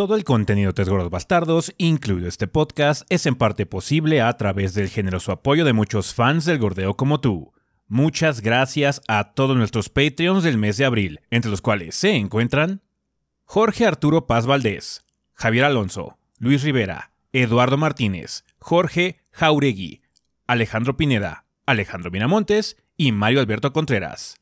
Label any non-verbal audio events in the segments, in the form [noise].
Todo el contenido de Tres Gordos Bastardos, incluido este podcast, es en parte posible a través del generoso apoyo de muchos fans del gordeo como tú. Muchas gracias a todos nuestros Patreons del mes de abril, entre los cuales se encuentran Jorge Arturo Paz Valdés, Javier Alonso, Luis Rivera, Eduardo Martínez, Jorge Jauregui, Alejandro Pineda, Alejandro Minamontes y Mario Alberto Contreras.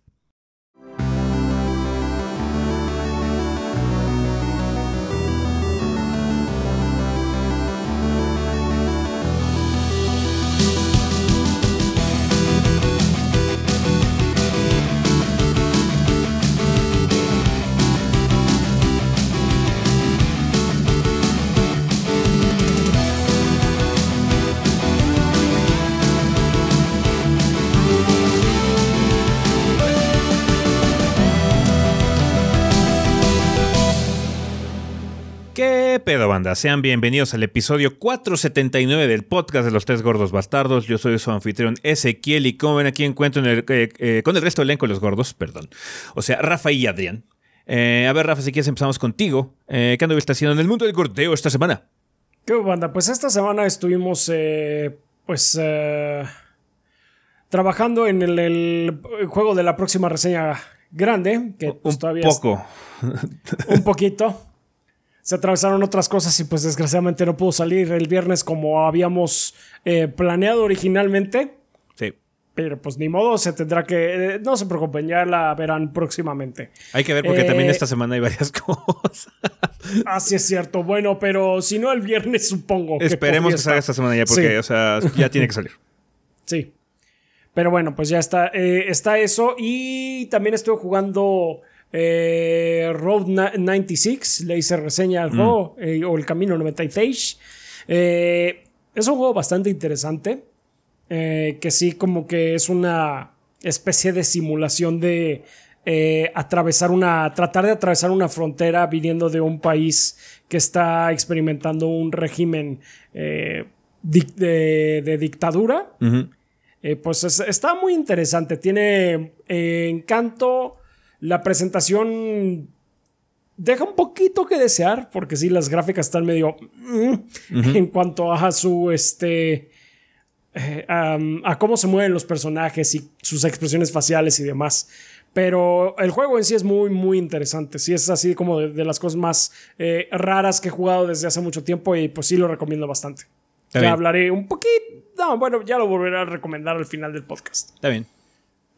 ¿Qué pedo, banda? Sean bienvenidos al episodio 479 del podcast de los tres gordos bastardos. Yo soy su anfitrión Ezequiel y como ven aquí encuentro en el, eh, eh, con el resto del elenco de los gordos, perdón. O sea, Rafa y Adrián. Eh, a ver, Rafa, si quieres empezamos contigo. ¿Qué anduviste haciendo en el mundo del gordeo esta semana? ¿Qué banda? Pues esta semana estuvimos, pues, trabajando en el, juego de la próxima reseña grande, que pues, un todavía poco. un poquito se atravesaron otras cosas y pues desgraciadamente no pudo salir el viernes como habíamos eh, planeado originalmente. Sí. Pero pues ni modo, se tendrá que... Eh, no se preocupen, ya la verán próximamente. Hay que ver porque también eh, esta semana hay varias [laughs] cosas. Así es cierto. Bueno, pero si no el viernes supongo. Esperemos que, salga esta semana ya porque, o sea, ya tiene que salir. [laughs] Sí. Pero bueno, pues ya está, está eso. Y también estoy jugando eh, Road 96, le hice reseña al mm. juego, eh, o El Camino 96. Eh, es un juego bastante interesante, que sí como que es una especie de simulación de atravesar una, tratar de atravesar una frontera viniendo de un país que está experimentando un régimen de, dictadura. pues está muy interesante, tiene encanto la presentación deja un poquito que desear, porque sí, las gráficas están medio mm, en cuanto a su este. Eh, a cómo se mueven los personajes y sus expresiones faciales y demás. Pero el juego en sí es muy, muy interesante. Sí, es así como de, las cosas más eh, raras que he jugado desde hace mucho tiempo y pues sí lo recomiendo bastante. ya hablaré un poquito. No, bueno, ya lo volveré a recomendar al final del podcast. Está bien.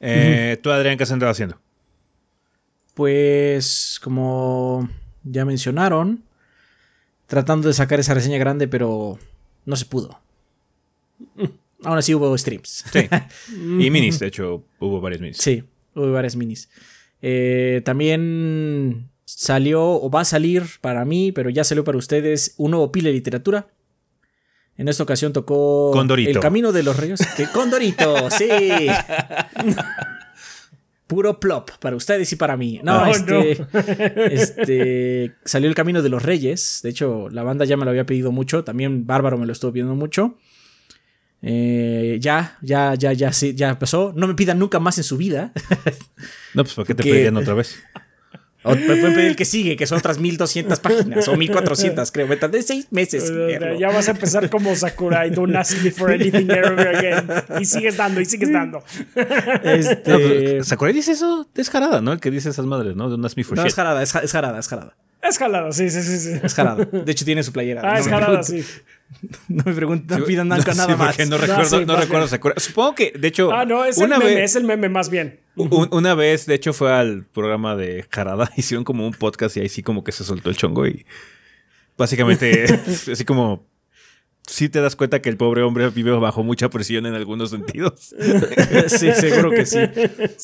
Eh, ¿Tú, Adrián, qué has andado haciendo? Pues como ya mencionaron, tratando de sacar esa reseña grande, pero no se pudo. [laughs] Aún así hubo streams. Sí. [laughs] Y minis, de hecho, hubo varios minis. Sí, hubo varias minis. Eh, también salió o va a salir para mí, pero ya salió para ustedes, un nuevo pile de literatura. En esta ocasión tocó Condorito. El Camino de los Reyes. Condorito, sí. [laughs] puro plop para ustedes y para mí. No, oh, este, [laughs] este, salió El Camino de los Reyes. De hecho, la banda ya me lo había pedido mucho. También Bárbaro me lo estuvo pidiendo mucho. Eh, ya, ya, ya, ya, sí, ya pasó. No me pidan nunca más en su vida. no, pues ¿por qué te pedirían otra vez? O me pueden pedir el que sigue, que son otras 1200 páginas o 1400, creo. De seis meses. Ya vas a empezar como Sakurai, don't ask me for anything ever again. Y sigues dando, y sigues dando. Este... Sakurai dice eso descarada, ¿no? El que dice esas madres, ¿no? Don't ask me for no, es jarada, es, jarada, es jarada. Es jalada, sí, sí, sí, sí. Es jarada. De hecho, tiene su playera. Ah, es jalada, sí. No me preguntan, no pidan nada, nada más. No recuerdo, no, recuerdo Sakurai. Supongo que, de hecho. Ah, no, es el meme, es el meme más bien. Una vez, de hecho, fue al programa de Jarada, [laughs] hicieron como un podcast y ahí sí como que se soltó el chongo y básicamente [laughs] así como sí te das cuenta que el pobre hombre vive bajo mucha presión en algunos sentidos. [laughs] sí, seguro que sí.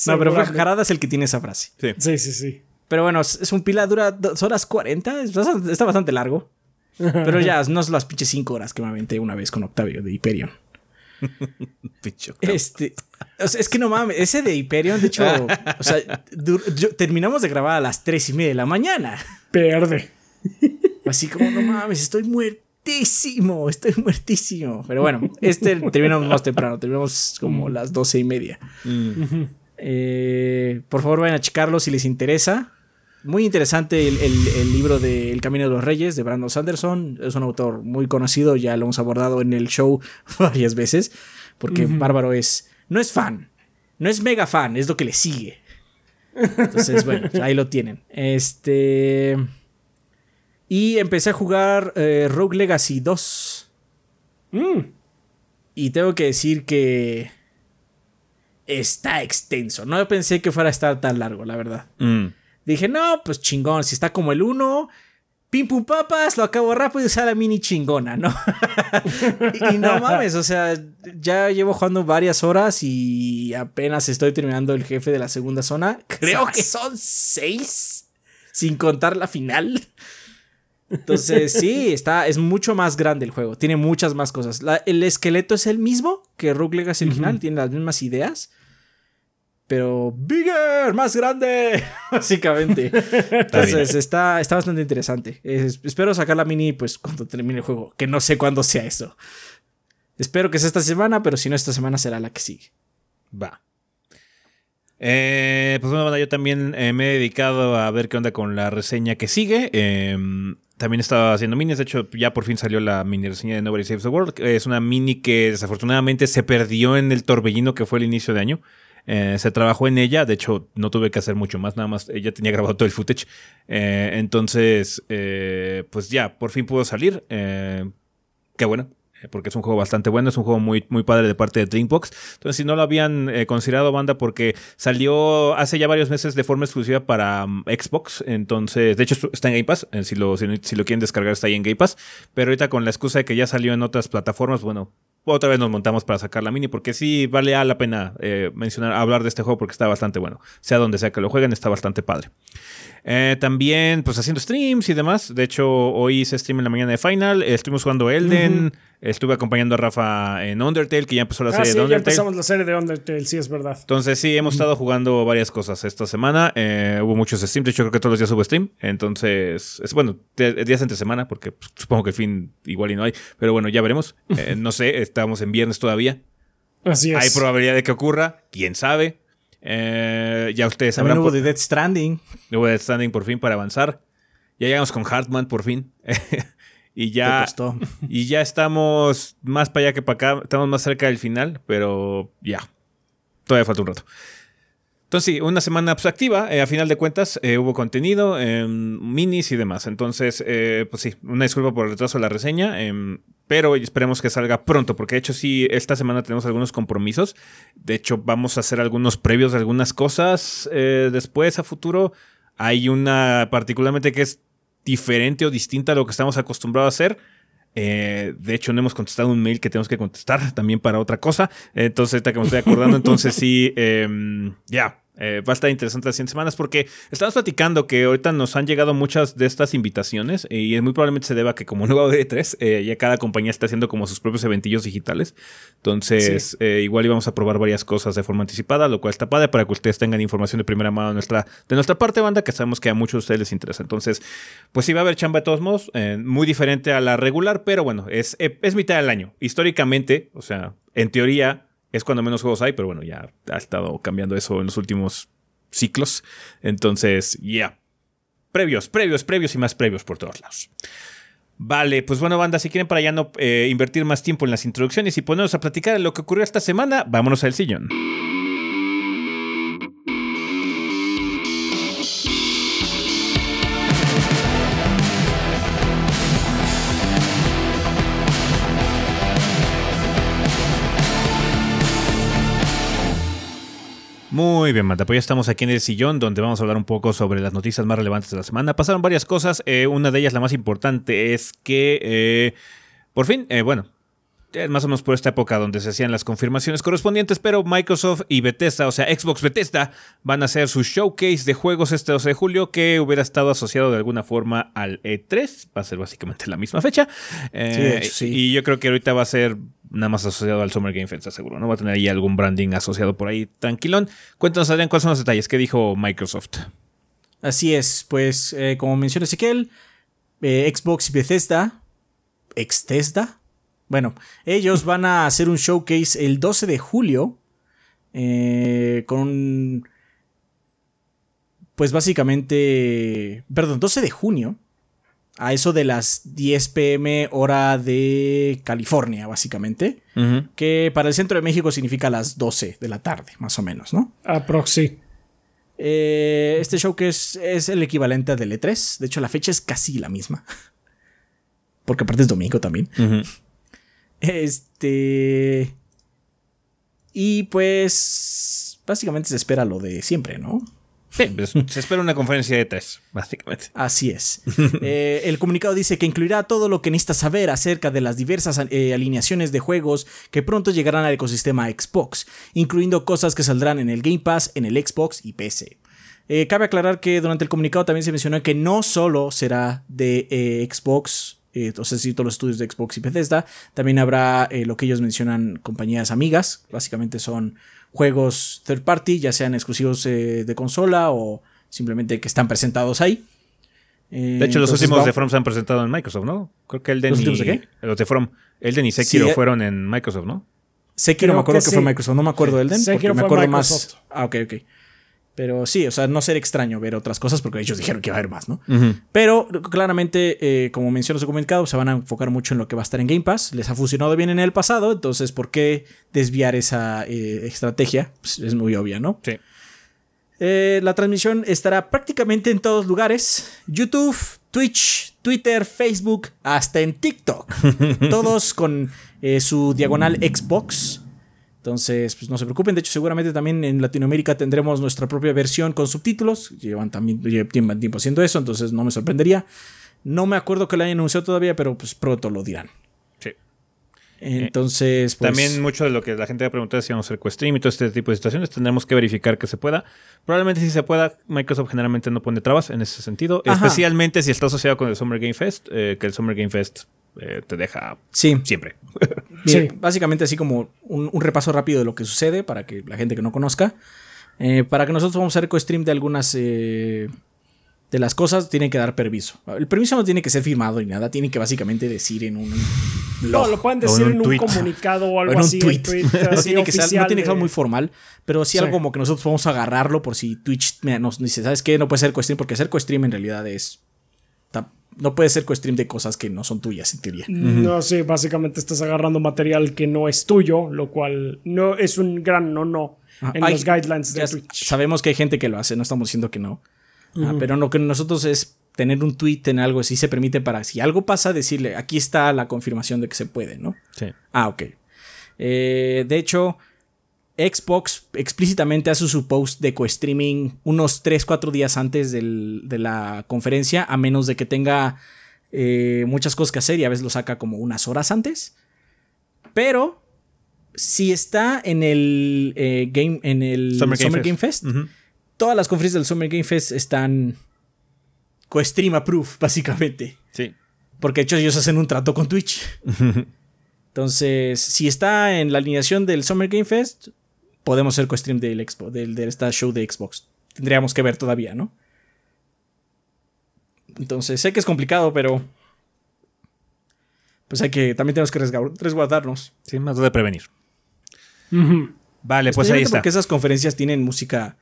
No, pero Jarada es el que tiene esa frase. Sí, sí, sí. sí. Pero bueno, es un pila, dura dos horas 40, está bastante largo. Pero ya, no son las pinches 5 horas que me aventé una vez con Octavio de Hyperion. [laughs] este, es que no mames, ese de Hyperion, de hecho, o sea, terminamos de grabar a las 3 y media de la mañana. Perde. Así como, no mames, estoy muertísimo, estoy muertísimo. Pero bueno, este terminamos más temprano, terminamos como las 12 y media. Mm. Eh, por favor, vayan a checarlo si les interesa. Muy interesante el, libro de El Camino de los Reyes de Brandon Sanderson. Es un autor muy conocido, ya lo hemos abordado en el show [laughs] varias veces, porque Bárbaro es, no es fan, no es mega fan, es lo que le sigue. Entonces, bueno, [laughs] ahí lo tienen. Este... Y empecé a jugar eh, Rogue Legacy 2. Mm. Y tengo que decir que está extenso. No pensé que fuera a estar tan largo, la verdad. Mm. Dije, no, pues chingón, si está como el 1, pim pum papas, lo acabo rápido y sale la mini chingona, ¿no? [laughs] y, no mames, o sea, ya llevo jugando varias horas y apenas estoy terminando el jefe de la segunda zona. Creo que son seis, sin contar la final. Entonces, sí, está, es mucho más grande el juego. Tiene muchas más cosas. el esqueleto es el mismo que Rogue Legacy original, tiene las mismas ideas. Pero bigger, más grande, [laughs] básicamente. Entonces está, está bastante interesante. espero sacar la mini pues cuando termine el juego, que no sé cuándo sea eso. Espero que sea esta semana, pero si no esta semana será la que sigue. Va. Eh, pues bueno, yo también eh, me he dedicado a ver qué onda con la reseña que sigue. Eh, también estaba haciendo minis. De hecho, ya por fin salió la mini reseña de Nobody Saves the World. Es una mini que desafortunadamente se perdió en el torbellino que fue el inicio de año. Eh, se trabajó en ella. De hecho, no tuve que hacer mucho más. Nada más ella tenía grabado todo el footage. Eh, entonces, eh, pues ya, por fin pudo salir. qué bueno. Porque es un juego bastante bueno, es un juego muy, muy padre de parte de Dreambox. Entonces, si no lo habían considerado banda, porque salió hace ya varios meses de forma exclusiva para mm, Xbox, entonces, de hecho, está en Game Pass, si, lo, si, lo quieren descargar está ahí en Game Pass, pero ahorita con la excusa de que ya salió en otras plataformas, bueno, otra vez nos montamos para sacar la mini, porque sí vale la pena mencionar, hablar de este juego porque está bastante bueno. Sea donde sea que lo jueguen, está bastante padre. También, pues haciendo streams y demás. De hecho, hoy hice stream en la mañana de Final. estuvimos jugando Elden. Estuve acompañando a Rafa en Undertale, que ya empezó la ah, serie de Undertale. Ya empezamos la serie de Undertale, sí, es verdad. Entonces, sí, hemos estado jugando varias cosas esta semana. Eh, hubo muchos streams, de hecho, creo que todos los días hubo stream. Entonces, es bueno, días entre semana, porque pues, supongo que el fin igual y no hay. Pero bueno, ya veremos. [laughs] Eh, no sé, estamos en viernes todavía. Así es. Hay probabilidad de que ocurra, quién sabe. Eh, ya ustedes sabrán. Hubo de Dead Stranding. Hubo Dead Stranding por fin para avanzar. Ya llegamos con Hartman por fin. [laughs] Y ya, [laughs] y ya estamos más para allá que para acá. Estamos más cerca del final, pero ya. Todavía falta un rato. Entonces, sí, una semana pues, activa. Eh, a final de cuentas, eh, hubo contenido, em, minis y demás. Entonces, eh, pues sí, una disculpa por el retraso de la reseña. Em, pero esperemos que salga pronto, porque de hecho, sí, esta semana tenemos algunos compromisos. De hecho, vamos a hacer algunos previos de algunas cosas después a futuro. Hay una particularmente que es diferente o distinta a lo que estamos acostumbrados a hacer. Eh, de hecho, no hemos contestado un mail que tenemos que contestar también para otra cosa. Entonces, ahorita que me estoy acordando, entonces sí, em, ya, eh, va a estar interesante las 100 semanas porque estamos platicando que ahorita nos han llegado muchas de estas invitaciones y es muy probablemente se deba a que como [laughs] nuevo de 3 eh, ya cada compañía está haciendo como sus propios eventillos digitales. Entonces, eh, igual íbamos a probar varias cosas de forma anticipada, lo cual está padre para que ustedes tengan información de primera mano de nuestra, de nuestra parte banda, que sabemos que a muchos de ustedes les interesa. Entonces, pues sí va a haber chamba de todos modos, muy diferente a la regular, pero bueno, es, es mitad del año. Históricamente, o sea, en teoría, es cuando menos juegos hay, pero bueno, ya ha estado cambiando eso en los últimos ciclos. Entonces, ya. Previos, previos, previos y más previos por todos lados. Vale, pues bueno, banda, si quieren para ya no eh, invertir más tiempo en las introducciones y ponernos a platicar de lo que ocurrió esta semana, vámonos al sillón. Muy bien, Mata, pues ya estamos aquí en el sillón donde vamos a hablar un poco sobre las noticias más relevantes de la semana. Pasaron varias cosas, eh, una de ellas, la más importante, es que eh, por fin, eh, bueno, más o menos por esta época donde se hacían las confirmaciones correspondientes, pero Microsoft y Bethesda, o sea, Xbox Bethesda, van a hacer su showcase de juegos este 12 de julio que hubiera estado asociado de alguna forma al E3, va a ser básicamente la misma fecha. sí. Y yo creo que ahorita va a ser nada más asociado al Summer Game Fest, seguro. No va a tener ahí algún branding asociado por ahí tranquilón. Cuéntanos, Adrián, cuáles son los detalles. ¿Qué dijo Microsoft? Así es, pues eh, como menciona Ezequiel, eh, Xbox y Bethesda, Extesda, bueno, ellos van a hacer un showcase el 12 de julio eh, con pues básicamente, perdón, 12 de junio, a eso de las 10 pm hora de California, básicamente, que para el centro de México significa las 12 de la tarde, más o menos, ¿no? Aproxi. Eh, este show que es, es el equivalente del E3, de hecho la fecha es casi la misma, [laughs] porque aparte es domingo también. Este... Y pues, básicamente se espera lo de siempre, ¿no? Sí, pues, se espera una conferencia de tres, básicamente. Así es. [laughs] Eh, el comunicado dice que incluirá todo lo que necesitas saber acerca de las diversas eh, alineaciones de juegos que pronto llegarán al ecosistema Xbox, incluyendo cosas que saldrán en el Game Pass, en el Xbox y PC. Eh, cabe aclarar que durante el comunicado también se mencionó que no solo será de Xbox, entonces sí, todos los estudios de Xbox y Bethesda, también habrá lo que ellos mencionan compañías amigas, básicamente son juegos third party, ya sean exclusivos eh, de consola o simplemente que están presentados ahí. de hecho, los últimos de From se han presentado en Microsoft, ¿no? Creo que el de ¿Los últimos de qué? Los de From. Elden y Sekiro eh, fueron en Microsoft, ¿no? Sekiro me acuerdo que, fue Microsoft, no me acuerdo del Elden, porque me acuerdo más. Ah, ok, ok. Pero sí, o sea, no ser extraño ver otras cosas porque ellos dijeron que iba a haber más, ¿no? Pero claramente, eh, como mencionó su comunicado, se van a enfocar mucho en lo que va a estar en Game Pass. Les ha funcionado bien en el pasado, entonces, ¿por qué desviar esa eh, estrategia? Pues es muy obvia, ¿no? Sí. Eh, la transmisión estará prácticamente en todos lugares: YouTube, Twitch, Twitter, Facebook, hasta en TikTok. [laughs] Todos con su diagonal Xbox. Entonces, pues no se preocupen. De hecho, seguramente también en Latinoamérica tendremos nuestra propia versión con subtítulos. Llevan también llevan tiempo haciendo eso, entonces no me sorprendería. No me acuerdo que lo hayan anunciado todavía, pero pues pronto lo dirán. Sí. Entonces, pues, También mucho de lo que la gente va a preguntar si vamos a hacer stream y todo este tipo de situaciones, tendremos que verificar que se pueda. Probablemente si se pueda, Microsoft generalmente no pone trabas en ese sentido, especialmente si está asociado con el Summer Game Fest, eh, que el Summer Game Fest eh, te deja sí. siempre. Sí. Básicamente así como un, repaso rápido de lo que sucede para que la gente que no conozca. Eh, para que nosotros vamos a hacer co-stream de algunas eh, de las cosas, tienen que dar permiso. El permiso no tiene que ser firmado ni nada, tiene que básicamente decir en un No, lo pueden decir en un, comunicado o [laughs] algo en un así. Tweet. [laughs] no, tiene que ser, no tiene que ser muy formal, pero sí, algo como que nosotros vamos a agarrarlo por si Twitch nos dice, ¿sabes qué? No puede ser co-stream porque hacer co-stream en realidad es no puede ser co-stream de cosas que no son tuyas, en teoría. No, sí, básicamente estás agarrando material que no es tuyo, lo cual no es un gran no no en los guidelines de Twitch. Sabemos que hay gente que lo hace, no estamos diciendo que no. Ah, pero lo que nosotros es tener un tweet en algo así se permite para si algo pasa decirle aquí está la confirmación de que se puede, ¿no? Sí. Ah, ok. Eh, de hecho, Xbox explícitamente hace su post de co-streaming unos 3-4 días antes de la conferencia, a menos de que tenga eh, muchas cosas que hacer y a veces lo saca como unas horas antes. Pero si está en el, eh, game, en el Summer, Game, Fest, todas las conferencias del Summer Game Fest están co-stream approved, [laughs] básicamente. Sí. Porque de hecho ellos hacen un trato con Twitch. [laughs] Entonces, si está en la alineación del Summer Game Fest, podemos hacer co-stream del, Expo, del, de esta show de Xbox. Tendríamos que ver todavía, ¿no? Entonces, sé que es complicado, pero. Pues hay que. También tenemos que resguardarnos. Sí, más de prevenir. Vale, pues ahí está. Porque esas conferencias tienen música.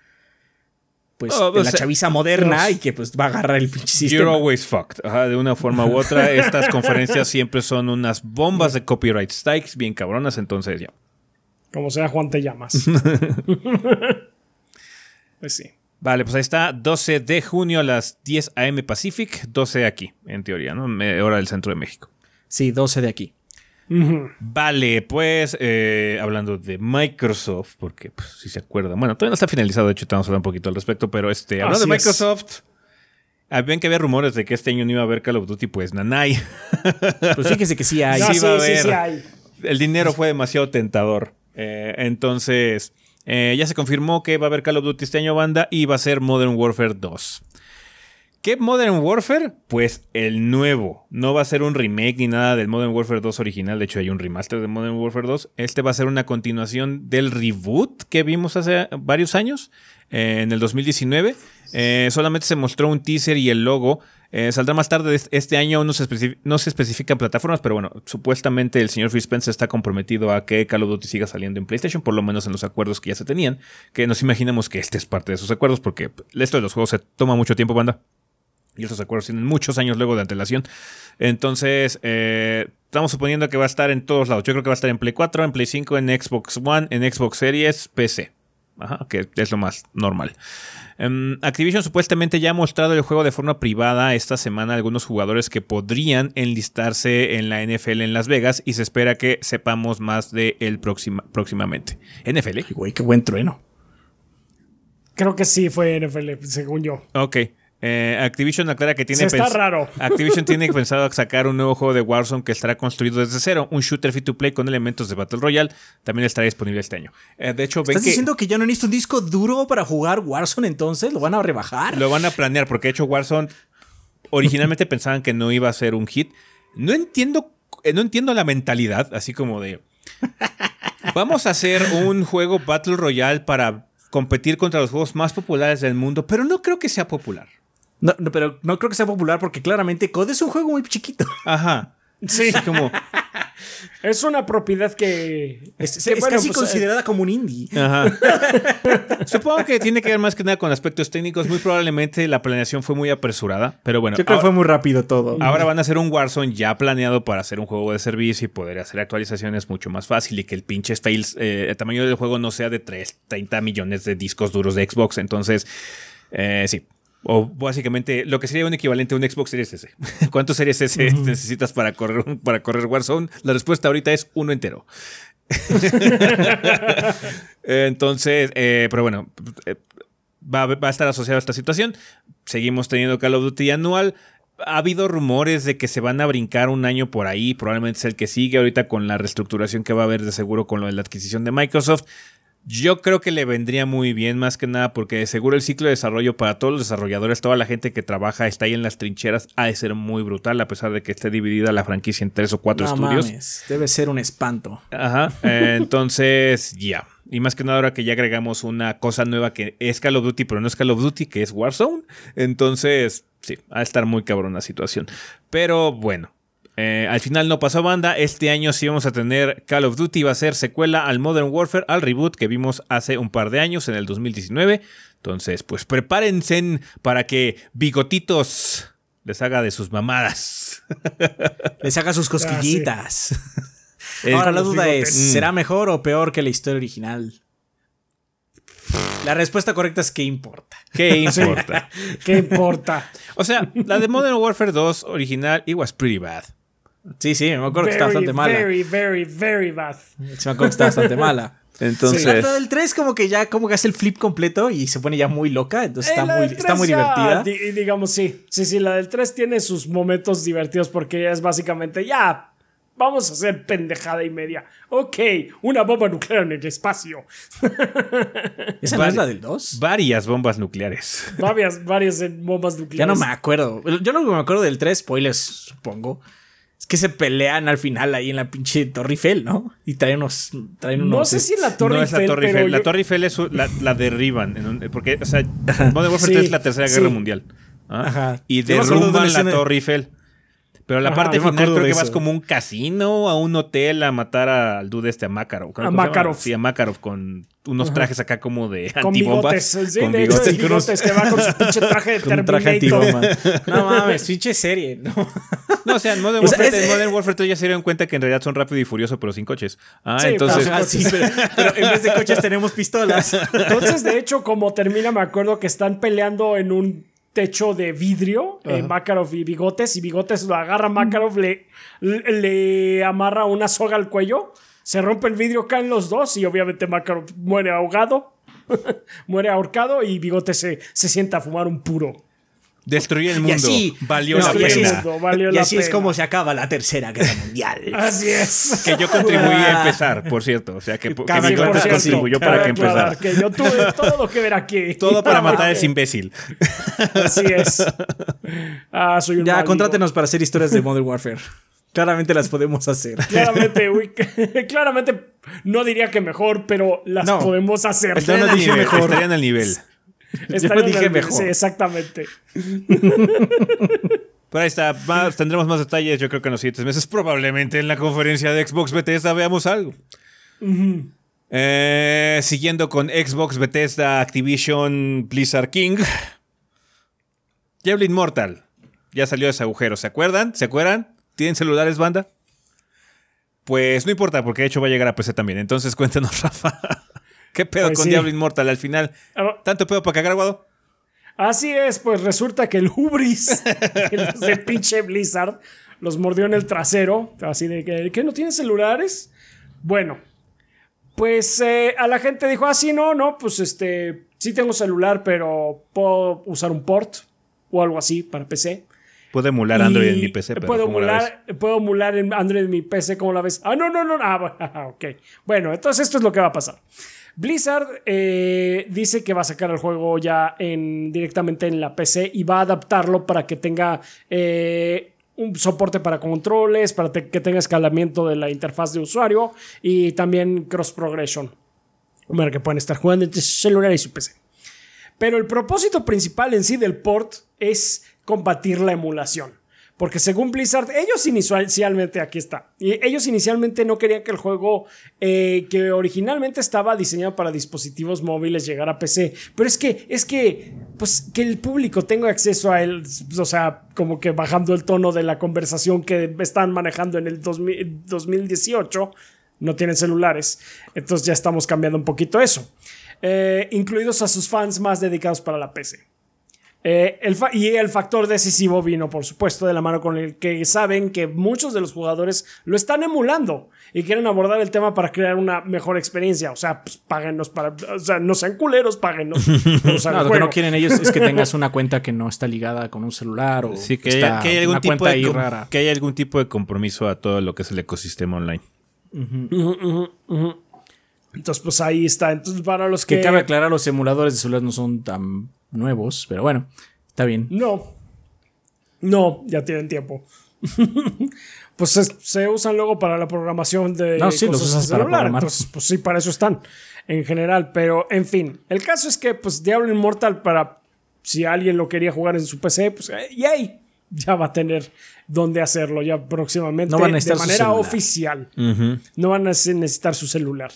Pues oh, de la chaviza moderna y que pues va a agarrar el pinche sistema. You're always fucked. de una forma u otra. Estas conferencias siempre son unas bombas de copyright strikes bien cabronas, entonces ya. Como sea, Juan te llamas. [laughs] pues sí. Vale, pues ahí está, 12 de junio a las 10 a.m. Pacific, 12 aquí, en teoría, ¿no? Hora del centro de México. Sí, 12 de aquí. Vale, pues eh, hablando de Microsoft, porque pues, si se acuerdan, bueno, todavía no está finalizado, de hecho, a hablar un poquito al respecto, pero este, hablando de Microsoft, habían que había rumores de que este año no iba a haber Call of Duty, pues nanay. Pues fíjese que sí [laughs] hay. sí, sí, sí hay. El dinero fue demasiado tentador. Eh, entonces, eh, ya se confirmó que va a haber Call of Duty este año, banda, y va a ser Modern Warfare 2. ¿Qué Modern Warfare? Pues el nuevo. No va a ser un remake ni nada del Modern Warfare 2 original. De hecho, hay un remaster de Modern Warfare 2. Este va a ser una continuación del reboot que vimos hace varios años. En el 2019. Eh, solamente se mostró un teaser y el logo. Eh, saldrá más tarde este año, no se, no se especifican plataformas, pero bueno, supuestamente el señor Phil Spencer está comprometido a que Call of Duty siga saliendo en PlayStation, por lo menos en los acuerdos que ya se tenían, que nos imaginamos que este es parte de esos acuerdos, porque esto de los juegos se toma mucho tiempo, banda. Y esos acuerdos tienen muchos años luego de antelación. Entonces, eh, estamos suponiendo que va a estar en todos lados. Yo creo que va a estar en Play 4, en Play 5, en Xbox One, en Xbox Series, PC. Ajá, que es lo más normal. Em, Activision supuestamente ya ha mostrado el juego de forma privada esta semana a algunos jugadores que podrían enlistarse en la NFL en Las Vegas y se espera que sepamos más de él próximamente. NFL. Güey, qué buen trueno. Creo que sí fue NFL, según yo. Ok. Eh, Activision aclara que tiene. está raro. Activision tiene [laughs] pensado sacar un nuevo juego de Warzone que estará construido desde cero. Un shooter free to play con elementos de Battle Royale. También estará disponible este año. Eh, de hecho, ¿Estás diciendo que ya no necesito un disco duro para jugar Warzone entonces? ¿Lo van a rebajar? Lo van a planear, porque de hecho, Warzone. Originalmente [laughs] pensaban que no iba a ser un hit. No entiendo. Eh, no entiendo la mentalidad, así como de. Vamos a hacer un juego Battle Royale para competir contra los juegos más populares del mundo, pero no creo que sea popular. No, pero no creo que sea popular porque claramente COD es un juego muy chiquito. [laughs] Ajá. Sí. como. Es una propiedad que. Es, casi pues, considerada como un indie. Ajá. [laughs] Supongo que tiene que ver más que nada con aspectos técnicos. Muy probablemente la planeación fue muy apresurada. Pero bueno. Yo creo que fue muy rápido todo. Ahora van a hacer un Warzone ya planeado para hacer un juego de servicio y poder hacer actualizaciones mucho más fácil. Y que el pinche fails, eh, el tamaño del juego no sea de 3, 30 millones de discos duros de Xbox. Entonces, eh, sí, o básicamente lo que sería un equivalente a un Xbox Series S. [laughs] ¿Cuántos Series S necesitas para correr, para correr Warzone? La respuesta ahorita es uno entero. [laughs] Entonces, eh, pero bueno, eh, va, va, a estar asociado a esta situación. Seguimos teniendo Call of Duty anual. Ha habido rumores de que se van a brincar un año por ahí, probablemente es el que sigue ahorita con la reestructuración que va a haber de seguro con lo de la adquisición de Microsoft. Yo creo que le vendría muy bien, más que nada, porque de seguro el ciclo de desarrollo para todos los desarrolladores, toda la gente que trabaja, está ahí en las trincheras, ha de ser muy brutal, a pesar de que esté dividida la franquicia en tres o cuatro estudios. Debe ser un espanto. Ajá. entonces, [laughs] ya. Y más que nada ahora que ya agregamos una cosa nueva que es Call of Duty, pero no es Call of Duty, que es Warzone. Entonces, sí, va a estar muy cabrón la situación. Pero bueno, eh, al final no pasó banda. Este año sí vamos a tener Call of Duty. Va a ser secuela al Modern Warfare, al reboot que vimos hace un par de años, en el 2019. Entonces, pues prepárense para que Bigotitos les haga de sus mamadas. [laughs] les haga sus cosquillitas. Ahora la duda es, ¿será mejor o peor que la historia original? La respuesta correcta es ¿qué importa? ¿Qué [laughs] importa? ¿Qué importa? O sea, la de Modern Warfare 2 original, it was pretty bad. Sí, sí, me acuerdo que está bastante mala. Very, very, very bad. Sí, me acuerdo que está bastante mala. [laughs] Entonces. La del 3 como que ya como que hace el flip completo y se pone ya muy loca. Entonces está, muy, está muy divertida. digamos, sí. Sí, sí, la del 3 tiene sus momentos divertidos porque es básicamente ya. Vamos a hacer pendejada y media. Ok, una bomba nuclear en el espacio. [laughs] ¿Esa no es la del 2? Varias bombas nucleares. Varias, varias bombas nucleares. Ya no me acuerdo. Yo lo que me acuerdo del 3, spoilers, supongo es que se pelean al final ahí en la pinche Torre Eiffel, ¿no? Y traen unos. Traen unos no sé si la Torre no Eiffel. Es la Torre Eiffel. La Torre Eiffel es la, la derriban. porque, o sea, Modern Warfare 3 es la Tercera Guerra Mundial. ¿ah? Ajá. Y derrumban la Torre Eiffel. Pero la parte final creo que vas como un casino, a un hotel a matar al dude este, a Makarov. A Makarov. Sí, a Makarov con unos trajes acá como de con antibombas. Bigotes, sí, con de bigotes. Hecho, bigotes que va con su [laughs] pinche traje de con traje. No mames, pinche serie. No, no o sea, en Modern, Warfare, Modern Warfare 3 ya se dieron cuenta que en realidad son rápido y furioso, pero sin coches. Ah, entonces. sí, pero, pero en vez de coches tenemos pistolas. Entonces, de hecho, como termina, me acuerdo que están peleando en un techo de vidrio, eh, Makarov y Bigotes, y Bigotes lo agarra Makarov, le, le, amarra una soga al cuello, se rompe el vidrio, caen los dos y obviamente Makarov muere ahogado, [laughs] muere ahorcado y Bigotes se, se sienta a fumar un puro. Destruye el mundo. Así, valió la pena. y así es como se acaba la tercera guerra mundial. [laughs] así es. Que yo contribuí a empezar, por cierto. O sea, que, que mi contribuyó para que empezara. Que yo tuve [laughs] todo lo que ver aquí. Todo para [laughs] matar a ese imbécil. Así es. Ah, soy un ya, contrátenos para hacer historias de Modern Warfare. Claramente las podemos hacer. Claramente, claramente no diría que mejor, pero las podemos hacer. Estarían al nivel. Estarían al nivel. Yo dije mejor. Sí, exactamente. [laughs] Pero ahí está, tendremos más detalles yo creo que en los siguientes meses. Probablemente en la conferencia de Xbox Bethesda veamos algo. Eh, siguiendo con Xbox Bethesda Activision Blizzard King. Diablo Immortal. Ya salió ese agujero, ¿se acuerdan? ¿Se acuerdan? ¿Tienen celulares, banda? Pues no importa, porque de hecho va a llegar a PC también. Entonces [laughs] cuéntanos, Rafa. ¿Qué pedo pues con Diablo Immortal al final? Ah, ¿Tanto pedo para cagar, Guado? Así es, pues resulta que el hubris [laughs] de pinche Blizzard los mordió en el trasero. Así de que, ¿qué no tienen celulares? Bueno, pues eh, a la gente dijo, ah, sí, no, no, pues este, sí tengo celular, pero puedo usar un port o algo así para PC. Puedo emular Android en mi PC, pero puedo emular, puedo emular en Android en mi PC, ¿cómo la ves? Ah, no, no, no, ah, [laughs] ok. Bueno, entonces esto es lo que va a pasar. Blizzard eh, dice que va a sacar el juego ya en, directamente en la PC y va a adaptarlo para que tenga eh, un soporte para controles, para que tenga escalamiento de la interfaz de usuario y también cross progression. Para que puedan estar jugando entre su celular y su PC. Pero el propósito principal en sí del port es combatir la emulación. Porque según Blizzard, ellos inicialmente, aquí está, ellos inicialmente no querían que el juego eh, que originalmente estaba diseñado para dispositivos móviles llegara a PC. Pero es que, es que, pues que el público tenga acceso a él, o sea, como que bajando el tono de la conversación que están manejando en el 2018, no tienen celulares. Entonces ya estamos cambiando un poquito eso. Eh, incluidos a sus fans más dedicados para la PC. Eh, y el factor decisivo vino, por supuesto, de la mano con el que saben que muchos de los jugadores lo están emulando y quieren abordar el tema para crear una mejor experiencia. O sea, pues páguenos para. O sea, no sean culeros, páguenos. [laughs] no, lo que no quieren ellos es que [laughs] tengas una cuenta que no está ligada con un celular o sí, que, hay, algún tipo de rara. Que hay algún tipo de compromiso a todo lo que es el ecosistema online. Entonces, pues ahí está. Entonces, para los que. Que cabe aclarar, los emuladores de celulares no son tan nuevos, pero bueno, está bien. No. No, ya tienen tiempo. [laughs] pues se, usan luego para la programación de no, sí, los usas para programar. Entonces, pues sí, para eso están en general. Pero, en fin, el caso es que, pues, Diablo Immortal, para si alguien lo quería jugar en su PC, pues, eh, yay, ya va a tener dónde hacerlo ya próximamente no van a de manera oficial. No van a necesitar su celular.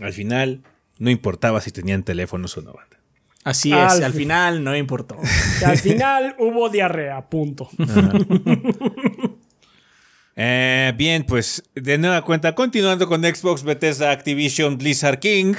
Al final, no importaba si tenían teléfonos o no. Así es, al, final no importó. [laughs] al final hubo diarrea, punto. [laughs] Eh, bien, pues de nueva cuenta, continuando con Xbox, Bethesda, Activision, Blizzard King.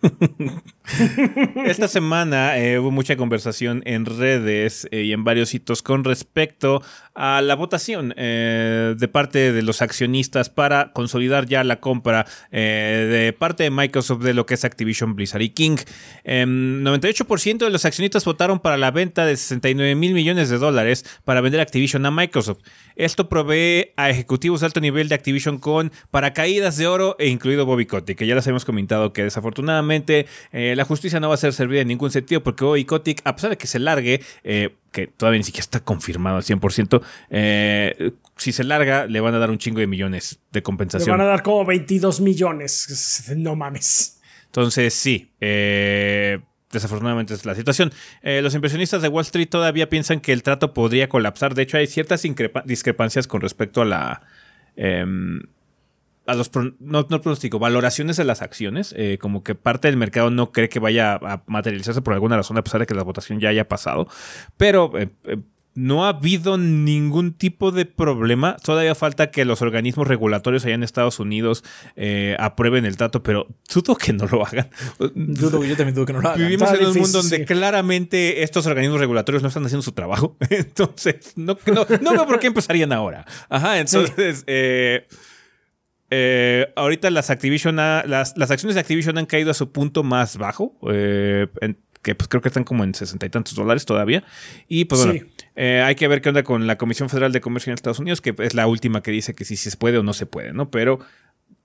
[laughs] [laughs] Esta semana eh, hubo mucha conversación en redes eh, y en varios sitios con respecto a la votación eh, de parte de los accionistas para consolidar ya la compra de parte de Microsoft de lo que es Activision Blizzard y King. 98% em, de los accionistas votaron para la venta de 69 mil millones de dólares para vender Activision a Microsoft. Esto provee a ejecutivos de alto nivel de Activision con paracaídas de oro e incluido Bobby Kotick, que ya les hemos comentado que desafortunadamente eh, la justicia no va a ser servida en ningún sentido porque hoy Kotick, a pesar de que se largue, eh, que todavía ni siquiera está confirmado al 100%, eh, si se larga, le van a dar un chingo de millones de compensación. Le van a dar como 22 millones. [laughs] No mames. Entonces, sí. desafortunadamente es la situación. los inversionistas de Wall Street todavía piensan que el trato podría colapsar. De hecho, hay ciertas discrepancias con respecto a la em, a los no, no pronóstico, valoraciones de las acciones, eh, como que parte del mercado no cree que vaya a materializarse por alguna razón, a pesar de que la votación ya haya pasado. Pero eh, eh, no ha habido ningún tipo de problema. Todavía falta que los organismos regulatorios allá en Estados Unidos aprueben el trato, pero dudo que no lo hagan. Dudo, yo también dudo que no lo hagan. Vivimos en un mundo donde claramente estos organismos regulatorios no están haciendo su trabajo. [laughs] Entonces, no, no, no veo por qué empezarían ahora. Ajá, entonces, eh, ahorita las Activision las, acciones de Activision han caído a su punto más bajo. Eh, que pues creo que están como en sesenta y tantos dólares todavía. Y pues bueno, eh, hay que ver qué onda con la Comisión Federal de Comercio en Estados Unidos, que es la última que dice que si se puede o no se puede, ¿no? Pero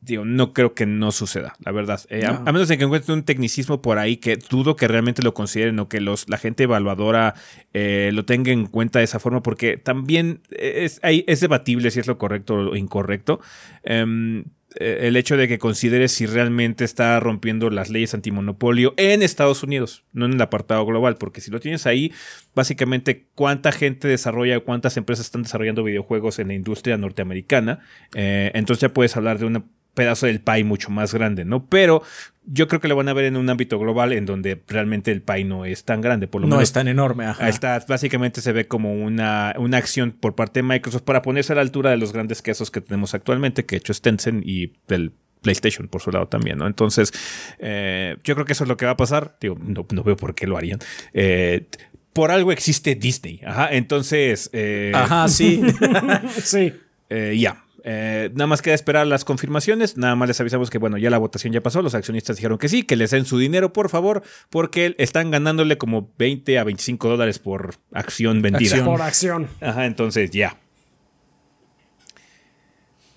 digo, no creo que no suceda, la verdad. Eh, a, menos de que encuentren un tecnicismo por ahí que dudo que realmente lo consideren o que los, la gente evaluadora eh, lo tenga en cuenta de esa forma, porque también es, es debatible si es lo correcto o incorrecto. Em, eh, el hecho de que consideres si realmente está rompiendo las leyes antimonopolio en Estados Unidos, no en el apartado global, porque si lo tienes ahí, básicamente cuánta gente desarrolla, cuántas empresas están desarrollando videojuegos en la industria norteamericana, eh, entonces ya puedes hablar de una pedazo del pie mucho más grande, ¿no? Pero yo creo que lo van a ver en un ámbito global en donde realmente el pie no es tan grande, por lo no menos. es tan enorme. Ajá. Está, básicamente se ve como una, una acción por parte de Microsoft para ponerse a la altura de los grandes quesos que tenemos actualmente, que he hecho es Tencent y el PlayStation por su lado también, ¿no? Entonces, eh, yo creo que eso es lo que va a pasar. Digo, no, no veo por qué lo harían. Eh, por algo existe Disney. Ajá, entonces. Eh, Ajá, sí. [laughs] [laughs] sí. eh, ya. Eh, nada más queda esperar las confirmaciones. Nada más les avisamos que, bueno, ya la votación ya pasó. Los accionistas dijeron que sí, que les den su dinero, por favor, porque están ganándole como 20 a 25 dólares por acción vendida. Acción. Por acción. Ajá, entonces ya.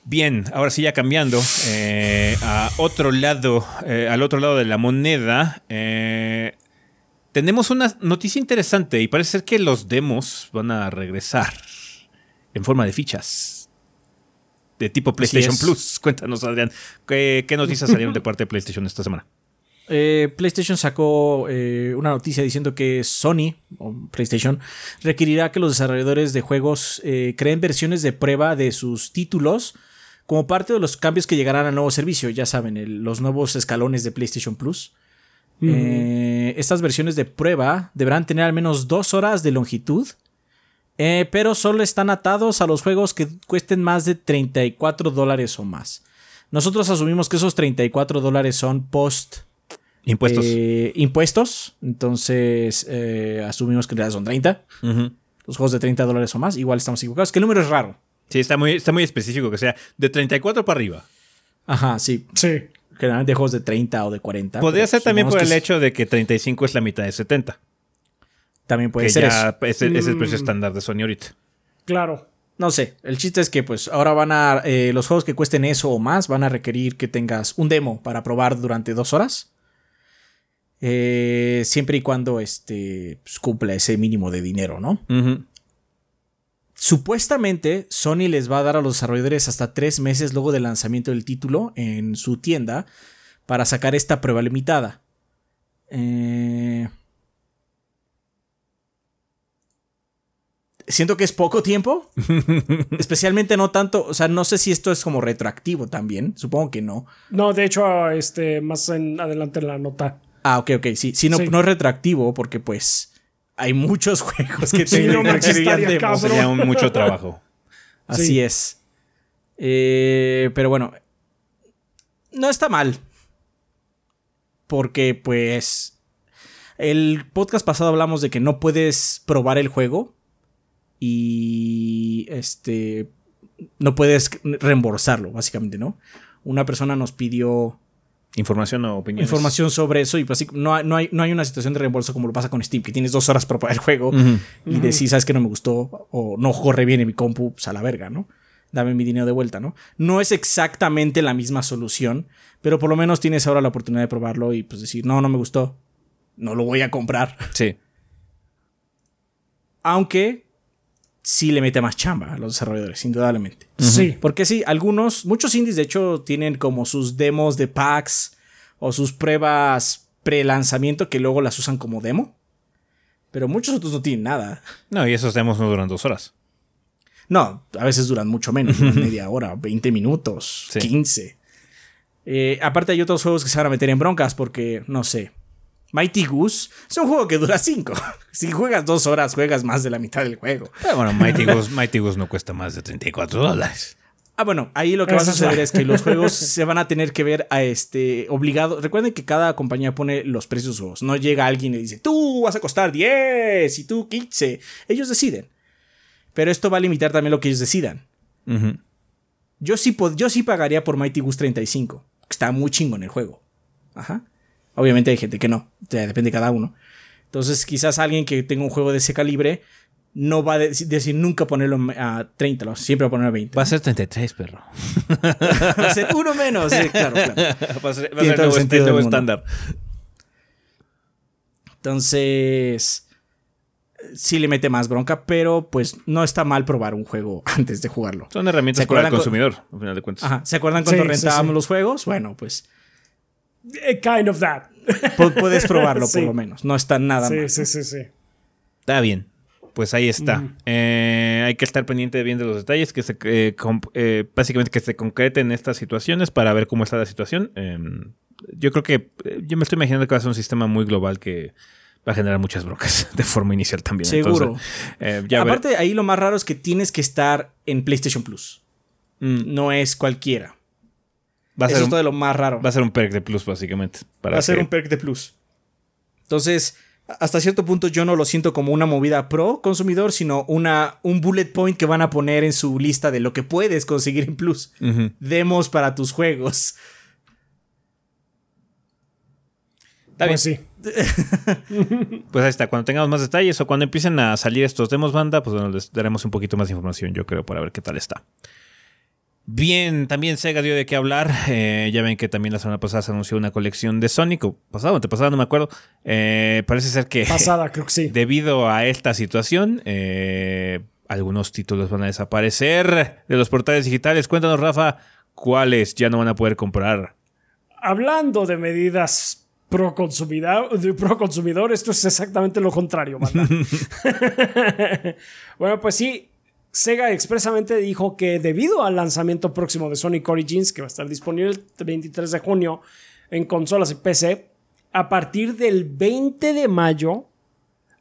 Bien, ahora sí ya cambiando eh, a otro lado, eh, al otro lado de la moneda, eh, tenemos una noticia interesante y parece ser que los demos van a regresar en forma de fichas de tipo PlayStation. Plus. [laughs] Cuéntanos, Adrián, ¿qué, qué noticias salieron de parte de PlayStation esta semana? Eh, PlayStation sacó eh, una noticia diciendo que Sony, o PlayStation, requerirá que los desarrolladores de juegos eh, creen versiones de prueba de sus títulos como parte de los cambios que llegarán al nuevo servicio. Ya saben, el- los nuevos escalones de PlayStation Plus. Eh, estas versiones de prueba deberán tener al menos dos horas de longitud, eh, pero solo están atados a los juegos que cuesten más de 34 dólares o más. Nosotros asumimos que esos 34 dólares son post Impuestos. eh, impuestos. Entonces, eh, asumimos que en realidad son 30. Ujú. Los juegos de 30 dólares o más. Igual estamos equivocados. Que el número es raro. Sí, está muy, está muy específico que sea de 34 para arriba. Ajá, sí. Sí. Generalmente juegos de 30 o de 40. Podría ser también por el hecho de que 35 es la mitad de 70. También puede que ser ya eso. es, el- es el precio Mm. estándar de Sony ahorita. Claro. No sé. El chiste es que, pues, ahora van a. eh, los juegos que cuesten eso o más van a requerir que tengas un demo para probar durante dos horas. Eh, siempre y cuando este, pues, cumpla ese mínimo de dinero, ¿no? Supuestamente, Sony les va a dar a los desarrolladores hasta tres meses luego del lanzamiento del título en su tienda para sacar esta prueba limitada. Eh, Siento que es poco tiempo. [laughs] Especialmente no tanto. O sea, no sé si esto es como retroactivo también. Supongo que no. No, de hecho, este, más en adelante en la nota. Ah, ok, ok. Sí, sí, no, Sí. no es retroactivo porque pues hay muchos [laughs] juegos que Sí, no. Sería un mucho trabajo. [laughs] Así Sí. es. Eh, pero bueno, no está mal. Porque pues... El podcast pasado hablamos de que no puedes probar el juego y este no puedes reembolsarlo, básicamente, ¿no? Una persona nos pidió Información o opinión. información sobre eso y pues, así, no, hay, no, hay, no hay una situación de reembolso como lo pasa con Steam, que tienes dos horas para probar el juego y decir, sabes que no me gustó o no corre bien en mi compu, pues a la verga, ¿no? Dame mi dinero de vuelta, ¿no? No es exactamente la misma solución, pero por lo menos tienes ahora la oportunidad de probarlo y pues decir, no, no me gustó, no lo voy a comprar. Sí. Aunque sí le mete más chamba a los desarrolladores, indudablemente. Sí. Porque sí, algunos, muchos indies de hecho tienen como sus demos de packs o sus pruebas pre-lanzamiento que luego las usan como demo. Pero muchos otros no tienen nada. No, y esos demos no duran dos horas. No, a veces duran mucho menos, media hora, 20 minutos, Sí. 15. Eh, aparte hay otros juegos que se van a meter en broncas porque, no sé, Mighty Goose es un juego que dura 5. [laughs] Si juegas dos horas, juegas más de la mitad del juego. Pero bueno, Mighty Goose, Mighty Goose no cuesta más de 34 dólares. Ah, bueno, ahí lo que va a suceder es que los juegos [laughs] se van a tener que ver a este obligado. Recuerden que cada compañía pone los precios de sus juegos. No llega alguien y dice, tú vas a costar 10 y tú 15. Ellos deciden. Pero esto va a limitar también lo que ellos decidan. Yo sí, yo sí pagaría por Mighty Goose 35. que Está muy chingo en el juego. Ajá. Obviamente hay gente que no. O sea, depende de cada uno. Entonces, quizás alguien que tenga un juego de ese calibre no va a deci- decir nunca ponerlo a 30, lo- siempre va a ponerlo a 20. Va a ser 33, perro. [laughs] Va a ser uno menos. sí, claro, claro. [laughs] Va a ser, va a ser nuevo, el nuevo mundo. estándar. Entonces. sí le mete más bronca, pero pues no está mal probar un juego [laughs] antes de jugarlo. Son herramientas para el consumidor, al final de cuentas. Ajá. ¿Se acuerdan cuando rentábamos los juegos? Bueno, pues. Eh, kind of that. Puedes probarlo [laughs] por lo menos. No está nada mal. Sí, sí, sí. Está bien. Pues ahí está. Eh, hay que estar pendiente bien de los detalles, que se, eh, básicamente que se concreten estas situaciones para ver cómo está la situación. Em, yo creo que yo me estoy imaginando que va a ser un sistema muy global que va a generar muchas broncas [laughs] de forma inicial también. Seguro. Eh, Aparte, ahí lo más raro es que tienes que estar en PlayStation Plus. Mm. No es cualquiera. Va a Eso ser es todo lo más raro. Va a ser un perk de plus, básicamente. va a ser un perk de plus. Entonces, hasta cierto punto yo no lo siento como una movida pro consumidor, sino una, un bullet point que van a poner en su lista de lo que puedes conseguir en plus. Demos para tus juegos. Está bien. Pues sí. [laughs] pues ahí está. Cuando tengamos más detalles o cuando empiecen a salir estos demos banda, pues bueno, les daremos un poquito más de información, yo creo, para ver qué tal está. Bien, también Sega dio de qué hablar. [laughs] Eh, ya ven que también la semana pasada se anunció una colección de Sonic, o pasado, antepasada, no me acuerdo. Eh, parece ser que. Pasada, [laughs] creo que sí. Debido a esta situación, eh, algunos títulos van a desaparecer de los portales digitales. Cuéntanos, Rafa, cuáles ya no van a poder comprar. Hablando de medidas pro consumidor, pro consumidor, esto es exactamente lo contrario, [laughs] bueno, pues sí, Sega expresamente dijo que debido al lanzamiento próximo de Sonic Origins, que va a estar disponible el 23 de junio en consolas y PC, a partir del 20 de mayo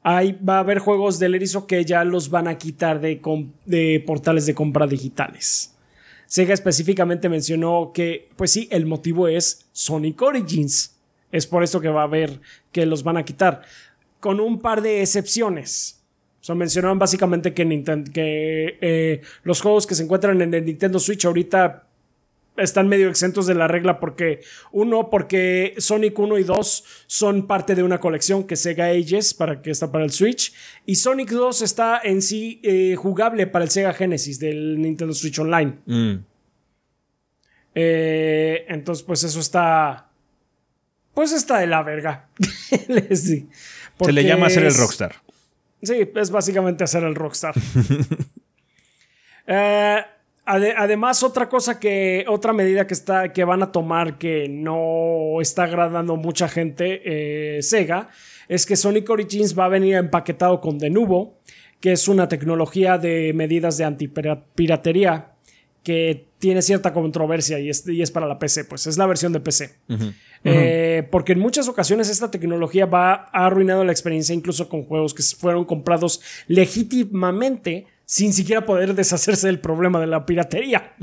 ahí va a haber juegos del erizo que ya los van a quitar de, de portales de compra digitales. Sega específicamente mencionó que, pues sí, el motivo es Sonic Origins. Es por eso que va a haber que los van a quitar. Con un par de excepciones. Mencionaban básicamente que, que eh, los juegos que se encuentran en el Nintendo Switch ahorita están medio exentos de la regla porque uno, porque Sonic 1 y 2 son parte de una colección que Sega Ages para que está para el Switch y Sonic 2 está en sí eh, jugable para el Sega Genesis del Nintendo Switch Online. Mm. Eh, entonces, pues eso está pues está de la verga. [laughs] Se le llama hacer el rockstar. Sí, es básicamente hacer el rockstar. [laughs] Eh, además, otra cosa que, otra medida que, está, que van a tomar que no está agradando mucha gente, eh, Sega, es que Sonic Origins va a venir empaquetado con Denuvo, que es una tecnología de medidas de antipiratería que tiene cierta controversia y es, y es, para la PC, pues es la versión de PC. Eh, porque en muchas ocasiones esta tecnología va ha arruinado la experiencia incluso con juegos que fueron comprados legítimamente sin siquiera poder deshacerse del problema de la piratería.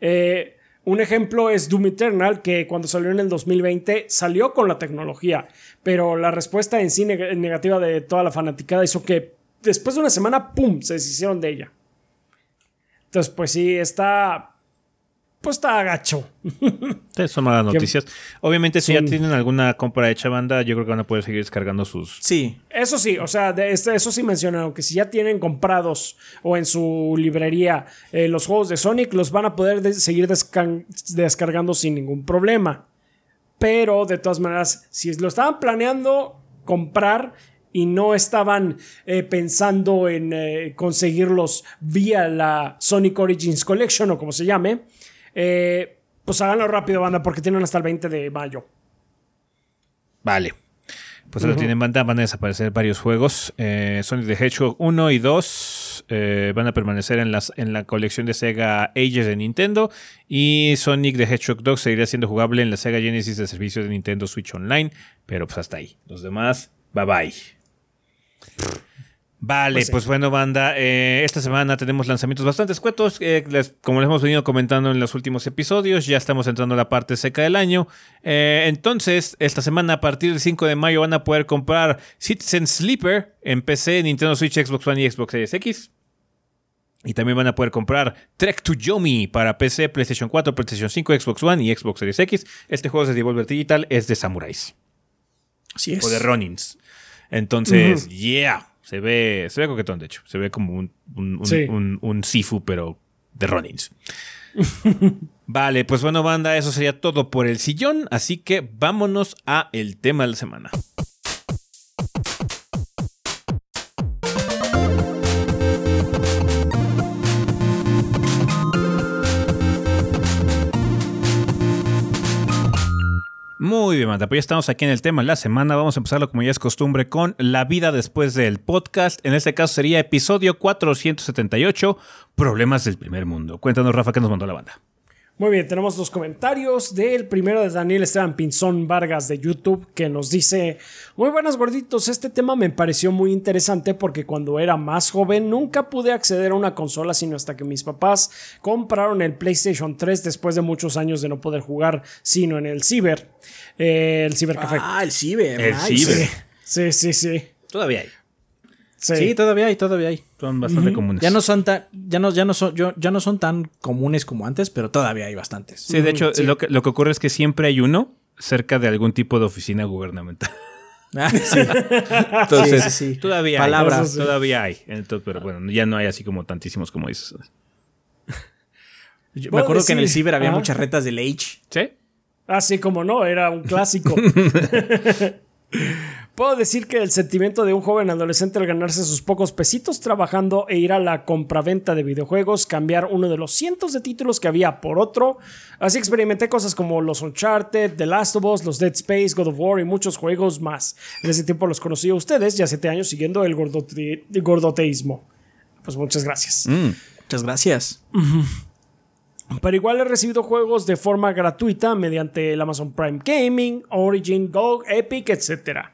Eh, un ejemplo es Doom Eternal, que cuando salió en el 2020 salió con la tecnología, pero la respuesta en sí negativa de toda la fanaticada hizo que después de una semana, ¡pum!, se deshicieron de ella. Entonces, pues sí, está. Pues está agacho. Sí, son malas noticias. Obviamente, si ya tienen alguna compra hecha banda, yo creo que van a poder seguir descargando sus. Sí. Eso sí, o sea, de este, eso sí mencionaron que si ya tienen comprados o en su librería eh, los juegos de Sonic, los van a poder seguir descargando sin ningún problema. Pero de todas maneras, si lo estaban planeando comprar y no estaban eh, pensando en eh, conseguirlos vía la Sonic Origins Collection o como se llame, eh, pues háganlo rápido, banda, porque tienen hasta el 20 de mayo. Vale. Pues ahora tienen banda, van a desaparecer varios juegos. Sonic the Hedgehog 1 y 2 van a permanecer en, las, en la colección de Sega Ages de Nintendo. Y Sonic the Hedgehog 2 seguirá siendo jugable en la Sega Genesis de servicio de Nintendo Switch Online. Pero pues hasta ahí. Los demás, bye bye. Vale, pues, pues, bueno, banda, eh, esta semana tenemos lanzamientos bastante escuetos, eh, como les hemos venido comentando en los últimos episodios, ya estamos entrando a la parte seca del año. Eh, entonces, esta semana, a partir del 5 de mayo, van a poder comprar Citizen Sleeper en PC, Nintendo Switch, Xbox One y Xbox Series X. Y también van a poder comprar Trek to Yomi para PC, PlayStation 4, PlayStation 5, Xbox One y Xbox Series X. Este juego es de Devolver Digital, es de Samurais. Así es. O de Ronins. Entonces, yeah, se ve, se ve coquetón, de hecho. Se ve como un, un, Sifu, pero de Ronins. [laughs] vale, pues bueno, banda, eso sería todo por el sillón. Así que vámonos a el tema de la semana. Muy bien, Manta, pues ya estamos aquí en el tema de la semana. Vamos a empezarlo como ya es costumbre con la vida después del podcast. En este caso sería episodio 478, Problemas del primer mundo. Cuéntanos, Rafa, qué nos mandó la banda. Muy bien, tenemos dos comentarios. Del primero de Daniel Esteban Pinzón Vargas de YouTube que nos dice, muy buenas gorditos, este tema me pareció muy interesante porque cuando era más joven nunca pude acceder a una consola sino hasta que mis papás compraron el PlayStation 3 después de muchos años de no poder jugar sino en el ciber, eh, el cibercafé. Ah, el ciber. El ciber. Sí, sí, sí. Todavía hay. Sí. todavía hay, todavía hay. Son bastante comunes. Ya no son tan, ya no, ya no son, yo, ya no son tan comunes como antes, pero todavía hay bastantes. Sí, de hecho, Lo, que, lo que ocurre es que siempre hay uno cerca de algún tipo de oficina gubernamental. [laughs] Ah, sí. Entonces, Sí, sí, sí. todavía Palabras. hay. Todavía hay. Entonces, pero bueno, ya no hay así como tantísimos como dices. Yo me acuerdo que en el ciber había muchas retas del Age. ¿Sí? Así como no, era un clásico. [laughs] Puedo decir que el sentimiento de un joven adolescente al ganarse sus pocos pesitos trabajando e ir a la compraventa de videojuegos, cambiar uno de los cientos de títulos que había por otro. Así experimenté cosas como los Uncharted, The Last of Us, los Dead Space, God of War y muchos juegos más. En ese tiempo los conocí a ustedes, ya siete años siguiendo el gordote- gordoteísmo. Pues muchas gracias. Muchas gracias. Pero igual he recibido juegos de forma gratuita mediante el Amazon Prime Gaming, Origin, GOG, Epic, etc.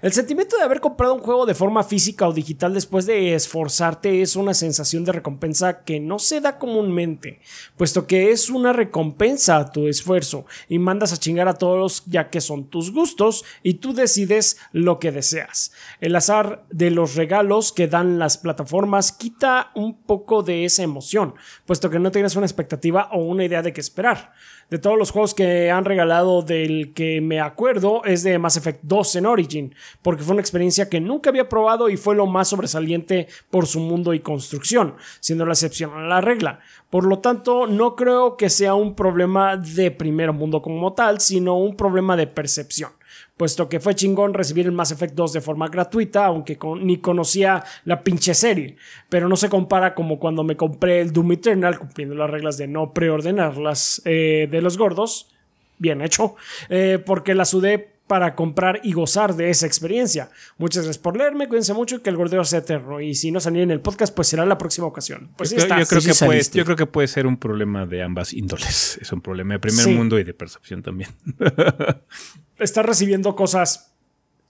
El sentimiento de haber comprado un juego de forma física o digital después de esforzarte es una sensación de recompensa que no se da comúnmente, puesto que es una recompensa a tu esfuerzo y mandas a chingar a todos ya que son tus gustos y tú decides lo que deseas. El azar de los regalos que dan las plataformas quita un poco de esa emoción, puesto que no tienes una expectativa o una idea de qué esperar. De todos los juegos que han regalado del que me acuerdo es de Mass Effect 2 en Origin, porque fue una experiencia que nunca había probado y fue lo más sobresaliente por su mundo y construcción, siendo la excepción a la regla. Por lo tanto, no creo que sea un problema de primer mundo como tal, sino un problema de percepción puesto que fue chingón recibir el Mass Effect 2 de forma gratuita, aunque ni conocía la pinche serie. Pero no se compara como cuando me compré el Doom Eternal, cumpliendo las reglas de no preordenarlas eh, de los gordos. Bien hecho. eh, porque la sudé para comprar y gozar de esa experiencia. Muchas gracias por leerme, cuídense mucho y que el gordeo sea eterno. Y si no salí en el podcast, pues será la próxima ocasión. Pues yo, creo- está. yo creo sí que puede, saliste. yo creo que puede ser un problema de ambas índoles. [laughs] Es un problema de primer Sí. mundo y de percepción también. [laughs] estás recibiendo cosas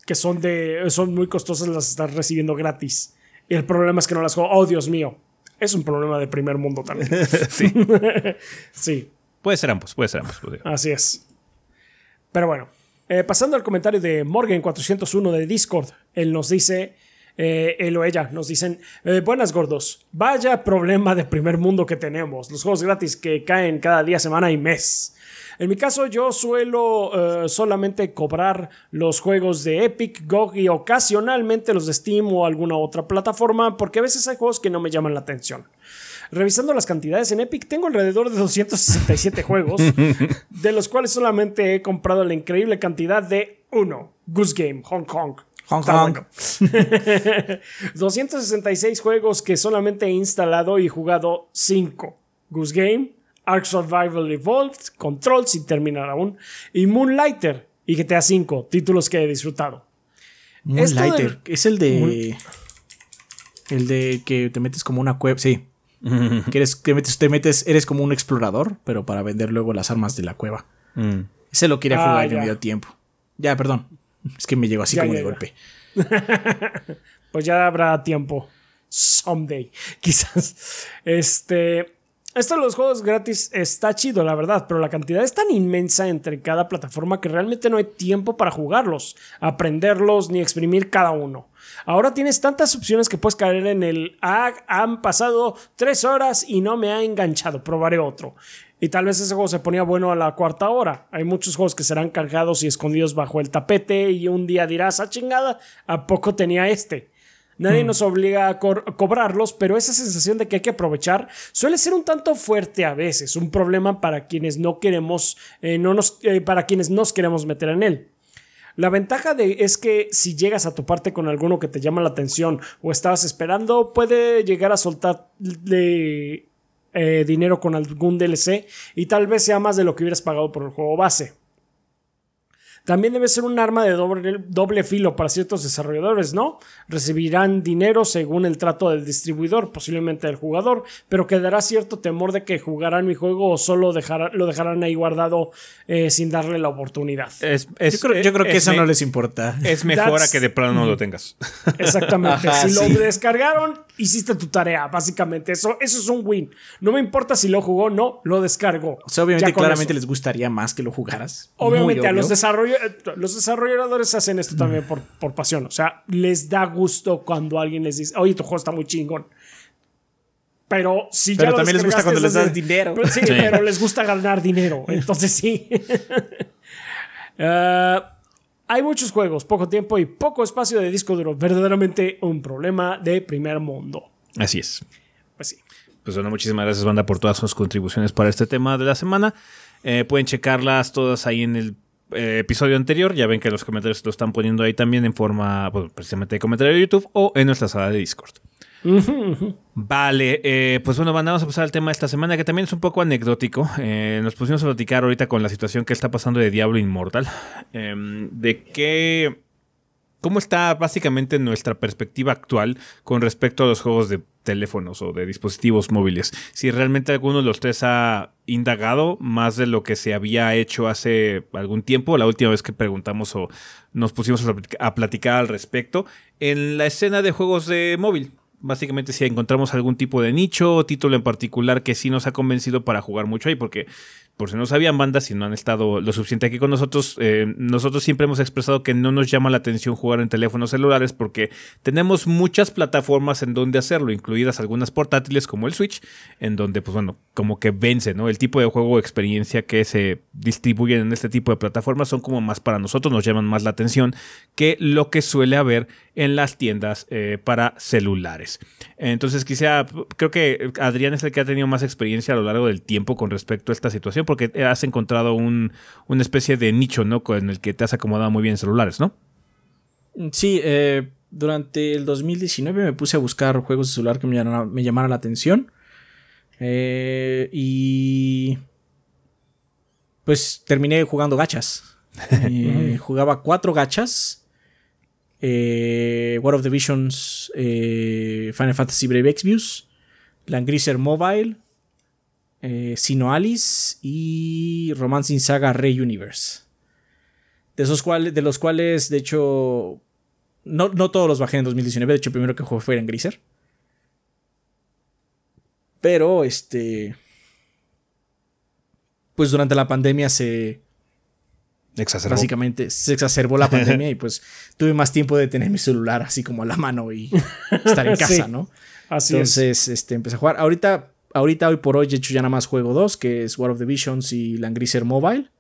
que son de son muy costosas las estás recibiendo gratis y el problema es que no las juego oh Dios mío es un problema de primer mundo también [laughs] sí. sí Puede ser ambos, puede ser ambos. así es pero bueno eh, pasando al comentario de Morgan 401 de Discord él nos dice eh, él o ella nos dicen eh, buenas gordos vaya problema de primer mundo que tenemos los juegos gratis que caen cada día semana y mes en mi caso, yo suelo solamente cobrar los juegos de Epic, GOG y ocasionalmente los de Steam o alguna otra plataforma, porque a veces hay juegos que no me llaman la atención. Revisando las cantidades en Epic, tengo alrededor de [laughs] 267 juegos, [laughs] de los cuales solamente he comprado la increíble cantidad de uno, Goose Game, Hong Kong. Hong Kong. bueno. [laughs] 266 juegos que solamente he instalado y jugado 5. Goose Game, Ark Survival Evolved, Control sin terminar aún, y Moonlighter y GTA V, títulos que he disfrutado. Moonlighter. del- Es el de. El de que te metes como una cueva. Sí. [laughs] que eres, que metes, te metes, eres como un explorador, pero para vender luego las armas de la cueva. Mm. Ese lo quería Ah, jugar y ya. no me dio tiempo. Ya, perdón. Es que me llegó así Ya, como de golpe. [laughs] Pues ya habrá tiempo. Someday, [laughs] quizás. Este. Esto de los juegos gratis está chido, la verdad, pero la cantidad es tan inmensa entre cada plataforma que realmente no hay tiempo para jugarlos, aprenderlos ni exprimir cada uno. Ahora tienes tantas opciones que puedes caer en el ah, han pasado tres horas y no me ha enganchado, probaré otro. Y tal vez ese juego se ponía bueno a la cuarta hora. Hay muchos juegos que serán cargados y escondidos bajo el tapete y un día dirás, ah chingada, ¿a poco tenía este? Nadie nos obliga a co- cobrarlos, pero esa sensación de que hay que aprovechar suele ser un tanto fuerte a veces, un problema para quienes no queremos, eh, no nos, eh, para quienes nos queremos meter en él. La ventaja de, es que si llegas a toparte con alguno que te llama la atención o estabas esperando, puede llegar a soltarle eh, dinero con algún DLC y tal vez sea más de lo que hubieras pagado por el juego base. También debe ser un arma de doble, doble, filo para ciertos desarrolladores, ¿no? Recibirán dinero según el trato del distribuidor, posiblemente del jugador, pero quedará cierto temor de que jugarán mi juego o solo lo dejarán ahí guardado eh, sin darle la oportunidad. yo, creo, que eso no les importa. Es mejor a que de plano no lo tengas. [laughs] Exactamente. si lo descargaron, hiciste tu tarea, básicamente. Eso, eso es un win. No me importa si lo jugó o no, lo descargó. obviamente, claramente les gustaría más que lo jugaras. Obviamente, a los, los desarrolladores hacen esto también por, por pasión. O sea, les da gusto cuando alguien les dice, oye, tu juego está muy chingón. Pero si pero también les gusta cuando les das dinero. sí, pero les gusta ganar dinero. Entonces sí. uh, [laughs] hay muchos juegos, poco tiempo y poco espacio de disco duro. Verdaderamente un problema de primer mundo. Así es. Pues sí. Pues bueno, muchísimas gracias, banda, por todas sus contribuciones para este tema de la semana. Eh, pueden checarlas todas ahí en el eh, episodio anterior. Ya ven que los comentarios lo están poniendo ahí también en forma, pues, precisamente de comentario de YouTube o en nuestra sala de Discord. [laughs] Vale, eh, pues bueno, vamos a pasar al tema de esta semana que también es un poco anecdótico. Eh, nos pusimos a platicar ahorita con la situación que está pasando de Diablo Inmortal. Em, de qué. ¿Cómo está básicamente nuestra perspectiva actual con respecto a los juegos de teléfonos o de dispositivos móviles? Si realmente alguno de los tres ha indagado más de lo que se había hecho hace algún tiempo, la última vez que preguntamos o nos pusimos a platicar al respecto, en la escena de juegos de móvil básicamente si encontramos algún tipo de nicho o título en particular que sí nos ha convencido para jugar mucho ahí, porque por si no sabían bandas y no han estado lo suficiente aquí con nosotros, eh, nosotros siempre hemos expresado que no nos llama la atención jugar en teléfonos celulares porque tenemos muchas plataformas en donde hacerlo, incluidas algunas portátiles como el Switch, en donde pues bueno, como que vence, ¿no? El tipo de juego o experiencia que se distribuyen en este tipo de plataformas son como más para nosotros, nos llaman más la atención que lo que suele haber en las tiendas eh, para celulares. Entonces quizá, creo que Adrián es el que ha tenido más experiencia a lo largo del tiempo con respecto a esta situación porque has encontrado un, una especie de nicho, ¿no? Con el que te has acomodado muy bien en celulares, ¿no? Sí, eh, durante el 2019 me puse a buscar juegos de celular que me llamaran, la atención. Eh, y pues terminé jugando gachas. [laughs] Eh, jugaba cuatro gachas. War of the Visions, Final Fantasy Brave Exvius, Langrisser Mobile, eh, Sino Alice y Romancing Saga Rey Universe. De, esos cuales, de los cuales, de hecho, no, no, todos los bajé en 2019. De hecho, el primero que jugué fue en Griser. Pero, este. Pues durante la pandemia se. Exacerbó. Básicamente se exacerbó la [laughs] pandemia y pues tuve más tiempo de tener mi celular así como a la mano y estar en [laughs] casa, ¿no? Así Entonces, este, empecé a jugar. Ahorita ahorita, hoy por hoy, de hecho, ya nada más juego dos, que es War of the Visions y Langrisser Mobile.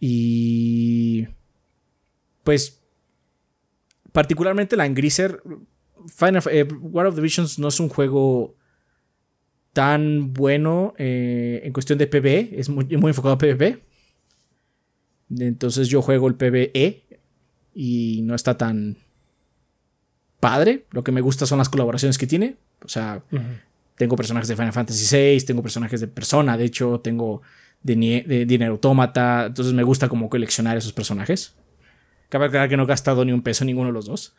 Y. Pues. Particularmente Langrisser. Final, eh, War of the Visions no es un juego tan bueno eh, en cuestión de PvE. Es muy, muy enfocado a PvP. Entonces yo juego el PvE. Y no está tan padre. Lo que me gusta son las colaboraciones que tiene. O sea, tengo personajes de Final Fantasy VI, tengo personajes de Persona, de hecho, tengo de, de Dinero Autómata. Entonces me gusta como coleccionar esos personajes. Cabe aclarar que no he gastado ni un peso en ninguno de los dos.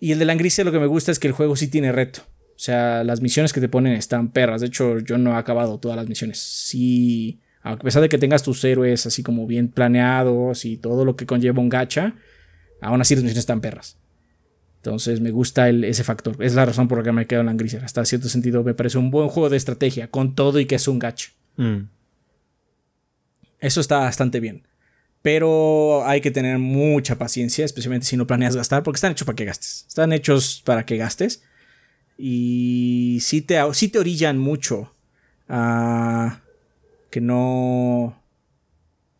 Y el de Langricia lo que me gusta es que el juego sí tiene reto. O sea, las misiones que te ponen están perras. De hecho, yo no he acabado todas las misiones. Sí, a pesar de que tengas tus héroes así como bien planeados y todo lo que conlleva un gacha, aún así las misiones están perras. Entonces me gusta ese factor. Es la razón por la que me quedo en Langrisser. Hasta cierto sentido me parece un buen juego de estrategia, con todo y que es un gacho. Mm. Eso está bastante bien. Pero hay que tener mucha paciencia, especialmente si no planeas gastar, porque están hechos para que gastes. Están hechos para que gastes. Y sí te, sí te orillan mucho a que no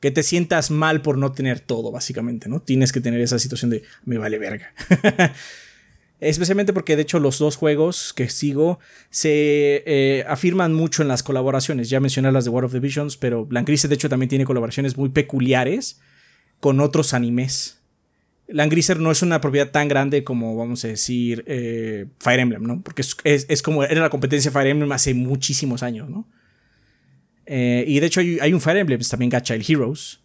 que te sientas mal por no tener todo, básicamente, ¿no? Tienes que tener esa situación de me vale verga. [laughs] Especialmente porque de hecho los dos juegos que sigo se eh, afirman mucho en las colaboraciones. Ya mencioné las de War of the Visions, pero Langrise de hecho también tiene colaboraciones muy peculiares con otros animes. Langriser no es una propiedad tan grande como, vamos a decir, eh, Fire Emblem, ¿no? Porque es, es, como, era la competencia Fire Emblem hace muchísimos años, ¿no? Eh, y de hecho hay, un Fire Emblem también gacha, el Heroes.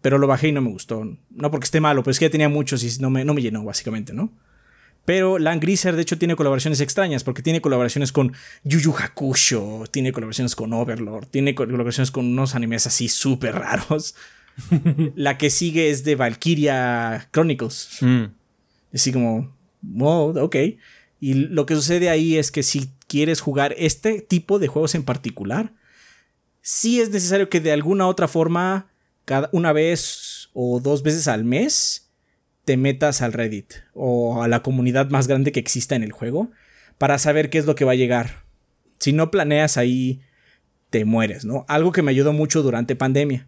Pero lo bajé y no me gustó. No porque esté malo, pero es que ya tenía muchos y no me, no me llenó, básicamente, ¿no? Pero Land de hecho, tiene colaboraciones extrañas, porque tiene colaboraciones con Yu Yu Hakusho, tiene colaboraciones con Overlord, tiene colaboraciones con unos animes así súper raros. [laughs] la que sigue es de Valkyria Chronicles. Mm. Así como, wow, ok. Y lo que sucede ahí es que si quieres jugar este tipo de juegos en particular, sí es necesario que de alguna otra forma, cada una vez o dos veces al mes, te metas al Reddit o a la comunidad más grande que exista en el juego para saber qué es lo que va a llegar. Si no planeas ahí, te mueres, ¿no? Algo que me ayudó mucho durante pandemia.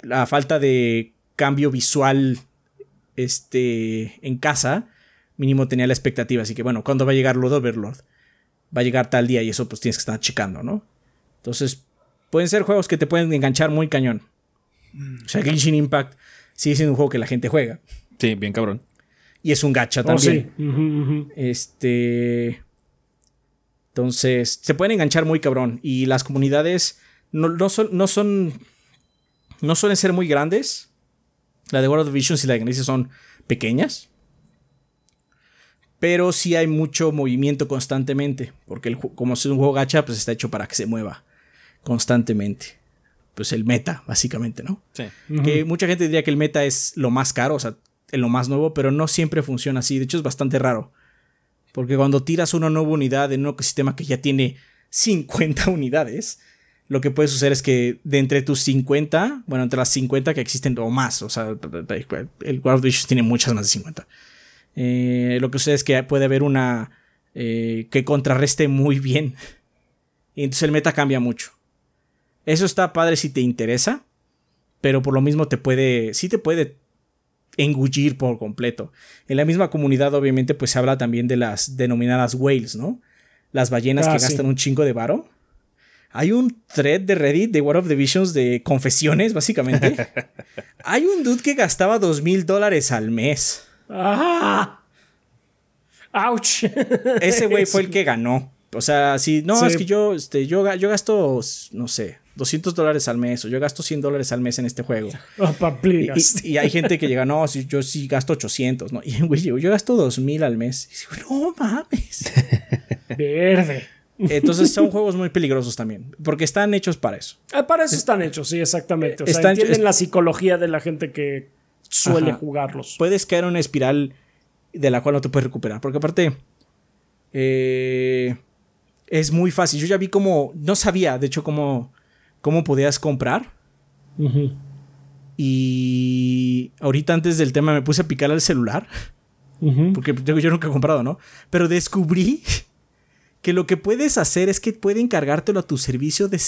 La falta de cambio visual este, en casa, mínimo tenía la expectativa. Así que, bueno, ¿cuándo va a llegar Lord Overlord? Va a llegar tal día y eso pues tienes que estar checando, ¿no? Entonces, pueden ser juegos que te pueden enganchar muy cañón. O sea, Genshin Impact sigue siendo un juego que la gente juega. Sí, bien cabrón. Y es un gacha oh, también. Este. Entonces, se pueden enganchar muy cabrón. Y las comunidades no, son, no son. No suelen ser muy grandes. La de World of Visions y la de Iglesia son pequeñas. Pero sí hay mucho movimiento constantemente. Porque el, como es un juego gacha, pues está hecho para que se mueva constantemente pues el meta, básicamente, ¿no? Sí. Que mucha gente diría que el meta es lo más caro, o sea, lo más nuevo, pero no siempre funciona así. De hecho, es bastante raro. Porque cuando tiras una nueva unidad en un ecosistema que ya tiene 50 [laughs] unidades, lo que puede suceder es que de entre tus 50, bueno, entre las 50 que existen o más, o sea, el World of tiene muchas más de 50. Eh, lo que sucede es que puede haber una eh, que contrarreste muy bien. Y entonces el meta cambia mucho. Eso está padre si te interesa, pero por lo mismo te puede, sí te puede engullir por completo. En la misma comunidad, obviamente, pues se habla también de las denominadas whales, ¿no? Las ballenas ah, que gastan un chingo de varo. Hay un thread de Reddit de War of the Visions de confesiones, básicamente. [laughs] Hay un dude que gastaba dos mil dólares al mes. ¡Ah! ¡Auch! Ese güey fue el [laughs] que ganó. O sea, si no, es que yo, este, yo, yo gasto, no sé, 200 dólares al mes o yo gasto 100 dólares al mes en este juego. [laughs] y, y, hay gente que llega, no, si yo sí gasto 800, ¿no? Y güey, yo, yo gasto 2000 al mes. Y digo, no mames. [laughs] Verde. Entonces son juegos muy peligrosos también, porque están hechos para eso. Ah, para eso están hechos, sí, exactamente. O sea, entienden la psicología de la gente que suele jugarlos. Puedes caer en una espiral de la cual no te puedes recuperar, porque aparte eh, es muy fácil. Yo ya vi como, no sabía, de hecho, cómo cómo podías comprar. Y ahorita antes del tema me puse a picar al celular. Porque yo nunca he comprado, ¿no? Pero descubrí [laughs] que lo que puedes hacer es que pueden cargártelo a tu servicio de,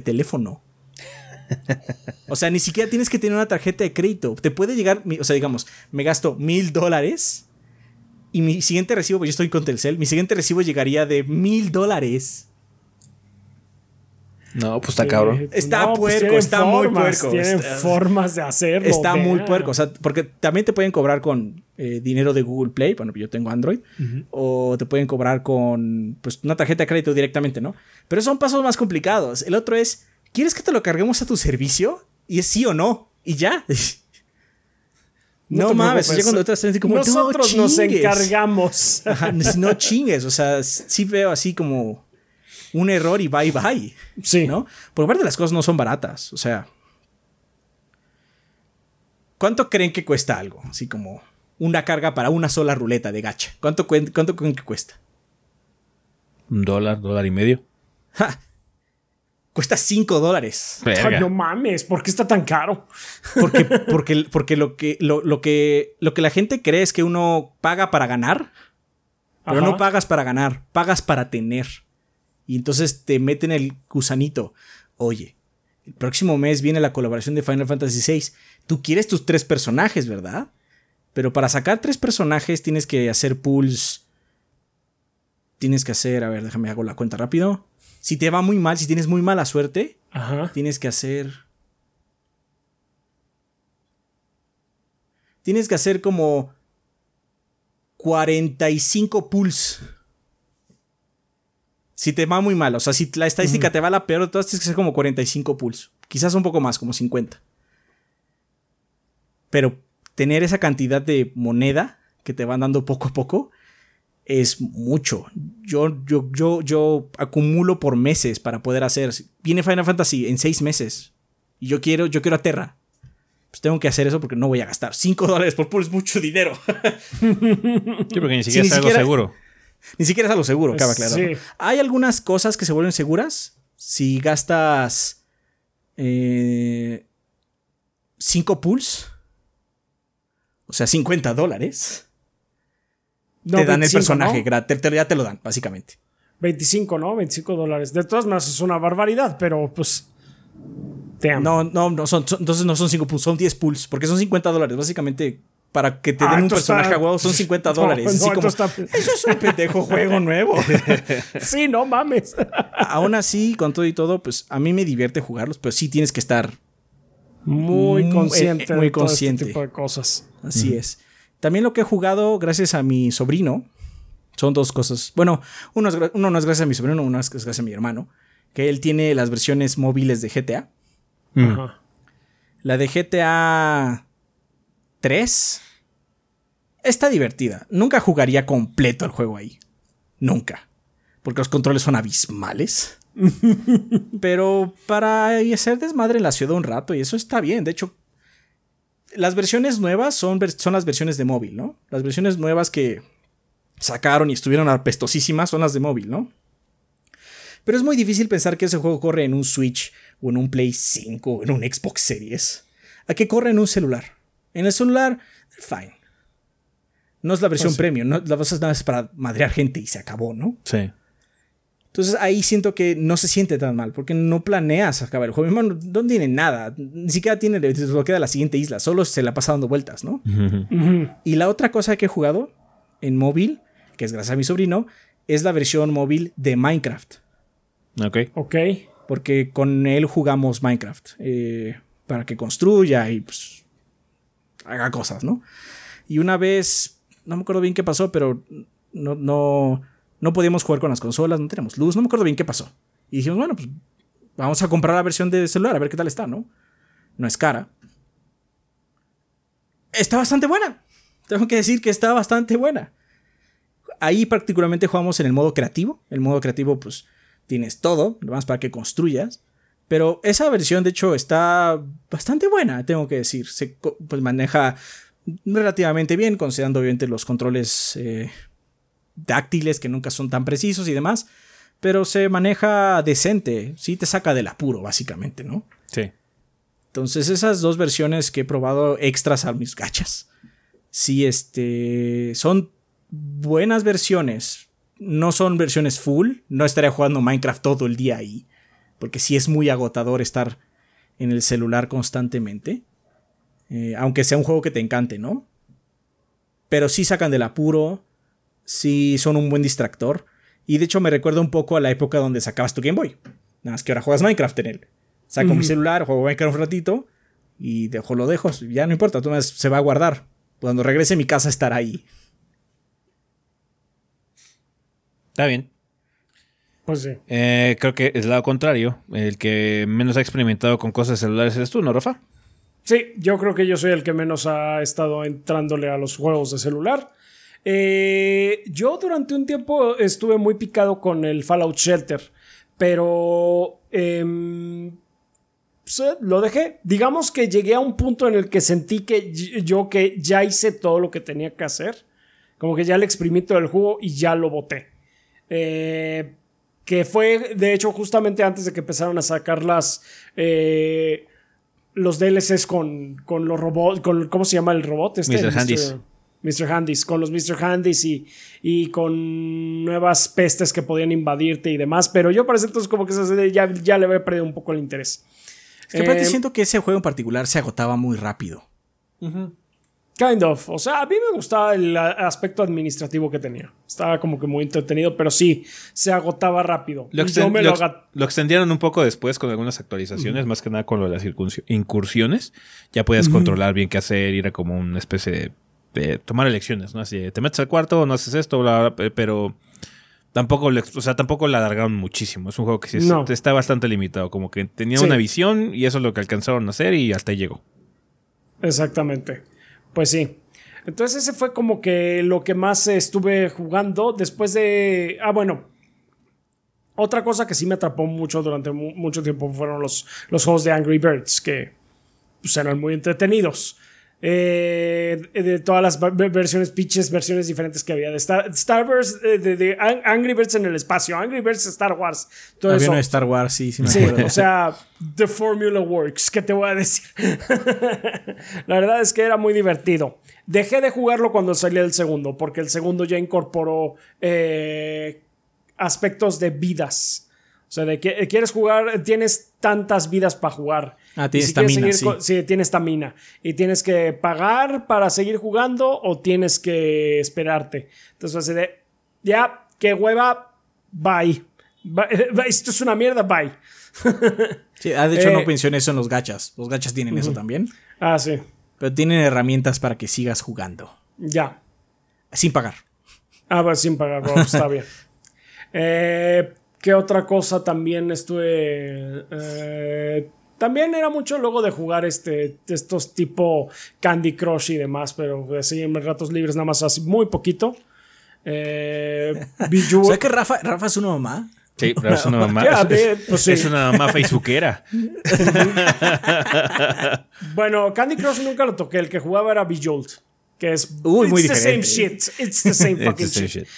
teléfono. [laughs] o sea, ni siquiera tienes que tener una tarjeta de crédito. Te puede llegar, o sea, digamos, me gasto mil dólares y mi siguiente recibo, pues yo estoy con Telcel, mi siguiente recibo llegaría de mil dólares. No, pues está cabrón. Está pues puerco, está muy puerco. Tienen formas de hacerlo. Está muy puerco. O sea, porque también te pueden cobrar con eh, dinero de Google Play. Bueno, yo tengo Android. O te pueden cobrar con pues, una tarjeta de crédito directamente, ¿no? Pero son pasos más complicados. El otro es, ¿quieres que te lo carguemos a tu servicio? Y es sí o no. Y ya. [laughs] No, mames, cuando como, nosotros nos encargamos. [laughs] no chingues, o sea, sí veo así como un error y bye bye. Sí. ¿No? Por parte las cosas no son baratas. O sea. ¿Cuánto creen que cuesta algo? Así como una carga para una sola ruleta de gacha. ¿Cuánto, cuánto creen que cuesta? Un dólar, dólar y medio. Cuesta 5 dólares. no mames, ¿por qué está tan caro? Porque, [laughs] porque, porque lo, que, lo, que, lo que la gente cree es que uno paga para ganar, pero no pagas para ganar, pagas para tener. Y entonces te meten el gusanito. Oye, el próximo mes viene la colaboración de Final Fantasy VI. Tú quieres tus tres personajes, ¿verdad? Pero para sacar tres personajes tienes que hacer pools. Tienes que hacer, a ver, déjame hago la cuenta rápido. Si te va muy mal, si tienes muy mala suerte, tienes que hacer. Tienes que hacer como 45 pools Si te va muy mal, o sea, si la estadística te va la peor de todas, tienes que ser como 45 pulls. Quizás un poco más, como 50. Pero tener esa cantidad de moneda que te van dando poco a poco es mucho. Yo, yo, yo, yo acumulo por meses para poder hacer. Viene Final Fantasy en seis meses. Y yo quiero, yo quiero a Terra. Pues tengo que hacer eso porque no voy a gastar. 5 [laughs] dólares por pool es mucho dinero. sí, porque ni [laughs] siquiera es algo seguro. Ni siquiera es algo seguro, cabe claro. Hay algunas cosas que se vuelven seguras si gastas 5 eh, pools. O sea, 50 dólares te dan el personaje, gratis, ya te lo dan, básicamente. 25, ¿no? 25 dólares. De todas maneras es una barbaridad, pero pues... No, no, no son, entonces no son 5 pools, son 10 pools, porque son 50 dólares, básicamente. Para que te den ah, un personaje a huevo son 50 [laughs] dólares. Eso es un pendejo juego nuevo. [laughs] sí, no mames. [laughs] Aún así, con todo y todo, pues a mí me divierte jugarlos, pero sí tienes que estar muy consciente, muy consciente. de este tipo de cosas. Así es. También lo que he jugado gracias a mi sobrino son dos cosas. Bueno, uno, no es gracias a mi sobrino, uno es gracias a mi hermano, que él tiene las versiones móviles de GTA. La de GTA 3 está divertida. Nunca jugaría completo el juego ahí. Nunca. Porque los controles son abismales. [laughs] Pero para hacer desmadre en la ciudad un rato, y eso está bien. De hecho, las versiones nuevas son, son las versiones de móvil, ¿no? Las versiones nuevas que sacaron y estuvieron apestosísimas son las de móvil, ¿no? Pero es muy difícil pensar que ese juego corre en un Switch o en un Play 5 o en un Xbox Series. A que corre en un celular. En el celular, fine. No es la versión pues premium, no, la vas a es para madrear gente y se acabó, ¿no? Sí. Entonces ahí siento que no se siente tan mal, porque no planeas acabar el juego. Mi hermano no tiene nada, ni siquiera tiene desbloqueada la siguiente isla, solo se la pasa dando vueltas, ¿no? Y la otra cosa que he jugado en móvil, que es gracias a mi sobrino, es la versión móvil de Minecraft. Ok. Ok. Porque con él jugamos Minecraft. Eh, para que construya y pues, haga cosas, ¿no? Y una vez, no me acuerdo bien qué pasó, pero no, no no podíamos jugar con las consolas, no tenemos luz, no me acuerdo bien qué pasó. Y dijimos, bueno, pues vamos a comprar la versión de celular, a ver qué tal está, ¿no? No es cara. Está bastante buena. Tengo que decir que está bastante buena. Ahí particularmente jugamos en el modo creativo. El modo creativo, pues, tienes todo, más para que construyas. Pero esa versión, de hecho, está bastante buena, tengo que decir. Se pues, maneja relativamente bien, considerando obviamente los controles eh, dáctiles que nunca son tan precisos y demás, pero se maneja decente, sí te saca del apuro, básicamente, ¿no? Sí. Entonces, esas dos versiones que he probado extras a mis gachas, sí, este, son buenas versiones. No son versiones full, no estaría jugando Minecraft todo el día ahí, porque sí es muy agotador estar en el celular constantemente. Eh, aunque sea un juego que te encante, ¿no? Pero sí sacan del apuro, sí son un buen distractor. Y de hecho me recuerda un poco a la época donde sacabas tu Game Boy. Nada más que ahora juegas Minecraft en él. Saco mi celular, juego Minecraft un ratito y dejo lo dejo. Ya no importa, tú se va a guardar. Cuando regrese a mi casa estará ahí. Está bien. Pues sí. Eh, creo que es lado contrario. El que menos ha experimentado con cosas celulares eres tú, ¿no, Rafa? Sí, yo creo que yo soy el que menos ha estado entrándole a los juegos de celular. Eh, yo durante un tiempo estuve muy picado con el Fallout Shelter, pero em, pues, eh, lo dejé. Digamos que llegué a un punto en el que sentí que yo que ya hice todo lo que tenía que hacer. Como que ya le exprimí todo el jugo y ya lo boté. Eh, que fue, de hecho, justamente antes de que empezaron a sacar las... los DLCs con, con los robots, con, ¿cómo se llama el robot? Este, Mr. Mr. Handys, con los Mr. Handys y, y con nuevas pestes que podían invadirte y demás. Pero yo parece entonces como que ya, ya le había perdido un poco el interés. Es que aparte eh, siento que ese juego en particular se agotaba muy rápido. Kind of. O sea, a mí me gustaba el aspecto administrativo que tenía. Estaba como que muy entretenido, pero sí, se agotaba rápido. Lo, extendieron un poco después con algunas actualizaciones, más que nada con lo de las incursiones. Ya podías controlar bien qué hacer, ir a como una especie de tomar elecciones, ¿no? Así, te metes al cuarto, no haces esto, bla, bla, pero, tampoco, o sea, tampoco la alargaron muchísimo. Es un juego que sí está bastante limitado. Como que tenía una visión y eso es lo que alcanzaron a hacer y hasta ahí llegó. Exactamente. Pues sí. Entonces ese fue como que lo que más estuve jugando después de... Ah, bueno. Otra cosa que sí me atrapó mucho durante mucho tiempo fueron los, los juegos de Angry Birds, que pues, eran muy entretenidos. Eh, de todas las versiones, pitches, versiones diferentes que había de Star, Wars, eh, de, Angry Birds en el espacio, Angry Birds Star Wars. Todo había de Star Wars, sí, sí me acuerdo. o sea, The Formula Works, ¿qué te voy a decir? [laughs] La verdad es que era muy divertido. Dejé de jugarlo cuando salió el segundo, porque el segundo ya incorporó eh, aspectos de vidas. O sea, de que quieres jugar, tienes tantas vidas para jugar. Ah, tienes estamina. sí. sí, tienes estamina. Y tienes que pagar para seguir jugando o tienes que esperarte. Entonces, así de, ya, qué hueva, bye. [laughs] Esto es una mierda, bye. [laughs] sí, ah, de hecho, no eh, en eso en los gachas. Los gachas tienen eso también. Ah, sí. Pero tienen herramientas para que sigas jugando. Ya. Sin pagar. Ah, pues sin pagar, está bien. [laughs] Eh, ¿Qué otra cosa también estuve... Eh, también era mucho luego de jugar este, estos tipo Candy Crush y demás, pero así en ratos libres nada más así muy poquito. Eh, [laughs] ¿Sabes que Rafa, Rafa es una mamá? Sí, Rafa es una mamá. [laughs] Pues es, una mamá facebookera. [laughs] bueno, Candy Crush nunca lo toqué. El que jugaba era Bejeweled. Que es. Uy, muy it's the same shit. It's the same fucking shit.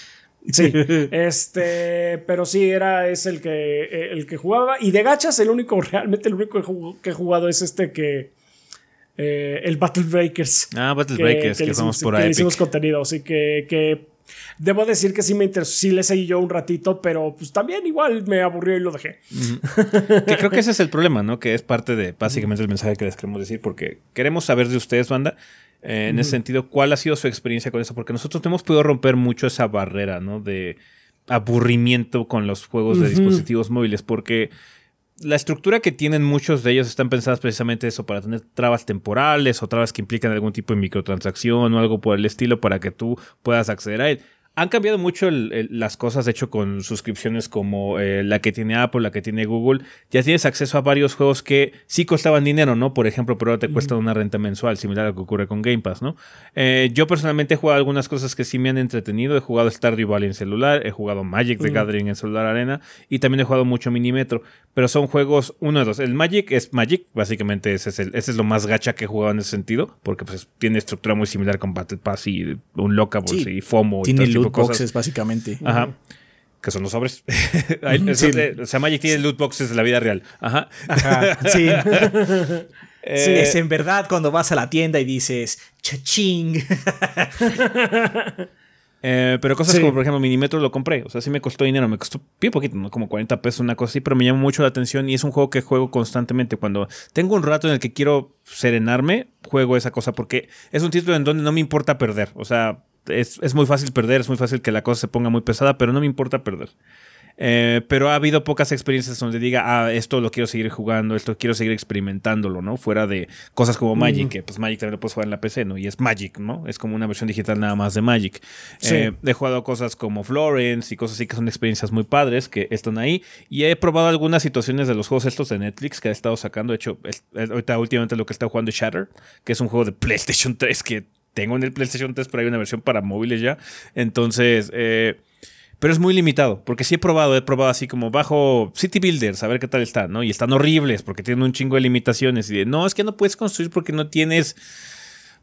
Sí, [laughs] este, pero sí, era es el que, el que jugaba. Y de gachas, el único, [laughs] realmente el único que he jugado es este que. Eh, el Battle Breakers. Ah, Battle Breakers, que, que, por ahí. hicimos contenido, así que, que Debo decir que sí me interesó, sí le seguí yo un ratito, pero pues también igual me aburrió y lo dejé. que creo que [laughs] ese es el problema, ¿no? Que es parte de básicamente el mensaje que les queremos decir, porque queremos saber de ustedes, banda, eh, en ese sentido, ¿cuál ha sido su experiencia con eso? Porque nosotros hemos podido romper mucho esa barrera, ¿no? De aburrimiento con los juegos de dispositivos móviles, porque la estructura que tienen muchos de ellos están pensadas precisamente eso, para tener trabas temporales o trabas que implican algún tipo de microtransacción o algo por el estilo para que tú puedas acceder a él han cambiado mucho las cosas, de hecho, con suscripciones como eh, la que tiene Apple, la que tiene Google. Ya tienes acceso a varios juegos que sí costaban dinero, ¿no? Por ejemplo, pero ahora te cuestan una renta mensual, similar a lo que ocurre con Game Pass, ¿no? Eh, yo personalmente he jugado algunas cosas que sí me han entretenido. He jugado Stardew Valley en celular, he jugado Magic the Gathering en celular arena y también he jugado mucho Minimetro. Pero son juegos, uno de dos. El Magic es Magic, básicamente ese es, el, ese es lo más gacha que he jugado en ese sentido, porque pues tiene estructura muy similar con Battle Pass y un Lockables y FOMO y todo boxes, básicamente. Ajá. Que son los sobres. [laughs] o sea, Magic tiene loot boxes de la vida real. Ajá. Ajá. [laughs] Sí. Eh, es en verdad cuando vas a la tienda y dices chaching. [laughs] Eh, pero cosas como, por ejemplo, Minimetro lo compré. O sea, sí me costó dinero. Me costó bien poquito, ¿no? Como 40 pesos, una cosa así. Pero me llama mucho la atención y es un juego que juego constantemente. Cuando tengo un rato en el que quiero serenarme, juego esa cosa porque es un título en donde no me importa perder. O sea, es, muy fácil perder, es muy fácil que la cosa se ponga muy pesada, pero no me importa perder. Eh, pero ha habido pocas experiencias donde diga, ah, esto lo quiero seguir jugando, esto quiero seguir experimentándolo, ¿no? Fuera de cosas como Magic, que pues Magic también lo puedes jugar en la PC, ¿no? Y es Magic, ¿no? Es como una versión digital nada más de Magic. Eh, he jugado cosas como Florence y cosas así que son experiencias muy padres que están ahí. Y he probado algunas situaciones de los juegos estos de Netflix que ha estado sacando. De hecho, ahorita últimamente lo que está jugando es Shatter, que es un juego de PlayStation [laughs] 3 que tengo en el PlayStation 3, pero hay una versión para móviles ya. Entonces, eh, pero es muy limitado, porque sí he probado, he probado así como bajo City Builders, a ver qué tal está, ¿no? Y están horribles porque tienen un chingo de limitaciones. Y de, no, es que no puedes construir porque no tienes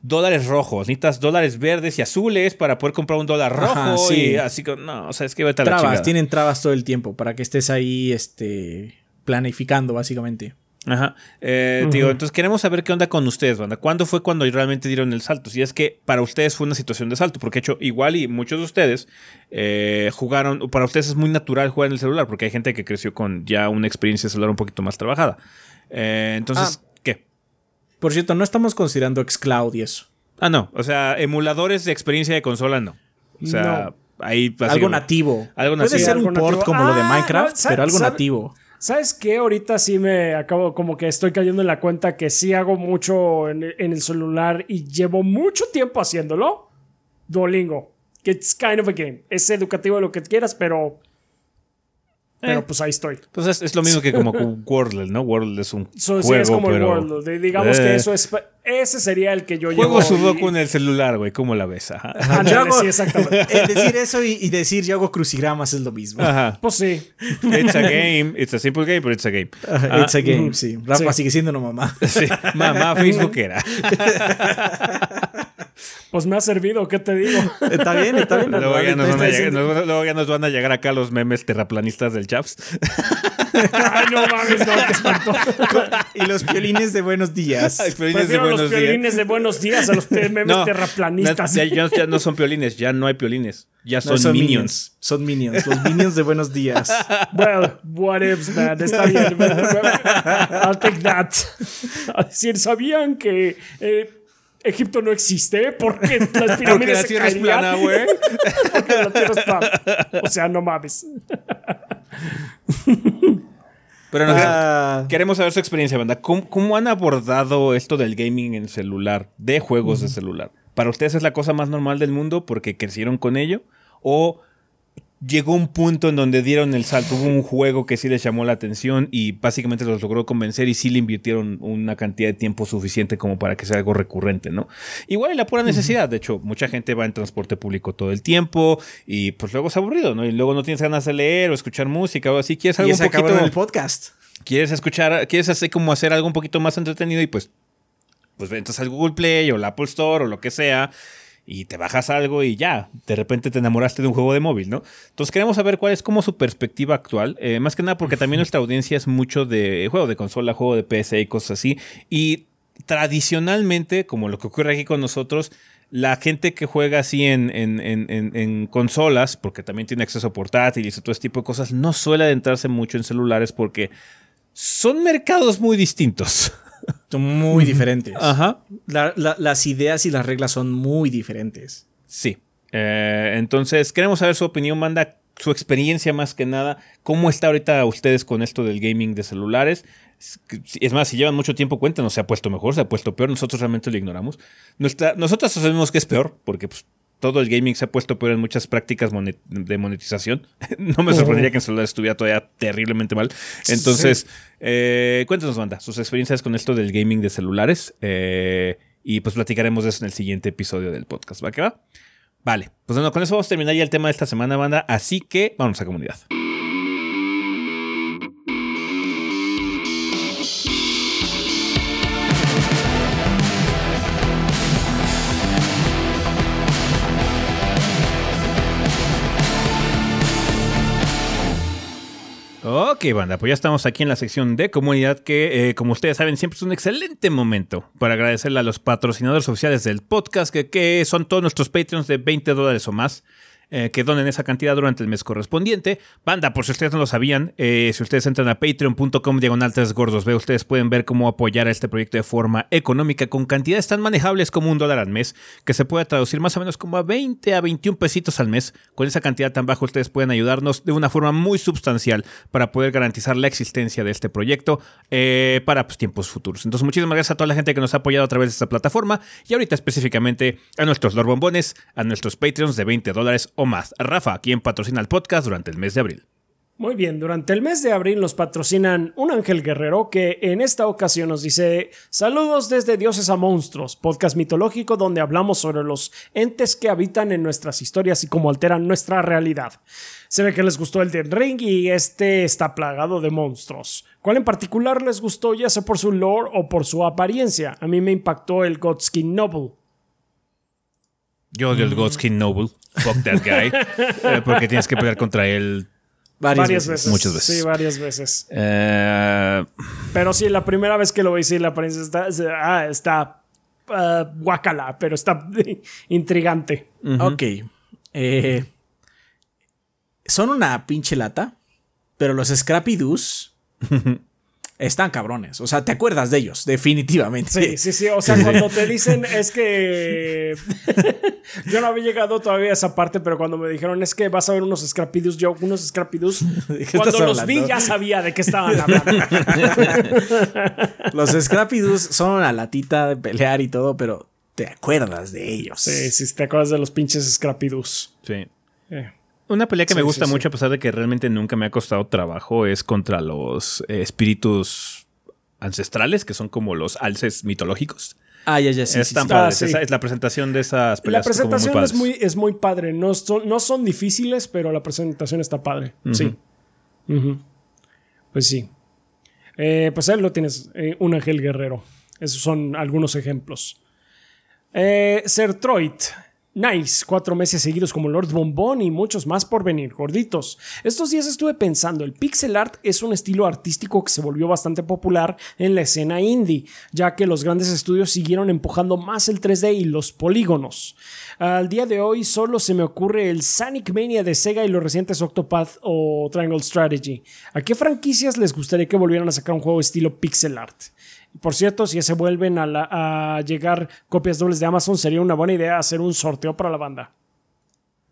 dólares rojos, necesitas dólares verdes y azules para poder comprar un dólar rojo. sí. así que, no, o sea, es que va a estar Trabas, tienen trabas todo el tiempo para que estés ahí, este, planificando, básicamente. Ajá. Eh, digo, entonces queremos saber qué onda con ustedes, banda. ¿Cuándo fue cuando realmente dieron el salto? Si es que para ustedes fue una situación de salto, porque de hecho, igual y muchos de ustedes eh, jugaron, para ustedes es muy natural jugar en el celular, porque hay gente que creció con ya una experiencia celular un poquito más trabajada. Eh, entonces, ah. ¿qué? Por cierto, no estamos considerando Xcloud y eso. Ah, no. O sea, emuladores de experiencia de consola, no. O sea, ahí algo nativo. Algo Puede ser un port como lo de ah, Minecraft, pero algo nativo. ¿Sabes qué? Ahorita sí me acabo, como que estoy cayendo en la cuenta que sí hago mucho en, el celular y llevo mucho tiempo haciéndolo. Duolingo. it's kind of a game. Es educativo lo que quieras, pero pero eh. pues ahí estoy. Pues es, lo mismo que como [laughs] Wordle, ¿no? Wordle es un juego, sí, es como el Wordle. Digamos que eh. eso es... Ese sería el que yo Juego Sudoku en el celular, güey. ¿Cómo la ves? Ajá. [laughs] sí, exactamente. [laughs] decir eso y, decir yo hago crucigramas es lo mismo. Ajá. Pues sí. It's a game. It's a simple game, but it's a game. it's a game, sí. Rafa sigue siendo una mamá. Sí. Mamá Facebookera. Pues me ha servido, ¿qué te digo? [laughs] Está bien, está bien. Luego ya, nos van a llegar, luego ya nos van a llegar acá los memes terraplanistas del Chaps. [laughs] Ay, no mames, no, qué espanto. [laughs] Y los violines de buenos días. Ay, violines de buenos los violines de buenos días a los memes terraplanistas. Ya, ya, no son violines, ya no hay violines. Ya son, minions. Son minions, los minions de buenos días. Well, what ifs, man. Está bien. I'll take that. Decir, ¿sabían que eh, Egipto no existe porque [laughs] las pirámides porque la tierra es plana, güey. [laughs] porque la tierra es plana. O sea, no mames. [laughs] Pero ah. queremos saber su experiencia, banda. ¿Cómo, han abordado esto del gaming en celular, de juegos de celular? ¿Para ustedes es la cosa más normal del mundo porque crecieron con ello? ¿O llegó un punto en donde dieron el salto. Hubo un juego que sí les llamó la atención y básicamente los logró convencer y sí le invirtieron una cantidad de tiempo suficiente como para que sea algo recurrente, ¿no? Igual es la pura necesidad. De hecho, mucha gente va en transporte público todo el tiempo y pues luego es aburrido, ¿no? Y luego no tienes ganas de leer o escuchar música o así. Quieres algo un poquito. el podcast. Quieres escuchar, quieres hacer como hacer algo un poquito más entretenido y pues pues entras al Google Play o la Apple Store o lo que sea y te bajas algo y ya, de repente te enamoraste de un juego de móvil, ¿no? Entonces queremos saber cuál es como su perspectiva actual, eh, más que nada porque también nuestra audiencia es mucho de juego de consola, juego de PC y cosas así, y tradicionalmente, como lo que ocurre aquí con nosotros, la gente que juega así en, en, en, en, consolas, porque también tiene acceso a portátiles y todo ese tipo de cosas, no suele adentrarse mucho en celulares porque son mercados muy distintos. Son muy diferentes. Ajá. las ideas y las reglas son muy diferentes. Sí. Eh, entonces, queremos saber su opinión, manda su experiencia más que nada. ¿Cómo está ahorita ustedes con esto del gaming de celulares? Es más, si llevan mucho tiempo, cuéntanos, ¿se ha puesto mejor, se ha puesto peor? Nosotros realmente lo ignoramos. Nuestra, nosotros sabemos que es peor, porque pues, todo el gaming se ha puesto peor en muchas prácticas de monetización. [laughs] no me sorprendería que en celular estuviera todavía terriblemente mal. Entonces, eh, cuéntanos, banda, sus experiencias con esto del gaming de celulares. Eh, y pues platicaremos de eso en el siguiente episodio del podcast. ¿Va que va? Vale, pues bueno, con eso vamos a terminar ya el tema de esta semana, banda. Así que vamos a comunidad. Ok, banda, pues ya estamos aquí en la sección de comunidad que, eh, como ustedes saben, siempre es un excelente momento para agradecerle a los patrocinadores oficiales del podcast, que, que son todos nuestros Patreons de 20 dólares o más. Eh, que donen esa cantidad durante el mes correspondiente. Banda, por si ustedes no lo sabían, eh, si ustedes entran a patreon.com diagonal gordos, ve, ustedes pueden ver cómo apoyar a este proyecto de forma económica con cantidades tan manejables como un dólar al mes, que se puede traducir más o menos como a 20 a 21 pesitos al mes. Con esa cantidad tan baja ustedes pueden ayudarnos de una forma muy sustancial para poder garantizar la existencia de este proyecto eh, para pues, tiempos futuros. Entonces, muchísimas gracias a toda la gente que nos ha apoyado a través de esta plataforma y ahorita específicamente a nuestros Lord Bombones, a nuestros Patreons de 20 dólares o más. Rafa, quien patrocina el podcast durante el mes de abril. Muy bien, durante el mes de abril nos patrocinan un ángel guerrero que en esta ocasión nos dice saludos desde Dioses a Monstruos, podcast mitológico donde hablamos sobre los entes que habitan en nuestras historias y cómo alteran nuestra realidad. Se ve que les gustó el de Ring y este está plagado de monstruos. ¿Cuál en particular les gustó ya sea por su lore o por su apariencia? A mí me impactó el Godskin Noble. Yo odio el Godskin Noble. Fuck that guy. [laughs] Eh, porque tienes que pelear contra él Varias, veces. Muchas veces. Sí, varias veces. Eh, pero sí, la primera vez que lo vi, sí, la apariencia está. Ah, está. Uh, guacala, pero está [laughs] intrigante. Ok. Eh, son una pinche lata, pero los Scrappy Doos [laughs] están cabrones. O sea, te acuerdas de ellos, definitivamente. Sí, sí, sí. O sea, cuando te dicen [laughs] es que. [laughs] yo no había llegado todavía a esa parte, pero cuando me dijeron es que vas a ver unos Scrapidus, yo unos Scrapidus. [laughs] cuando los vi ya sabía de qué estaban hablando. los Scrapidus son una latita de pelear y todo, pero te acuerdas de ellos. Sí, sí, te acuerdas de los pinches Scrappy-Doos. Sí. Eh. Una pelea que me gusta sí, mucho, a pesar de que realmente nunca me ha costado trabajo, es contra los eh, espíritus ancestrales, que son como los alces mitológicos. Ah, ya, ya, sí. sí, Están sí. padres. Ah, sí. Esa es la presentación de esas La peleas. como presentación es, muy, es muy padre. No son, no son difíciles, pero la presentación está padre. Sí. Pues sí. Eh, pues ahí lo tienes. eh, un ángel guerrero. Esos son algunos ejemplos. Eh, Sertroid. Nice, cuatro meses seguidos como Lord Bombón y muchos más por venir, gorditos. Estos días estuve pensando, el pixel art es un estilo artístico que se volvió bastante popular en la escena indie, ya que los grandes estudios siguieron empujando más el 3D y los polígonos. Al día de hoy solo se me ocurre el Sonic Mania de Sega y los recientes Octopath o Triangle Strategy. ¿A qué franquicias les gustaría que volvieran a sacar un juego estilo pixel art? Por cierto, si se vuelven a, la- a llegar copias dobles de Amazon, sería una buena idea hacer un sorteo para la banda.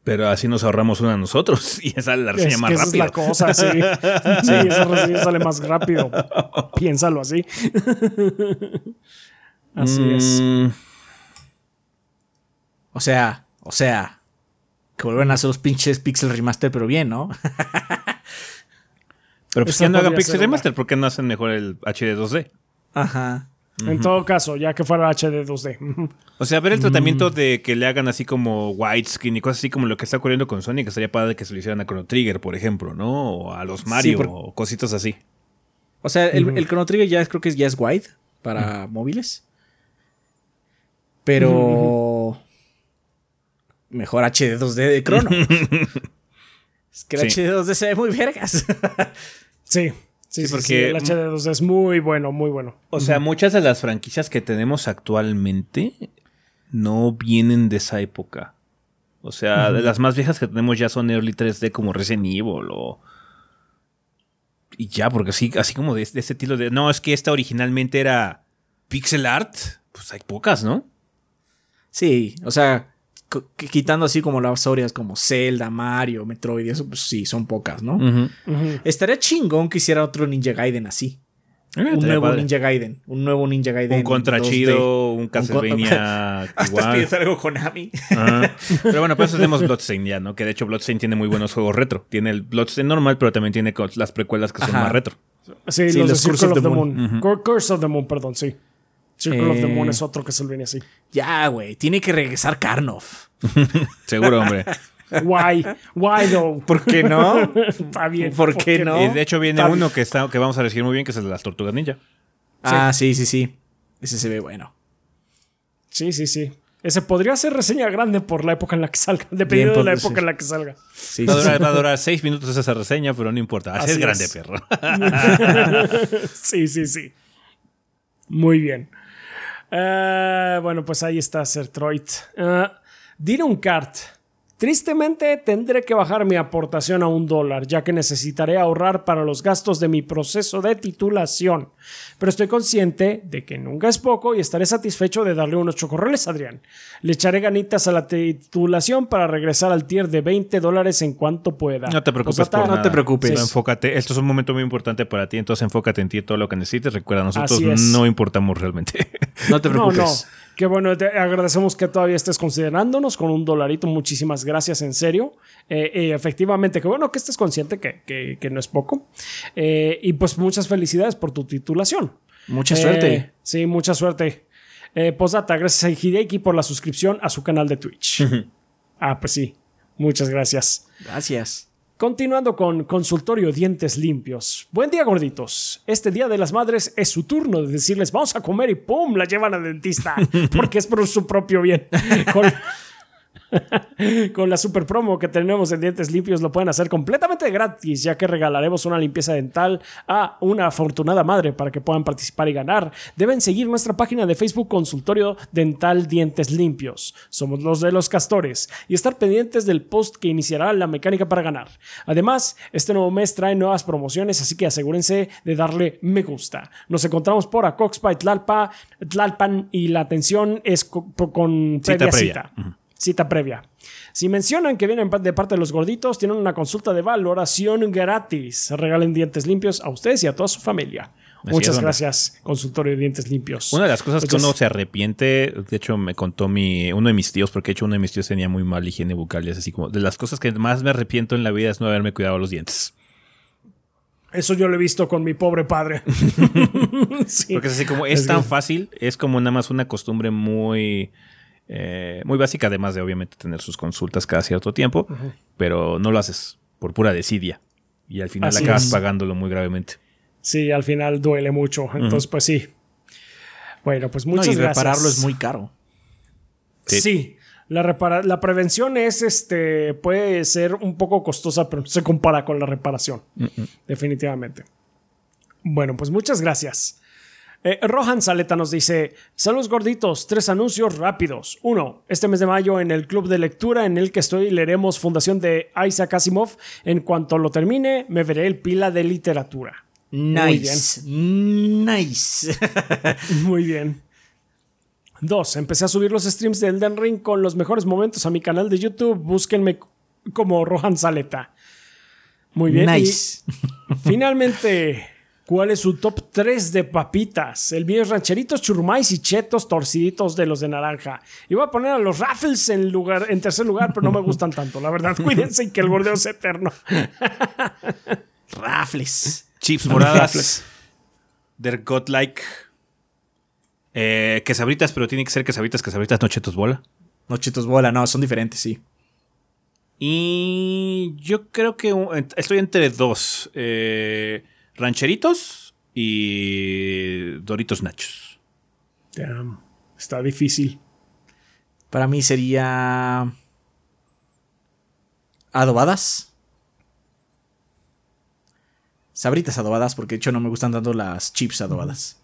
Pero así nos ahorramos una a nosotros [laughs] y esa es la reseña Es más que esa rápida. es la cosa, sí. [laughs] Sí, esa reseña sale más rápido. Piénsalo así. [laughs] Así es. Mm, O sea, o sea, que vuelvan a hacer los pinches Pixel Remaster, pero bien, ¿no? Pero pues ya no hagan Pixel. Remaster, ¿por qué no hacen mejor el HD 2D? Ajá. En todo caso, ya que fuera HD 2D. O sea, ver el tratamiento Mm. de que le hagan así como widescreen y cosas así como lo que está ocurriendo con Sonic, que estaría padre que se lo hicieran a Chrono Trigger, por ejemplo, ¿no? O a los Mario por- o cositas así. O sea, el, el Chrono Trigger ya creo que ya es wide para móviles. Pero. Mejor HD 2D de Chrono. [laughs] es que el Sí. HD 2D se ve muy vergas. Sí. Sí, Sí, sí, porque- sí, el HD 2D es muy bueno, muy bueno. O sea, muchas de las franquicias que tenemos actualmente no vienen de esa época. O sea, de las más viejas que tenemos ya son Early 3D como Resident Evil o... Y ya, porque así, así como de, de ese estilo de... No, es que esta originalmente era pixel art. Pues hay pocas, ¿no? sí, o sea, quitando así como las historias como Zelda, Mario, Metroid y eso, pues sí, son pocas, ¿no? Estaría chingón que hiciera otro Ninja Gaiden así. Eh, un nuevo padre. Ninja Gaiden. Un nuevo Ninja Gaiden. Un contra 2D. chido, un Castlevania [laughs] igual. pidiendo algo Konami. [laughs] Pero bueno, pues tenemos Bloodstain ya, ¿no? Que de hecho Bloodstain tiene muy buenos juegos retro. Tiene el Bloodstain normal, pero también tiene las precuelas que son Ajá. más retro. Sí, Sí, los, los de Curse of of the Moon. Moon. Cur- Curse of the Moon, perdón, sí. Circle of the Eh. Moon es otro que se viene así. Ya, güey. Tiene que regresar Karnoff. [laughs] Seguro, hombre. Why? Why though? ¿Por qué no? [laughs] Está bien. ¿Por qué no? Y de hecho viene Está uno que, está, que vamos a recibir muy bien, que es el de las Tortugas Ninja. ah, sí, sí, sí. Ese se ve bueno. Sí, sí, sí. Ese podría ser reseña grande por la época en la que salga, dependiendo de la época sí. en la que salga. Sí, Va a durar, sí. va a durar seis minutos esa reseña, pero no importa. Así, Así es grande, perro. [laughs] Sí, sí, sí. Muy bien. Eh, bueno, pues ahí está Sertroid. Uh, Dino Kart. Tristemente tendré que bajar mi aportación a un dólar, ya que necesitaré ahorrar para los gastos de mi proceso de titulación. Pero estoy consciente de que nunca es poco y estaré satisfecho de darle unos chocorroles, Adrián. Le echaré ganitas a la titulación para regresar al tier de 20 dólares en cuanto pueda. No te preocupes por no nada. te preocupes. Enfócate. Esto es un momento muy importante para ti, entonces enfócate en ti todo lo que necesites. Recuerda, nosotros no importamos realmente. [laughs] No te preocupes. No, no. Qué bueno, te agradecemos que todavía estés considerándonos con un dolarito. Muchísimas gracias, en serio. Eh, eh, efectivamente, qué bueno que estés consciente que, que- que no es poco. Eh, y pues muchas felicidades por tu titulación. Mucha Eh, suerte. sí, mucha suerte. Postdata, gracias a Hideki por la suscripción a su canal de Twitch. ah, pues sí. Muchas gracias. Gracias. Continuando con consultorio dientes limpios. Buen día, gorditos. Este día de las madres es su turno de decirles vamos a comer y ¡pum! la llevan al dentista. [laughs] Porque es por su propio bien. Con, [laughs] con la super promo que tenemos en dientes limpios lo pueden hacer completamente gratis, ya que regalaremos una limpieza dental a una afortunada madre para que puedan participar y ganar. Deben seguir nuestra página de Facebook Consultorio Dental Dientes Limpios. Somos los de los castores y estar pendientes del post que iniciará la mecánica para ganar. Además, este nuevo mes trae nuevas promociones, así que asegúrense de darle me gusta. Nos encontramos por Acoxpa, Tlalpa, Tlalpan y la atención es co- con Cita previa previa. cita. Cita previa. Si mencionan que vienen de parte de los gorditos, tienen una consulta de valoración gratis. Regalen dientes limpios a ustedes y a toda su familia. Muchas gracias, consultorio de dientes limpios. Una de las cosas que uno se arrepiente, de hecho me contó mi, uno de mis tíos, porque de hecho uno de mis tíos tenía muy mal higiene bucal y es así como, de las cosas que más me arrepiento en la vida es no haberme cuidado los dientes. Eso yo lo he visto con mi pobre padre. [laughs] [laughs] Porque es así como, es, tan fácil, es como nada más una costumbre muy, eh, muy básica, además de obviamente tener sus consultas cada cierto tiempo, pero no lo haces por pura desidia. Y al final acabas pagándolo muy gravemente. Sí, al final duele mucho. Entonces, pues sí. Bueno, pues muchas no, y repararlo es muy caro. Sí. La, la, prevención es, este, puede ser un poco costosa, pero no se compara con la reparación. Definitivamente. Bueno, pues muchas gracias. Eh, Rohan Saleta nos dice: Saludos gorditos, tres anuncios rápidos. Uno, este mes de mayo en el club de lectura en el que estoy leeremos Fundación de Isaac Asimov. En cuanto lo termine, me veré el pila de literatura. Nice. Nice. [laughs] Muy bien. Dos, empecé a subir los streams de Elden Ring con los mejores momentos a mi canal de YouTube. Búsquenme como Rohan Saleta. Muy bien. Nice. finalmente, [laughs] ¿cuál es su top 3 de papitas? El mío es rancheritos, churmais y chetos torciditos de los de naranja. Iba a poner a los raffles en, lugar, en tercer lugar, pero no me gustan tanto. La verdad, [laughs] cuídense y que el bordeo sea eterno. [laughs] raffles. Chips [laughs] moradas. Der Godlike. Eh, quesabritas, pero tiene que ser quesabritas, quesabritas, no chetos bola. No chetos bola, no, son diferentes, sí. Y yo creo que estoy entre dos. Eh, rancheritos y Doritos Nachos. está difícil. Para mí sería... Adobadas. Sabritas adobadas, porque de hecho no me gustan tanto las chips adobadas.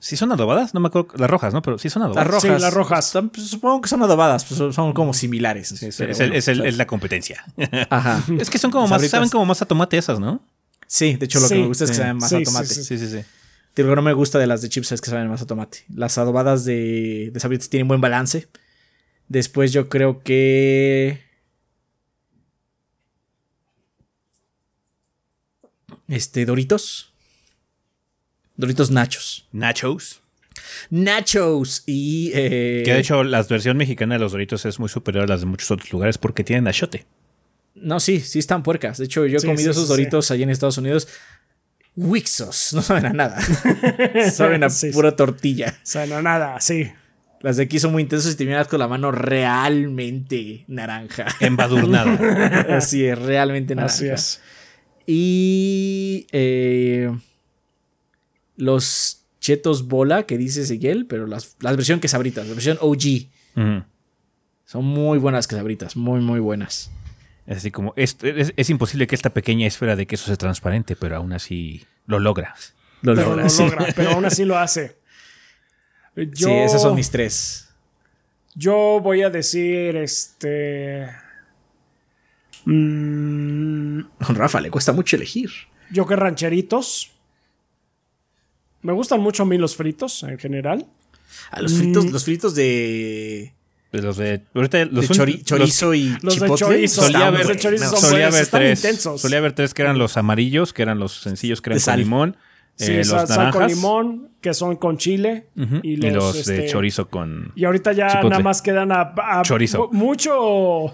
¿Sí son adobadas? No me acuerdo. Las rojas, ¿no? Pero sí son adobadas. Las rojas. Sí, las rojas. Pues, supongo que son adobadas, pues son como similares. es, la competencia. Ajá. [laughs] es que son como más, saben como más a tomate esas, ¿no? Sí, de hecho lo que me gusta es que saben más a tomate. Sí, sí, sí. Lo que no me gusta de las de chips es que saben más a tomate. Las adobadas de, de sabritas tienen buen balance. Después yo creo que... Este, Doritos. Doritos Nachos. Nachos. Nachos. Y. Eh, que de hecho, la versión mexicana de los Doritos es muy superior a las de muchos otros lugares porque tienen achote. No, sí, sí están puercas. De hecho, yo he comido esos Doritos allí en Estados Unidos. Wixos, [laughs] no saben a nada. [laughs] saben a pura tortilla. Saben a nada, sí. Las de aquí son muy intensas y te miras con la mano realmente naranja. Embadurnada. [laughs] Así es, realmente naranja. Así es. Y. Eh, los chetos bola que dice Seguel, pero las, las versión quesabritas, la versión OG. Son muy buenas quesabritas, muy, muy buenas. Es así como, es, es, imposible que esta pequeña esfera de queso sea transparente, pero aún así lo logra. Lo logra, pero aún así lo hace. sí, esos son mis tres. Yo voy a decir, este... Mm, Rafa, le cuesta mucho elegir. Yo que rancheritos. Me gustan mucho a mí los fritos en general. A los fritos, mm. los fritos de. Los de. los chorizo y los De chorizo, solía haber, solía haber tres. Solía haber tres que eran los amarillos, que eran los sencillos, que eran con limón. Sí, eh, los sal, con limón, que son con chile. y, los, de este, chorizo con. Y ahorita ya nada más quedan a, chorizo. Mucho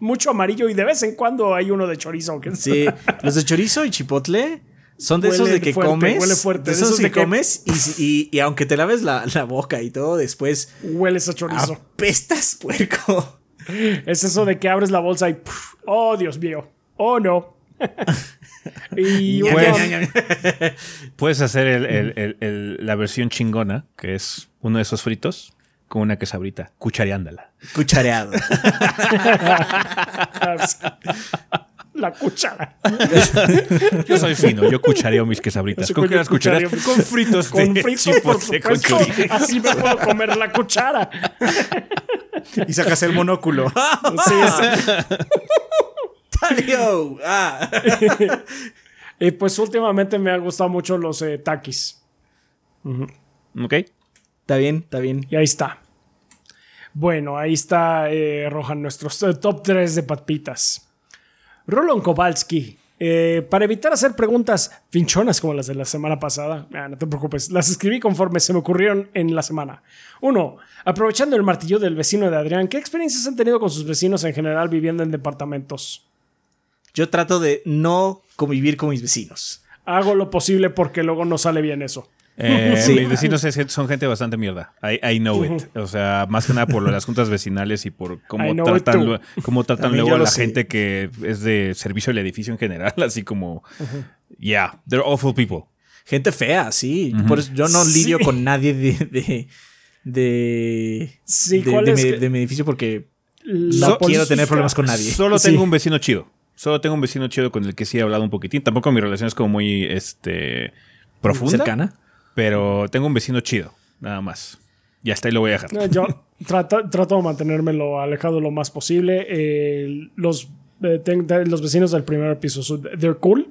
mucho amarillo y de vez en cuando hay uno de chorizo. Sí, [laughs] los de chorizo y chipotle son de esos de que comes. Huele fuerte. De esos, de, que comes y, aunque te laves la, boca y todo, después. Hueles a chorizo. Pestas, [laughs] puerco. Es eso de que abres la bolsa y. oh, Dios mío. Oh, no. [laughs] y puedes, [laughs] puedes hacer la versión chingona, que es uno de esos fritos, con una quesabrita, cuchareándola. Cuchareado. La cuchara. [laughs] yo soy fino, yo cuchareo mis quesabritas. ¿Con qué las cuchareas? Con fritos. Con fritos, por supuesto. Así me puedo comer la cuchara. y sacas el monóculo. sí, [laughs] ah. y pues últimamente me han gustado mucho los eh, takis. Ok. Está bien, está bien. Y ahí está. Bueno, ahí está, eh, Rojan, nuestros top 3 de papitas. Roland Kowalski Eh, para evitar hacer preguntas pinchonas como las de la semana pasada, ah, no te preocupes, las escribí conforme se me ocurrieron en la semana. Uno, aprovechando el martillo del vecino de Adrián, ¿qué experiencias han tenido con sus vecinos en general viviendo en departamentos? Yo trato de no convivir con mis vecinos. Hago lo posible porque luego no sale bien eso. Eh, [laughs] Mis vecinos son gente bastante mierda. I, know it. [laughs] O sea, más que nada por las juntas vecinales y por cómo tratan, cómo tratan luego a la gente que es de servicio del edificio en general. [laughs] Así como, yeah, they're awful people. Gente fea, sí. Por eso yo no lidio con nadie de, de, de, de, mi, edificio porque no quiero tener problemas con nadie. Solo tengo un vecino chido. Solo tengo un vecino chido con el que sí he hablado un poquitín. Tampoco mi relación es como muy este, profunda. ¿Cercana? Pero tengo un vecino chido, nada más. Y hasta ahí lo voy a dejar. Yo trato, trato de mantenérmelo alejado lo más posible. Eh, los, eh, los vecinos del primer piso, they're cool.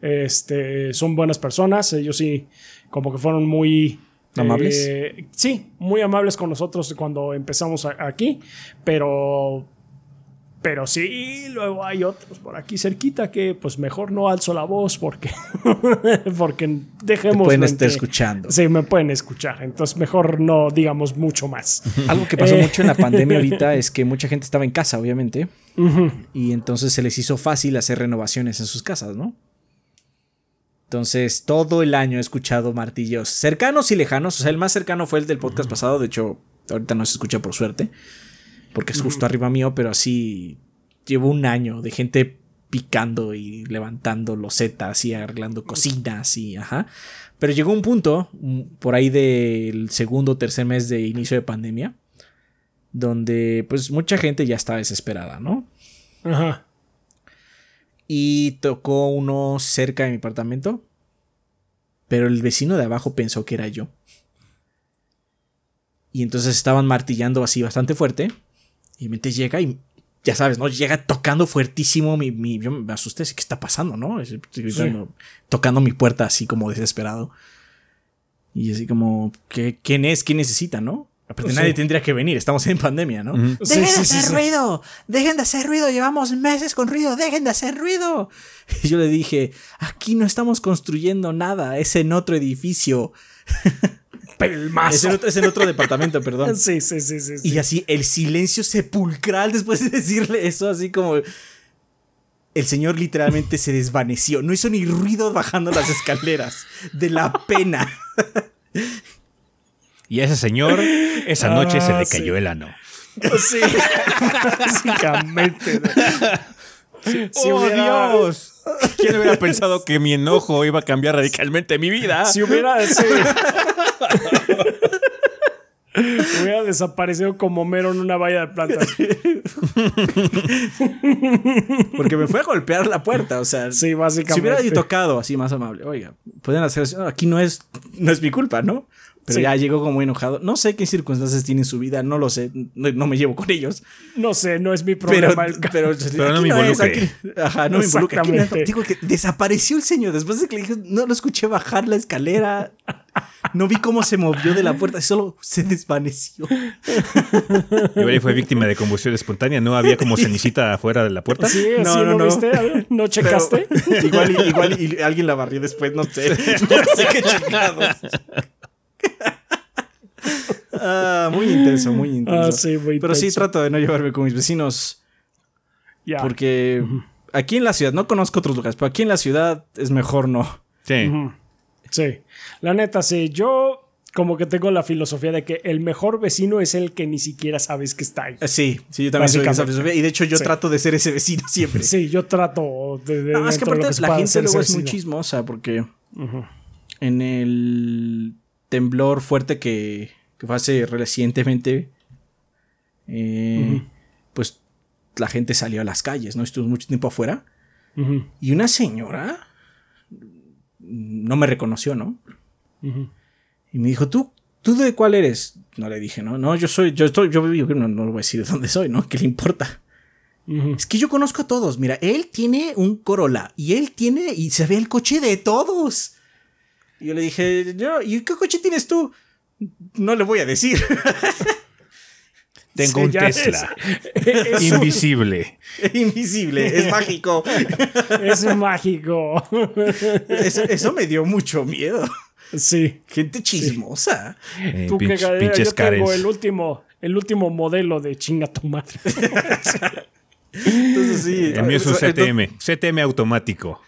Este, son buenas personas. Ellos sí, como que fueron muy. ¿Amables? Eh, sí, muy amables con nosotros cuando empezamos aquí. Pero pero sí, luego hay otros por aquí cerquita que pues mejor no alzo la voz porque, [laughs] porque dejemos... Me pueden estar escuchando. Sí, me pueden escuchar. Entonces mejor no digamos mucho más. [laughs] Algo que pasó eh, mucho en la pandemia ahorita [laughs] es que mucha gente estaba en casa, obviamente. Y entonces se les hizo fácil hacer renovaciones en sus casas, ¿no? Entonces, todo el año he escuchado martillos cercanos y lejanos. O sea, el más cercano fue el del podcast pasado. De hecho, ahorita no se escucha por suerte porque es justo arriba mío, pero así llevo un año de gente picando y levantando losetas y arreglando cocinas y ajá. Pero llegó un punto, mm, por ahí del segundo o tercer mes de inicio de pandemia, donde pues mucha gente ya estaba desesperada, ¿no? Ajá. Y tocó uno cerca de mi apartamento, pero el vecino de abajo pensó que era yo. Y entonces estaban martillando así bastante fuerte. Y mente llega y ya sabes, ¿no? Llega tocando fuertísimo mi, mi yo me asusté, ¿qué está pasando, no? Tocando mi puerta así como desesperado. Y así como, ¿qué, ¿quién es? ¿Quién necesita, no? Aparte, nadie tendría que venir, estamos en pandemia, ¿no? Dejen de hacer ruido, dejen de hacer ruido, llevamos meses con ruido, dejen de hacer ruido. Y yo le dije, aquí no estamos construyendo nada, es en otro edificio. Pelmazo. Es en, otro, departamento, perdón. [laughs] Sí, sí, sí, sí, Y así el silencio sepulcral después de decirle eso, así como. El señor literalmente se desvaneció. No hizo ni ruido bajando las escaleras. De la [laughs] pena. Y a ese señor, esa noche se le ah, cayó el ano. Sí, [laughs] básicamente. ¡Oh, Dios! ¿Quién hubiera pensado que mi enojo iba a cambiar radicalmente mi vida? Si hubiera... [laughs] Hubiera desaparecido como mero en una valla de plantas. [laughs] Porque me fue a golpear la puerta, o sea. Sí, básicamente. Si hubiera tocado así más amable, oiga, pueden hacer eso. Aquí no es, no es mi culpa, ¿no? Pero ya llegó como muy enojado. No sé qué circunstancias tiene en su vida, no lo sé. No, me llevo con ellos. No sé, no es mi problema. [laughs] Pero, no me involucre. ajá, no me involucre. digo que desapareció el señor. Después de que le dije, no lo escuché bajar la escalera. No vi cómo se movió de la puerta, solo se desvaneció. Igual fue víctima de combustión espontánea, ¿no? Había como cenicita afuera de la puerta. Sí, no, no, no. Viste? ¿No checaste? [laughs] igual, igual y alguien la barrió después, no sé. [laughs] No sé qué chingados. Ah, muy intenso, muy ah, intenso. Pero sí trato de no llevarme con mis vecinos. Porque aquí en la ciudad, no conozco otros lugares, pero aquí en la ciudad es mejor no. Sí. Sí. La neta, sí. Yo como que tengo la filosofía de que el mejor vecino es el que ni siquiera sabes que está ahí. Eh, sí, sí, yo también soy esa filosofía. Y de hecho yo trato de ser ese vecino siempre. Sí, yo trato de... de no, es que aparte la gente luego es muy chismosa porque en el temblor fuerte que, que fue hace recientemente, eh, pues la gente salió a las calles, ¿no? Estuvo mucho tiempo afuera. Y una señora no me reconoció, ¿no? Y me dijo, ¿tú, ¿tú de cuál eres? No le dije, no, no, yo soy, yo estoy, yo, no, no voy a decir de dónde soy, ¿no? ¿Qué le importa? Es que yo conozco a todos. Mira, él tiene un Corolla y él tiene y se ve el coche de todos. Y yo le dije, ¿y qué coche tienes tú? No le voy a decir. [laughs] Tengo un Tesla. [laughs] Invisible. [laughs] Invisible, es mágico. Es mágico. Eso, me dio mucho miedo. Sí. Gente chismosa. Eh, Tú pinch- que yo tengo el último, el último modelo de chinga tu madre. Entonces sí. El mío es un Eso- CTM. CTM automático.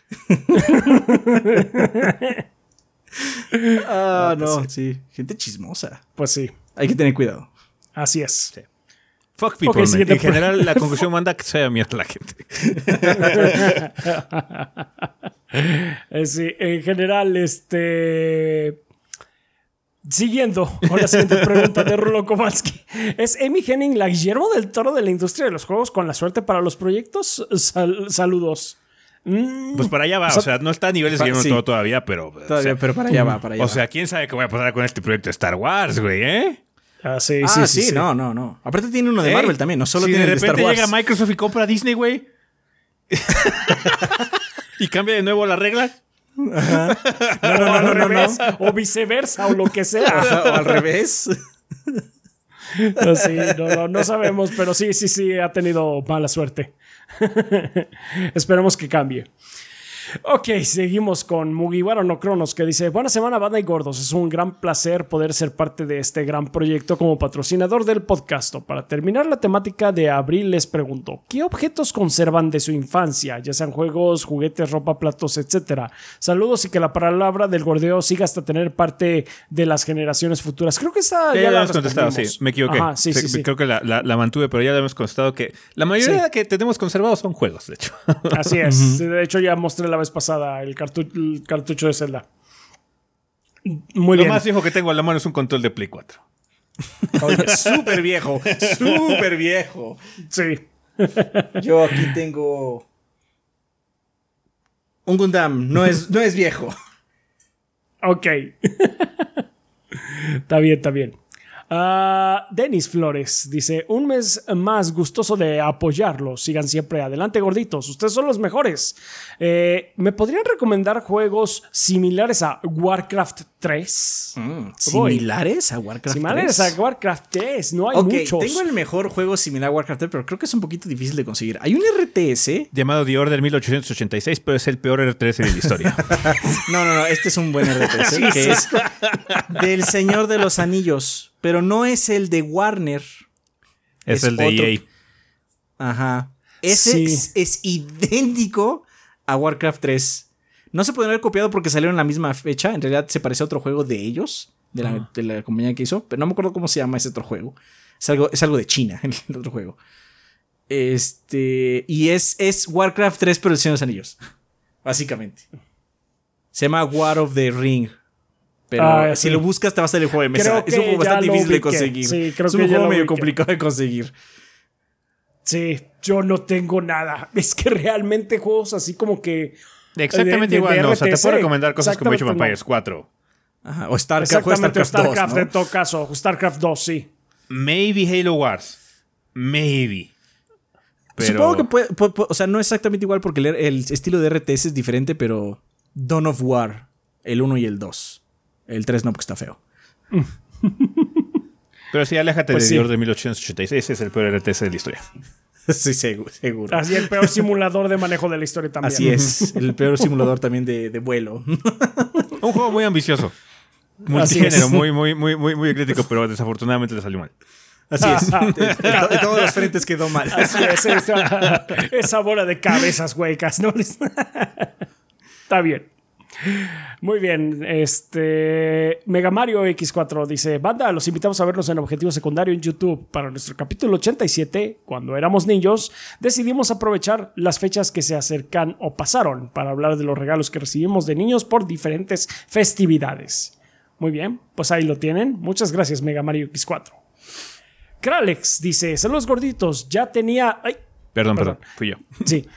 [laughs] Ah, no, sí. Gente chismosa. Pues sí, Hay que tener cuidado. así es. Fuck people, En general, la conclusión manda que sea mierda la gente. [laughs] Eh, sí, en general, este. Siguiendo con la siguiente pregunta de Rulo Kowalski. ¿Es Amy Henning la Guillermo del Toro de la industria de los juegos con la suerte para los proyectos? Sal- saludos. Mm, Pues para allá va. O sea, no está a niveles de sí. todavía, pero. Todavía, o sea, pero para allá va, para allá O va. sea, quién sabe qué voy a pasar con este proyecto de Star Wars, güey, ¿eh? ah, sí, Ah, sí, sí, sí, sí. no, no, no. Aparte tiene uno de Ey, Marvel también, no solo si tiene de el de repente Star Wars. llega Microsoft y compra a Disney, güey. [laughs] y cambia de nuevo la regla. No, no, no, al revés, [laughs] O viceversa, o lo que sea. Ajá, o al revés. No, sí, no, no, no sabemos, pero sí, sí, sí, ha tenido mala suerte. [laughs] Esperemos que cambie. Ok, seguimos con Mugiwara no Cronos que dice, buena semana banda y gordos, es un gran placer poder ser parte de este gran proyecto como patrocinador del podcast. Para terminar la temática de abril les pregunto, ¿qué objetos conservan de su infancia? Ya sean juegos, juguetes, ropa, platos, etcétera. Saludos y que la palabra del gordeo siga hasta tener parte de las generaciones futuras. Creo que esta Ya, ya, la la hemos contestado, sí. Me equivoqué. Ajá, sí, sí, sí. Creo que la, la- la mantuve, pero ya le hemos contestado que la mayoría que tenemos conservados son juegos, de hecho. Así es. [laughs] De hecho, ya mostré la vez pasada el, cartu- el cartucho de Zelda. Muy Lo bien. más viejo que tengo a la mano es un control de Play 4. Oye, [laughs] súper viejo, súper viejo. Sí. Yo aquí tengo un Gundam, no es, no es viejo. Ok. [laughs] está bien, está bien. Ah, Denis Flores dice: Un mes más gustoso de apoyarlos. Sigan siempre adelante, gorditos. Ustedes son los mejores. Eh, ¿Me podrían recomendar juegos similares a Warcraft 3? Voy. ¿Similares a Warcraft Similares 3? a Warcraft 3. No hay Ok, muchos. tengo el mejor juego similar a Warcraft 3, pero creo que es un poquito difícil de conseguir. Hay un RTS. Llamado The Order 1886, pero es el peor R3 de la historia. [laughs] No, no, no, este es un buen RTS, que es del Señor de los Anillos, pero no es el de Warner. es, Es el de EA. Ajá. Ese Sí. es, es idéntico a Warcraft 3. No se puede haber copiado porque salieron en la misma fecha. En realidad se parece a otro juego de ellos, de la, de la compañía que hizo, pero no me acuerdo cómo se llama ese otro juego. Es algo, es algo de China, [laughs] el otro juego. Este. Y es, es Warcraft 3, pero el Señor de los Anillos. Básicamente. Se llama War of the Ring. Pero Ah, si sí. lo buscas, te va a salir el juego de mesa. Creo es un juego bastante difícil de conseguir. Sí, creo es un que juego medio complicado de conseguir. Sí, yo no tengo nada. [laughs] Es que realmente juegos así como que. Exactamente de- de- igual, de no. O sea, te puedo recomendar cosas como Age of Exactamente, Empires 4. Ajá, o Starcraft, o Exactamente, Starcraft, StarCraft, 2, ¿no? en todo caso. StarCraft 2, sí. Maybe Halo Wars. Maybe. Pero... Supongo que puede, pu- pu- o sea, no exactamente igual porque el, el estilo de RTS es diferente, pero Dawn of War, el 1 y el 2. El 3 no, porque está feo. [laughs] Pero sí, aléjate Pues de sí. The Order 1886. Ese es el peor RTS de la historia. [laughs] sí, seguro. seguro. Así el peor simulador de manejo de la historia también. Así es, [laughs] el peor simulador también de, de vuelo. Un juego muy ambicioso. Multigénero, muy, muy, muy, muy, muy crítico, pero desafortunadamente le salió mal. Así es. De, de de todos los frentes quedó mal. Así es, esa, esa bola de cabezas huecas, ¿no? Está bien. Muy bien, este Mega Mario X4 dice, banda, los invitamos a vernos en Objetivo Secundario en YouTube. Para nuestro capítulo 87, cuando éramos niños, decidimos aprovechar las fechas que se acercan o pasaron para hablar de los regalos que recibimos de niños por diferentes festividades. Muy bien, pues ahí lo tienen. Muchas gracias, Mega Mario X4. Kralex dice, saludos gorditos, ya tenía... Ay, Perdón, perdón, Perdón. fui yo. Sí. [laughs]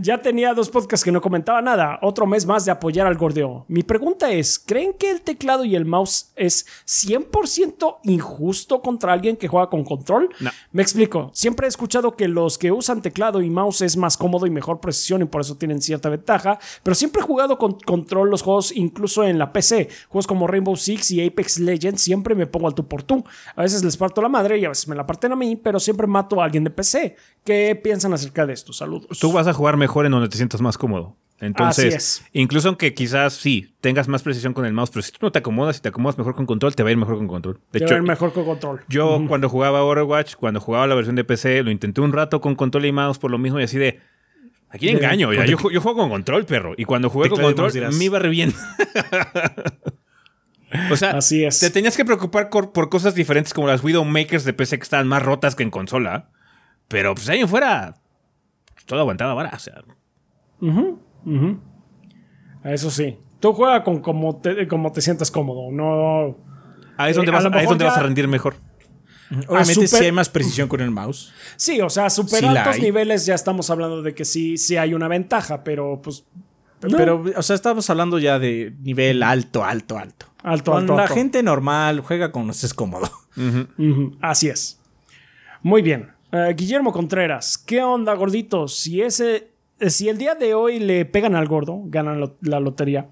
Ya, tenía dos podcasts que no comentaba nada. Otro mes más de apoyar al gordeo. Mi pregunta es: ¿creen que el teclado y el mouse es 100% injusto contra alguien que juega con control? No. Me explico. Siempre he escuchado que los que usan teclado y mouse es más cómodo y mejor precisión y por eso tienen cierta ventaja. Pero siempre he jugado con control los juegos, incluso en la PC. Juegos como Rainbow Six y Apex Legends, siempre me pongo al tú por tú. A veces les parto la madre y a veces me la parten a mí, pero siempre mato a alguien de PC. ¿Qué piensan acerca de esto? Saludos. Tú vas a jugar mejor en donde te sientas más cómodo. Entonces, incluso aunque quizás sí tengas más precisión con el mouse, pero si tú no te acomodas y te acomodas mejor con control, te va a ir mejor con control. De te hecho, va a ir mejor con control. Yo cuando jugaba Overwatch, cuando jugaba la versión de PC, lo intenté un rato con control y mouse por lo mismo y así de... Aquí engaño, ya. Yo, juego con control, perro. Y cuando jugué con control, me iba re bien. [laughs] o sea, así es. te tenías que preocupar por cosas diferentes como las Widowmakers de PC que estaban más rotas que en consola. Pero pues ahí en fuera, todo aguantaba vara. O sea, eso sí. Tú juegas con como te, como te sientas cómodo. No. Ahí es donde, vas, a rendir mejor. Obviamente si hay más precisión con el mouse. Sí, o sea, super altos niveles ya estamos hablando de que sí, sí hay una ventaja, pero pues. Pero, o sea, estamos hablando ya de nivel alto, alto, alto. Alto, alto. La gente normal juega con es cómodo. Así es. Muy bien. Eh, Guillermo Contreras, ¿qué onda, gorditos? Si ese eh, si el día de hoy le pegan al gordo, ganan la lotería,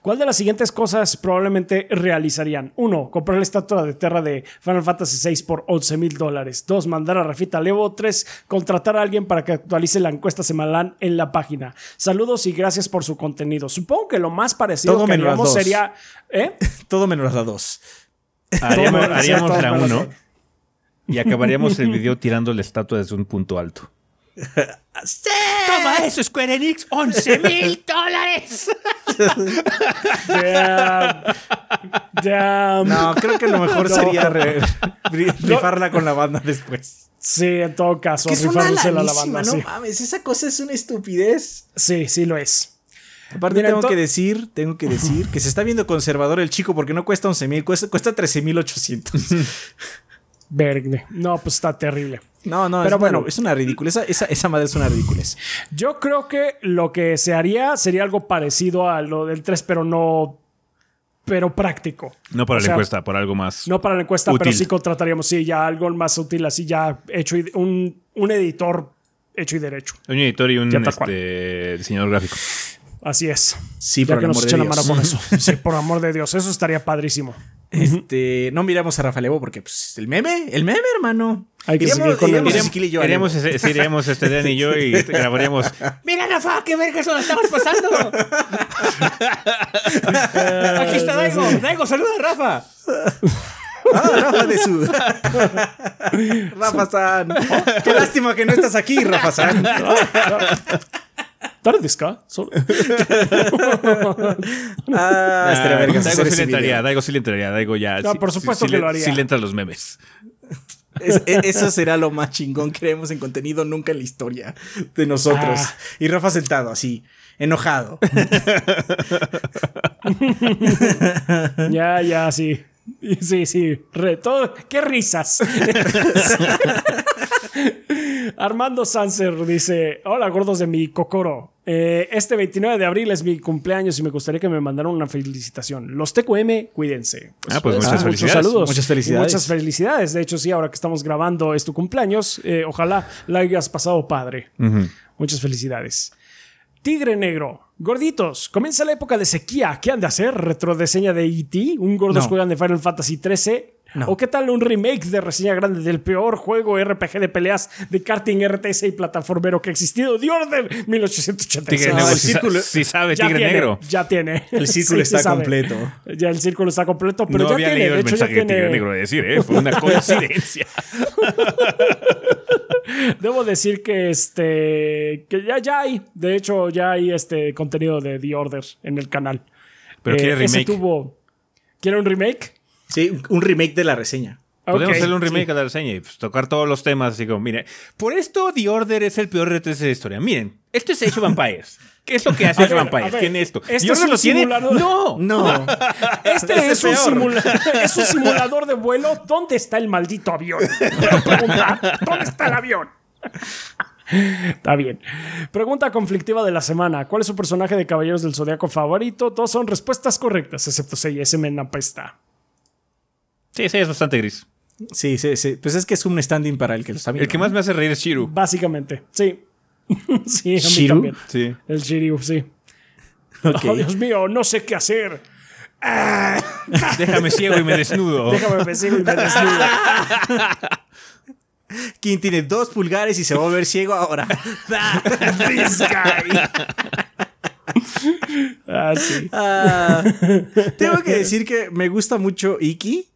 ¿cuál de las siguientes cosas probablemente realizarían? Uno, comprar la estatua de Terra de Final Fantasy VI por 11 mil dólares. Dos, mandar a Rafita Levo. Tres, contratar a alguien para que actualice la encuesta semanal en la página. Saludos y gracias por su contenido. Supongo que lo más parecido Todo que haríamos sería... ¿eh? [laughs] Todo menos a dos. Haríamos, haríamos la uno y acabaríamos el video tirando la estatua desde un punto alto. Toma eso, Square Enix, 11 mil [laughs] dólares. No, creo que lo mejor sería rifarla con la banda después. Sí, en todo caso, es una la banda. No mames, esa cosa es una estupidez. Sí, sí lo es. Aparte tengo que decir, tengo que decir que se está viendo conservador el chico porque no cuesta 11 mil, cuesta, cuesta 13 mil 800. [laughs] Vergne. No, pues está terrible. No, no, pero bueno, es una ridícula. Esa, esa, madre es una ridícula. Yo creo que lo que se haría sería algo parecido a lo del 3, pero no. Pero práctico. No para la encuesta, para algo más. No para la encuesta, pero sí contrataríamos, sí, ya algo más útil, así ya hecho. un, un editor hecho y derecho. Un editor y un este, diseñador gráfico. Así es. Sí, ya que nos echen la mano con eso. [laughs] Sí, por amor de Dios, eso estaría padrísimo. Este, no miramos a Rafael Evo porque pues, el meme, el meme, hermano. Hay que seguir con el y yo. Iremos, iremos este Dan y yo y [laughs] grabaríamos. Mira, Rafa, qué verga eso lo estamos pasando. [laughs] Aquí está Daigo. Daigo, saluda a Rafa. [laughs] Ah, Rafa de su. Rafa San. Qué lástima que no estás aquí, Rafa San. ¿Tardeska? [laughs] ah, estaría verga. Daigo sí le entraría, Daigo sí le entraría, Daigo ya. No, por supuesto que lo haría. Sí le entran los memes. E, eso será lo más chingón que creemos en contenido nunca en la historia de nosotros. Ah. Y Rafa sentado así, enojado. [laughs] ya, ya, sí. Sí, sí. todo, ¡Qué risas! [laughs] Armando Sanser dice: Hola, gordos de mi cocoro. Eh, este 29 de abril es mi cumpleaños y me gustaría que me mandaran una felicitación. Los TQM, cuídense. Pues, ah, pues, pues muchas felicidades. Muchos saludos. Muchas felicidades. Muchas felicidades. De hecho, sí, ahora que estamos grabando es tu cumpleaños. Eh, ojalá la hayas pasado padre. Muchas felicidades. Tigre Negro. Gorditos, comienza la época de sequía. ¿Qué han de hacer? ¿Retrodeseña de E.T.? ¿Un gordos juegan de Final Fantasy ¿O qué tal un remake de reseña grande del peor juego RPG de peleas de karting RTS y plataformero que ha existido? The Order 1886. Tigre Negro, el círculo, si, sabe, Tigre Negro. Ya tiene. El [laughs] círculo está completo. Ya el círculo está completo, pero no ya había tiene. leído el mensaje de Tigre Negro de decir, ¿eh? Fue una [laughs] coincidencia. [laughs] Debo decir que este que ya, ya hay, de hecho, ya hay este contenido de The Order en el canal. Pero quiere eh, remake. Tuvo, ¿Quiere un remake? Sí, un remake de la reseña. Podemos hacerle un remake de la reseña y pues, tocar todos los temas así como, mire, por esto The Order es el peor RTS de la historia. Miren, esto es Age of Vampires. ¿Qué es lo que hace Age of Vampires? Tiene esto. ¿Este es un lo tiene? No, no. Este es, un es, un simulador de vuelo. ¿Dónde está el maldito avión? ¿Dónde está el avión? Está bien. Pregunta conflictiva de la semana. ¿Cuál es su personaje de Caballeros del Zodiaco favorito? Todas son respuestas correctas, excepto Seiya. Ese me apesta. Sí, sí, es bastante gris. Sí, sí, sí. Pues es que es un standing para el que lo está viendo. El que más me hace reír es Shiru. Básicamente, sí. [laughs] sí, a mí ¿Shiru? también. Sí. El Shiryu, sí. Oh, Dios mío, no sé qué hacer. [laughs] Déjame ciego y me desnudo. [laughs] Déjame me sigo y me desnudo. ¿Quién tiene dos pulgares y se va a volver ciego ahora? This guy. ah, sí. Ah, tengo que decir que me gusta mucho Iki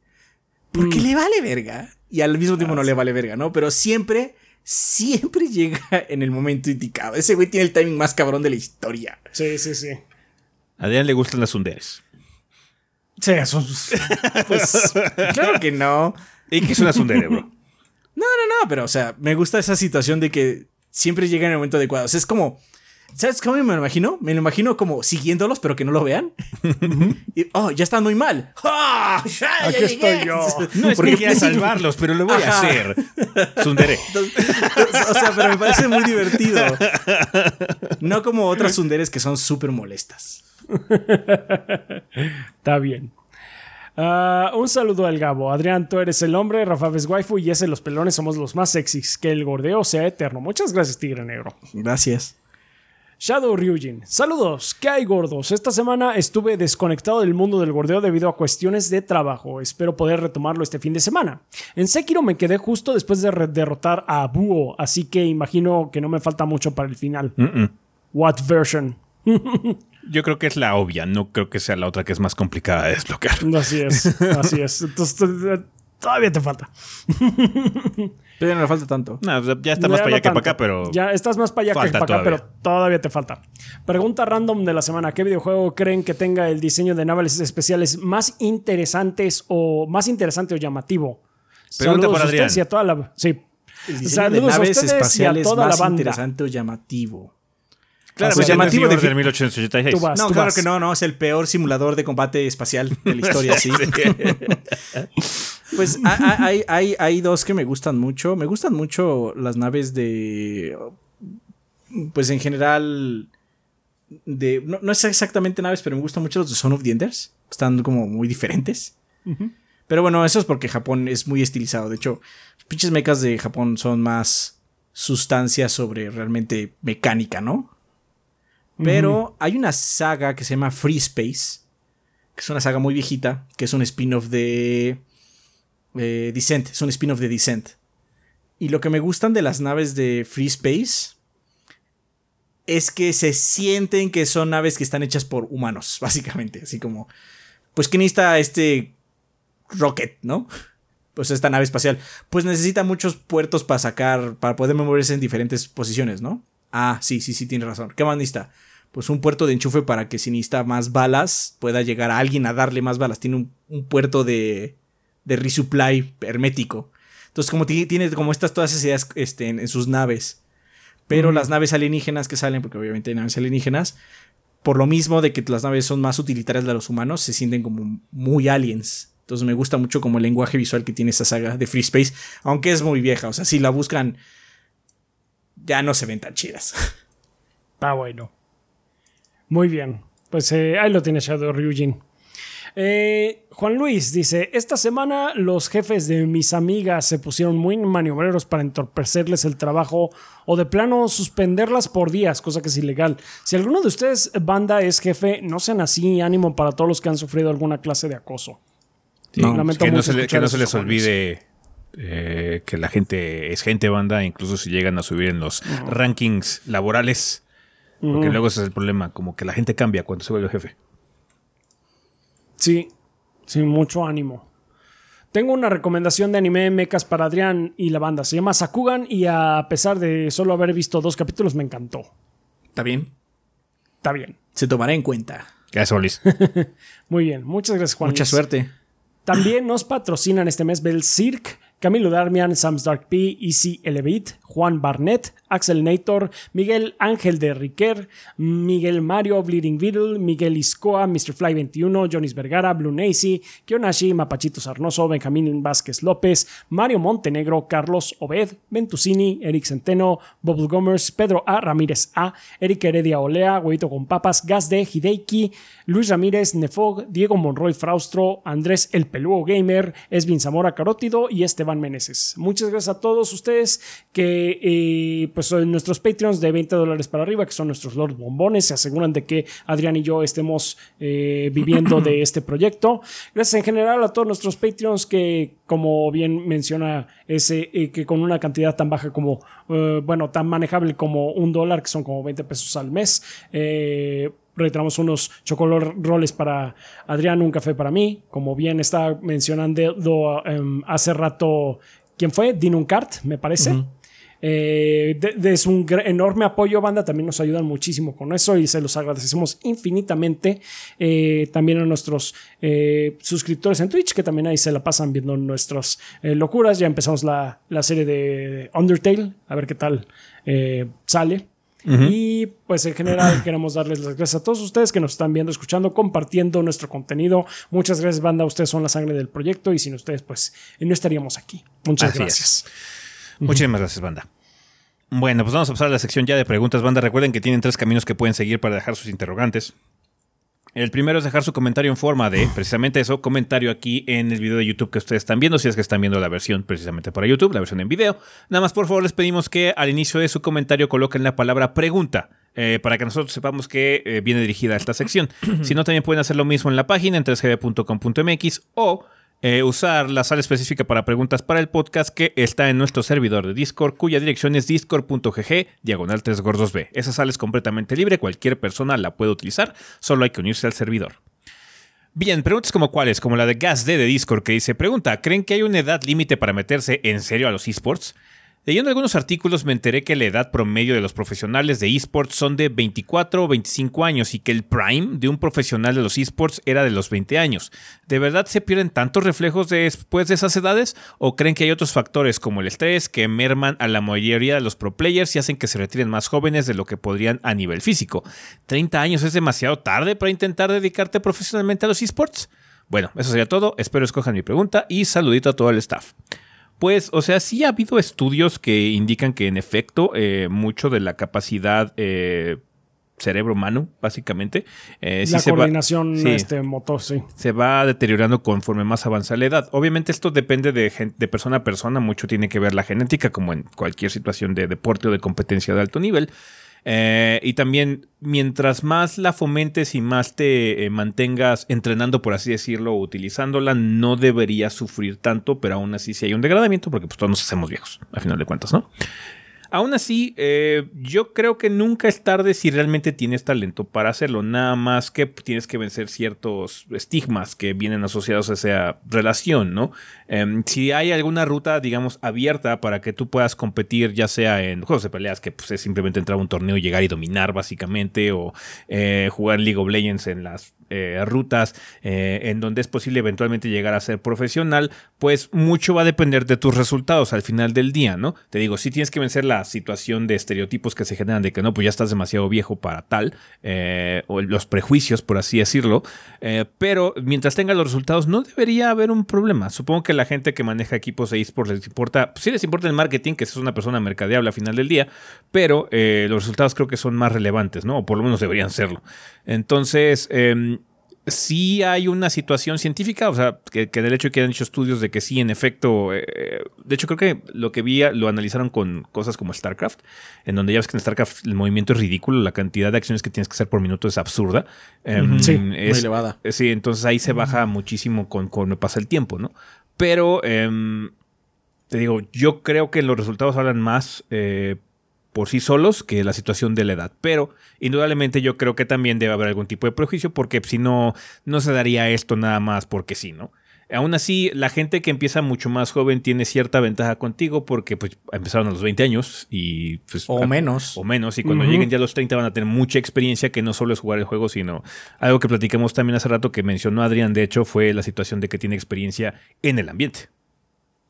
porque le vale verga y al mismo tiempo no le vale verga, ¿no? Pero siempre, siempre [laughs] llega en el momento indicado. Ese güey tiene el timing más cabrón de la historia. Sí, sí, sí. A Adrián le gustan las sunderes. Sí, eso. [laughs] Pues. Claro que no. ¿Y qué es una sundere, bro? [laughs] No, no, no, pero o sea, me gusta esa situación de que siempre llega en el momento adecuado. O sea, es como. ¿Sabes cómo me lo imagino? Me lo imagino como siguiéndolos, pero que no lo vean. y, oh, ya están muy mal. [laughs] ¡Ah! ¡Ya, Aquí ya estoy yo. No es Porque que quiera salvarlos, pero lo voy a hacer. Sundere. [laughs] o sea, pero me parece muy divertido. No como otras sunderes que son súper molestas. Está bien. Ah, un saludo al Gabo. Adrián, tú eres el hombre, Rafa es waifu y ese los pelones somos los más sexys. Que el gordeo sea eterno. Muchas gracias, Tigre Negro. Gracias. Shadow Ryujin. Saludos, ¿qué hay gordos? Esta semana estuve desconectado del mundo del gordeo debido a cuestiones de trabajo. Espero poder retomarlo este fin de semana. En Sekiro me quedé justo después de derrotar a Buo, así que imagino que no me falta mucho para el final. What version? [laughs] Yo creo que es la obvia, no creo que sea la otra que es más complicada de desbloquear. Así es, así es. [laughs] Entonces, todavía te falta. Pero no le falta tanto. No, ya está más Ya para no allá que para acá, pero. Ya estás más para allá que para acá, todavía. pero todavía te falta. Pregunta random de la semana: ¿Qué videojuego creen que tenga el diseño de naves especiales más interesantes o más interesante o llamativo? Pregunta Saludos por a Adrián. a toda la. Sí. El diseño Saludos de a naves y a espaciales toda la más banda. interesante o llamativo. Claro, Pues llamativo de del fi- 1886. Tú vas. No, claro vas. que no, no, es el peor simulador de combate espacial de la [laughs] historia, sí. [laughs] Pues ha- ha- hay, hay, hay dos que me gustan mucho. Me gustan mucho las naves de. Pues en general. De, no, no es exactamente naves, pero me gustan mucho los de Son of the Enders. Están como muy diferentes. Pero bueno, eso es porque Japón es muy estilizado. De hecho, los pinches mechas de Japón son más sustancia sobre realmente mecánica, ¿no? Pero hay una saga que se llama Free Space, que es una saga muy viejita, que es un spin-off de eh, Descent, es un spin-off de Descent. Y lo que me gustan de las naves de Free Space es que se sienten que son naves que están hechas por humanos, [laughs] básicamente. Así como, pues, ¿qué necesita este rocket, no? [laughs] Pues esta nave espacial. Pues necesita muchos puertos para sacar, para poder moverse en diferentes posiciones, ¿no? Ah, sí, sí, sí, tiene razón. ¿Qué más necesita? Pues un puerto de enchufe para que si necesita más balas, pueda llegar a alguien a darle más balas. Tiene un, un puerto de, de resupply hermético. Entonces, como ti- tiene como estas todas esas ideas este, en, en sus naves. Pero las naves alienígenas que salen, porque obviamente hay naves alienígenas, por lo mismo de que las naves son más utilitarias de los humanos, se sienten como muy aliens. Entonces me gusta mucho como el lenguaje visual que tiene esta saga de Free Space, aunque es muy vieja. O sea, si la buscan, ya no se ven tan chidas. Está bueno. Muy bien. Pues eh, ahí lo tiene Shadow Ryujin. Eh, Juan Luis dice: Esta semana los jefes de mis amigas se pusieron muy maniobreros para entorpecerles el trabajo o de plano suspenderlas por días, cosa que es ilegal. Si alguno de ustedes, banda, es jefe, no sean así. Ánimo para todos los que han sufrido alguna clase de acoso. Sí, No, lamento que no mucho se, le- que escuchar no se esos les olvide eh, que la gente es gente banda, incluso si llegan a subir en los rankings laborales. Porque luego ese es el problema, como que la gente cambia cuando se vuelve jefe. Sí, sí, mucho ánimo. Tengo una recomendación de anime mechas para Adrián y la banda. Se llama Sakugan y a pesar de solo haber visto dos capítulos me encantó. ¿Está bien? Está bien. Se tomará en cuenta. Gracias, Olis. [laughs] Muy bien. Muchas gracias, Juan. Mucha suerte. También nos patrocinan este mes Bel Cirque, Camilo Darmian, Sam's Dark P, Easy Elevate, Juan Barnett, Axel Nator, Miguel Ángel de Riquer, Miguel Mario, Bleeding Beetle, Miguel Iscoa, Mr. Fly 21, Jonis Vergara, Blue Nacy, Kionashi, Mapachito Sarnoso, Benjamín Vázquez López, Mario Montenegro, Carlos Obed, Ventusini, Eric Centeno, Bubble Gomers, Pedro A. Ramírez A, Eric Heredia Olea, Huevito con Papas, Gas de Hideiki, Luis Ramírez, Nefog, Diego Monroy Fraustro, Andrés El Pelúo Gamer, Esvin Zamora Carótido y Esteban Meneses. Muchas gracias a todos ustedes que eh, pues son nuestros Patreons de 20 dólares para arriba, que son nuestros Lord Bombones, se aseguran de que Adrián y yo estemos eh, viviendo de este proyecto. Gracias en general a todos nuestros Patreons que, como bien menciona ese, eh, que con una cantidad tan baja como, bueno, tan manejable como un dólar, que son como 20 pesos al mes, retiramos unos chocolate roles para Adrián, un café para mí. Como bien está mencionando em, hace rato, ¿quién fue? Dinuncart, me parece. Eh, es un enorme apoyo, banda. También nos ayudan muchísimo con eso y se los agradecemos infinitamente. Eh, también a nuestros eh, suscriptores en Twitch, que también ahí se la pasan viendo nuestras locuras. Ya empezamos la, la, serie de Undertale, a ver qué tal sale. Y pues en general [clears throat] queremos darles las gracias a todos ustedes que nos están viendo, escuchando, compartiendo nuestro contenido. Muchas gracias, banda. Ustedes son la sangre del proyecto y sin ustedes, pues no estaríamos aquí. Muchas gracias. Muchísimas gracias, banda. Bueno, pues vamos a pasar a la sección ya de preguntas, banda. Recuerden que tienen tres caminos que pueden seguir para dejar sus interrogantes. El primero es dejar su comentario en forma de precisamente eso, comentario aquí en el video de YouTube que ustedes están viendo, si es que están viendo la versión precisamente para YouTube, la versión en video. Nada más por favor les pedimos que al inicio de su comentario coloquen la palabra pregunta. Eh, para que nosotros sepamos que eh, viene dirigida a esta sección. [clears throat] si no, también pueden hacer lo mismo en la página en 3gb.com.mx o eh, usar la sala específica para preguntas para el podcast que está en nuestro servidor de Discord, cuya dirección es discord.gg diagonal 3 gordos B. Esa sala es completamente libre, cualquier persona la puede utilizar, solo hay que unirse al servidor. Bien, preguntas como cuáles, como la de Gas D de Discord que dice, pregunta, ¿creen que hay una edad límite para meterse en serio a los esports? Leyendo algunos artículos me enteré que la edad promedio de los profesionales de esports son de 24 o 25 años y que el prime de un profesional de los esports era de los 20 años. ¿De verdad se pierden tantos reflejos después de esas edades? ¿O creen que hay otros factores como el estrés que merman a la mayoría de los pro players y hacen que se retiren más jóvenes de lo que podrían a nivel físico? ¿30 años es demasiado tarde para intentar dedicarte profesionalmente a los esports? Bueno, eso sería todo. Espero escojan mi pregunta y saludito a todo el staff. Pues, o sea, sí ha habido estudios que indican que en efecto eh, mucho de la capacidad eh, cerebro humano, básicamente. Eh, la coordinación, este motor, sí. Se va deteriorando conforme más avanza la edad. Obviamente esto depende de, de, persona a persona, mucho tiene que ver la genética, como en cualquier situación de deporte o de competencia de alto nivel. Eh, y también, mientras más la fomentes y más te eh, mantengas entrenando, por así decirlo, o utilizándola, no deberías sufrir tanto, pero aún así si hay un degradamiento, porque pues todos nos hacemos viejos, a final de cuentas, ¿no? Aún así, eh, yo creo que nunca es tarde si realmente tienes talento para hacerlo. Nada más que tienes que vencer ciertos estigmas que vienen asociados a esa relación, ¿no? Em, si hay alguna ruta, digamos, abierta para que tú puedas competir, ya sea en juegos de peleas, que pues, es simplemente entrar a un torneo y llegar y dominar, básicamente, o eh, jugar League of Legends en las eh, rutas en donde es posible eventualmente llegar a ser profesional, pues mucho va a depender de tus resultados al final del día, ¿no? Te digo, si tienes que vencer la situación de estereotipos que se generan de que no, pues ya estás demasiado viejo para tal, eh, o los prejuicios, por así decirlo, eh, pero mientras tenga los resultados no debería haber un problema. Supongo que la gente que maneja equipos de esports les importa, pues sí les importa el marketing, que es una persona mercadeable al final del día, pero eh, los resultados creo que son más relevantes, ¿no? O por lo menos deberían serlo. Entonces, em, sí hay una situación científica, o sea, que, que del hecho que han hecho estudios de que sí, en efecto, eh, de hecho creo que lo que vi lo analizaron con cosas como StarCraft, en donde ya ves que en StarCraft el movimiento es ridículo, la cantidad de acciones que tienes que hacer por minuto es absurda. Em, sí, muy elevada. Eh, sí, entonces ahí se baja muchísimo con, me pasa el tiempo, ¿no? Pero, em, te digo, yo creo que los resultados hablan más eh, por sí solos que la situación de la edad. Pero indudablemente yo creo que también debe haber algún tipo de prejuicio porque si no, no se daría esto nada más porque sí, ¿no? Aún así, la gente que empieza mucho más joven tiene cierta ventaja contigo porque pues, empezaron a los 20 años y... Pues, o menos. O menos. Y cuando lleguen ya a los 30 van a tener mucha experiencia que no solo es jugar el juego, sino algo que platicamos también hace rato que mencionó Adrián, de hecho, fue la situación de que tiene experiencia en el ambiente.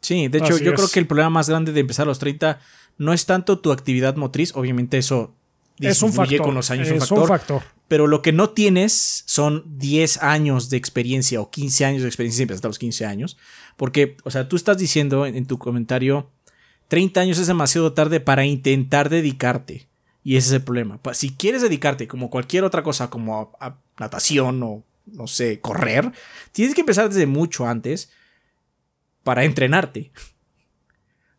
Sí, de hecho, yo creo que el problema más grande de empezar a los 30 no es tanto tu actividad motriz, obviamente eso es un factor, con los años es un factor, Pero lo que no tienes son 10 años de experiencia o 15 años de experiencia, siempre hasta los 15 años. Porque, o sea, tú estás diciendo en, tu comentario, 30 años es demasiado tarde para intentar dedicarte. Y ese es el problema. Si quieres dedicarte como cualquier otra cosa, como a natación o, no sé, correr, tienes que empezar desde mucho antes para entrenarte.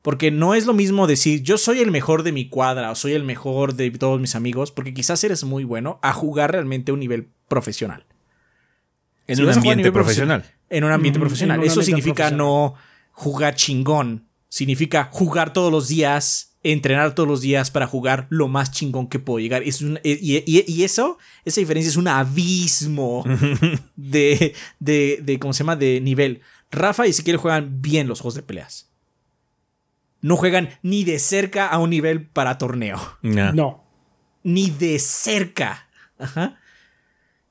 Porque no es lo mismo decir yo soy el mejor de mi cuadra o soy el mejor de todos mis amigos, porque quizás eres muy bueno, a jugar realmente a un nivel profesional. En un ambiente profesional. En un ambiente profesional. Eso significa no jugar chingón. Significa jugar todos los días, entrenar todos los días para jugar lo más chingón que puedo llegar. Es un, y, eso, esa diferencia es un abismo [laughs] de, de, de, ¿cómo se llama? De nivel. Rafa y Ezequiel juegan bien los juegos de peleas no juegan ni de cerca a un nivel para torneo. No. Ni de cerca. Ajá.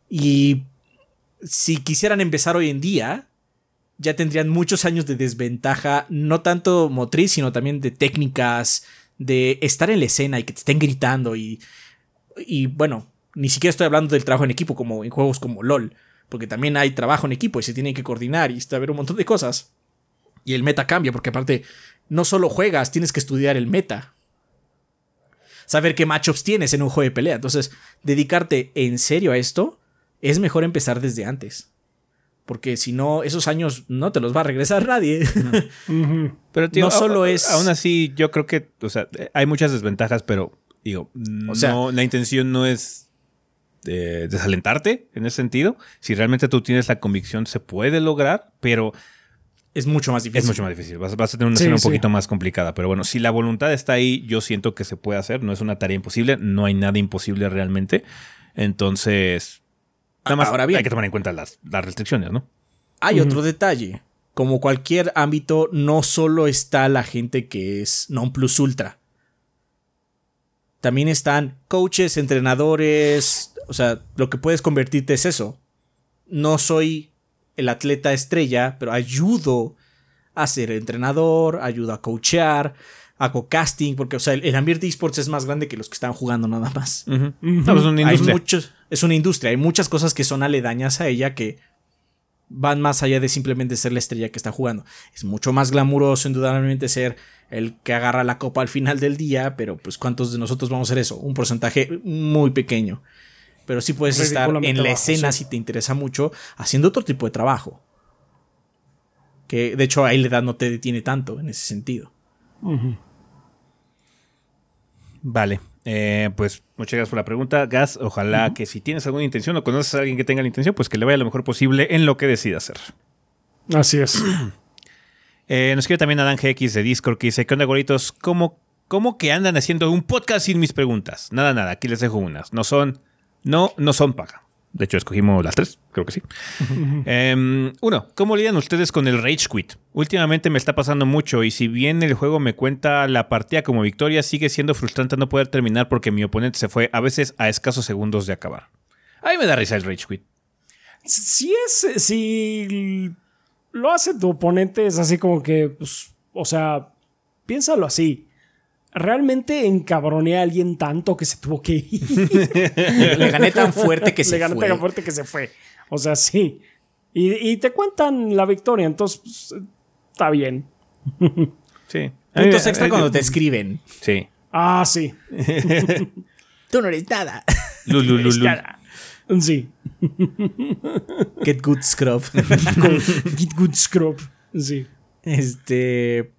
Y si quisieran empezar hoy en día, ya tendrían muchos años de desventaja, no tanto motriz, sino también de técnicas, de estar en la escena y que te estén gritando y, y bueno, ni siquiera estoy hablando del trabajo en equipo como en juegos como LOL, porque también hay trabajo en equipo y se tienen que coordinar y está a ver un montón de cosas. Y el meta cambia, porque aparte no solo juegas, tienes que estudiar el meta. Saber qué matchups tienes en un juego de pelea. Entonces, dedicarte en serio a esto es mejor empezar desde antes. Porque si no, esos años no te los va a regresar nadie. [laughs] Pero tío, no solo es. Aún así, yo creo que, o sea, hay muchas desventajas, pero digo, o sea, la intención no es desalentarte en ese sentido. Si realmente tú tienes la convicción, se puede lograr, pero es mucho más difícil. Es mucho más difícil. Vas, a tener una escena un poquito más complicada. Pero bueno, si la voluntad está ahí, yo siento que se puede hacer. No es una tarea imposible. No hay nada imposible realmente. Entonces, nada más Ahora bien, hay que tomar en cuenta las, restricciones, ¿no? Hay otro detalle. Como cualquier ámbito, no solo está la gente que es non plus ultra. También están coaches, entrenadores. O sea, lo que puedes convertirte es eso. No soy el atleta estrella, pero ayudo a ser entrenador, ayudo a coachear, hago casting, porque o sea, el, ambiente de esports es más grande que los que están jugando nada más. hay muchos, es una industria, hay muchas cosas que son aledañas a ella que van más allá de simplemente ser la estrella que está jugando. Es mucho más glamuroso, indudablemente, ser el que agarra la copa al final del día, pero pues ¿cuántos de nosotros vamos a hacer eso? Un porcentaje muy pequeño pero sí puedes estar en la escena si te interesa mucho haciendo otro tipo de trabajo. Que de hecho ahí la edad no te detiene tanto en ese sentido. Vale. Eh, pues muchas gracias por la pregunta. Gas, ojalá que si tienes alguna intención o conoces a alguien que tenga la intención, pues que le vaya lo mejor posible en lo que decida hacer. Así es. [clears throat] Eh, nos quiere también Adán GX de Discord que dice: ¿Qué onda, goritos? ¿Cómo, ¿Cómo que andan haciendo un podcast sin mis preguntas? Nada, nada. Aquí les dejo unas. No son no, no son paga. De hecho, escogimos las tres, creo que sí. [laughs] Em, uno, ¿cómo lidian ustedes con el Rage Quit? Últimamente me está pasando mucho y si bien el juego me cuenta la partida como victoria, sigue siendo frustrante no poder terminar porque mi oponente se fue a veces a escasos segundos de acabar. A mí me da risa el Rage Quit. Si es, si lo hace tu oponente, es así como que, pues, o sea, piénsalo así realmente encabroné a alguien tanto que se tuvo que ir. [laughs] Le gané tan fuerte que [laughs] se fue. Le gané tan fuerte que se fue. O sea, sí. Y, te cuentan la victoria, entonces pues, está bien. [laughs] Sí. Puntos extra cuando te escriben. Sí. Ah, sí. Tú no eres nada. Sí. Get good scrub. Get good scrub. Sí. Este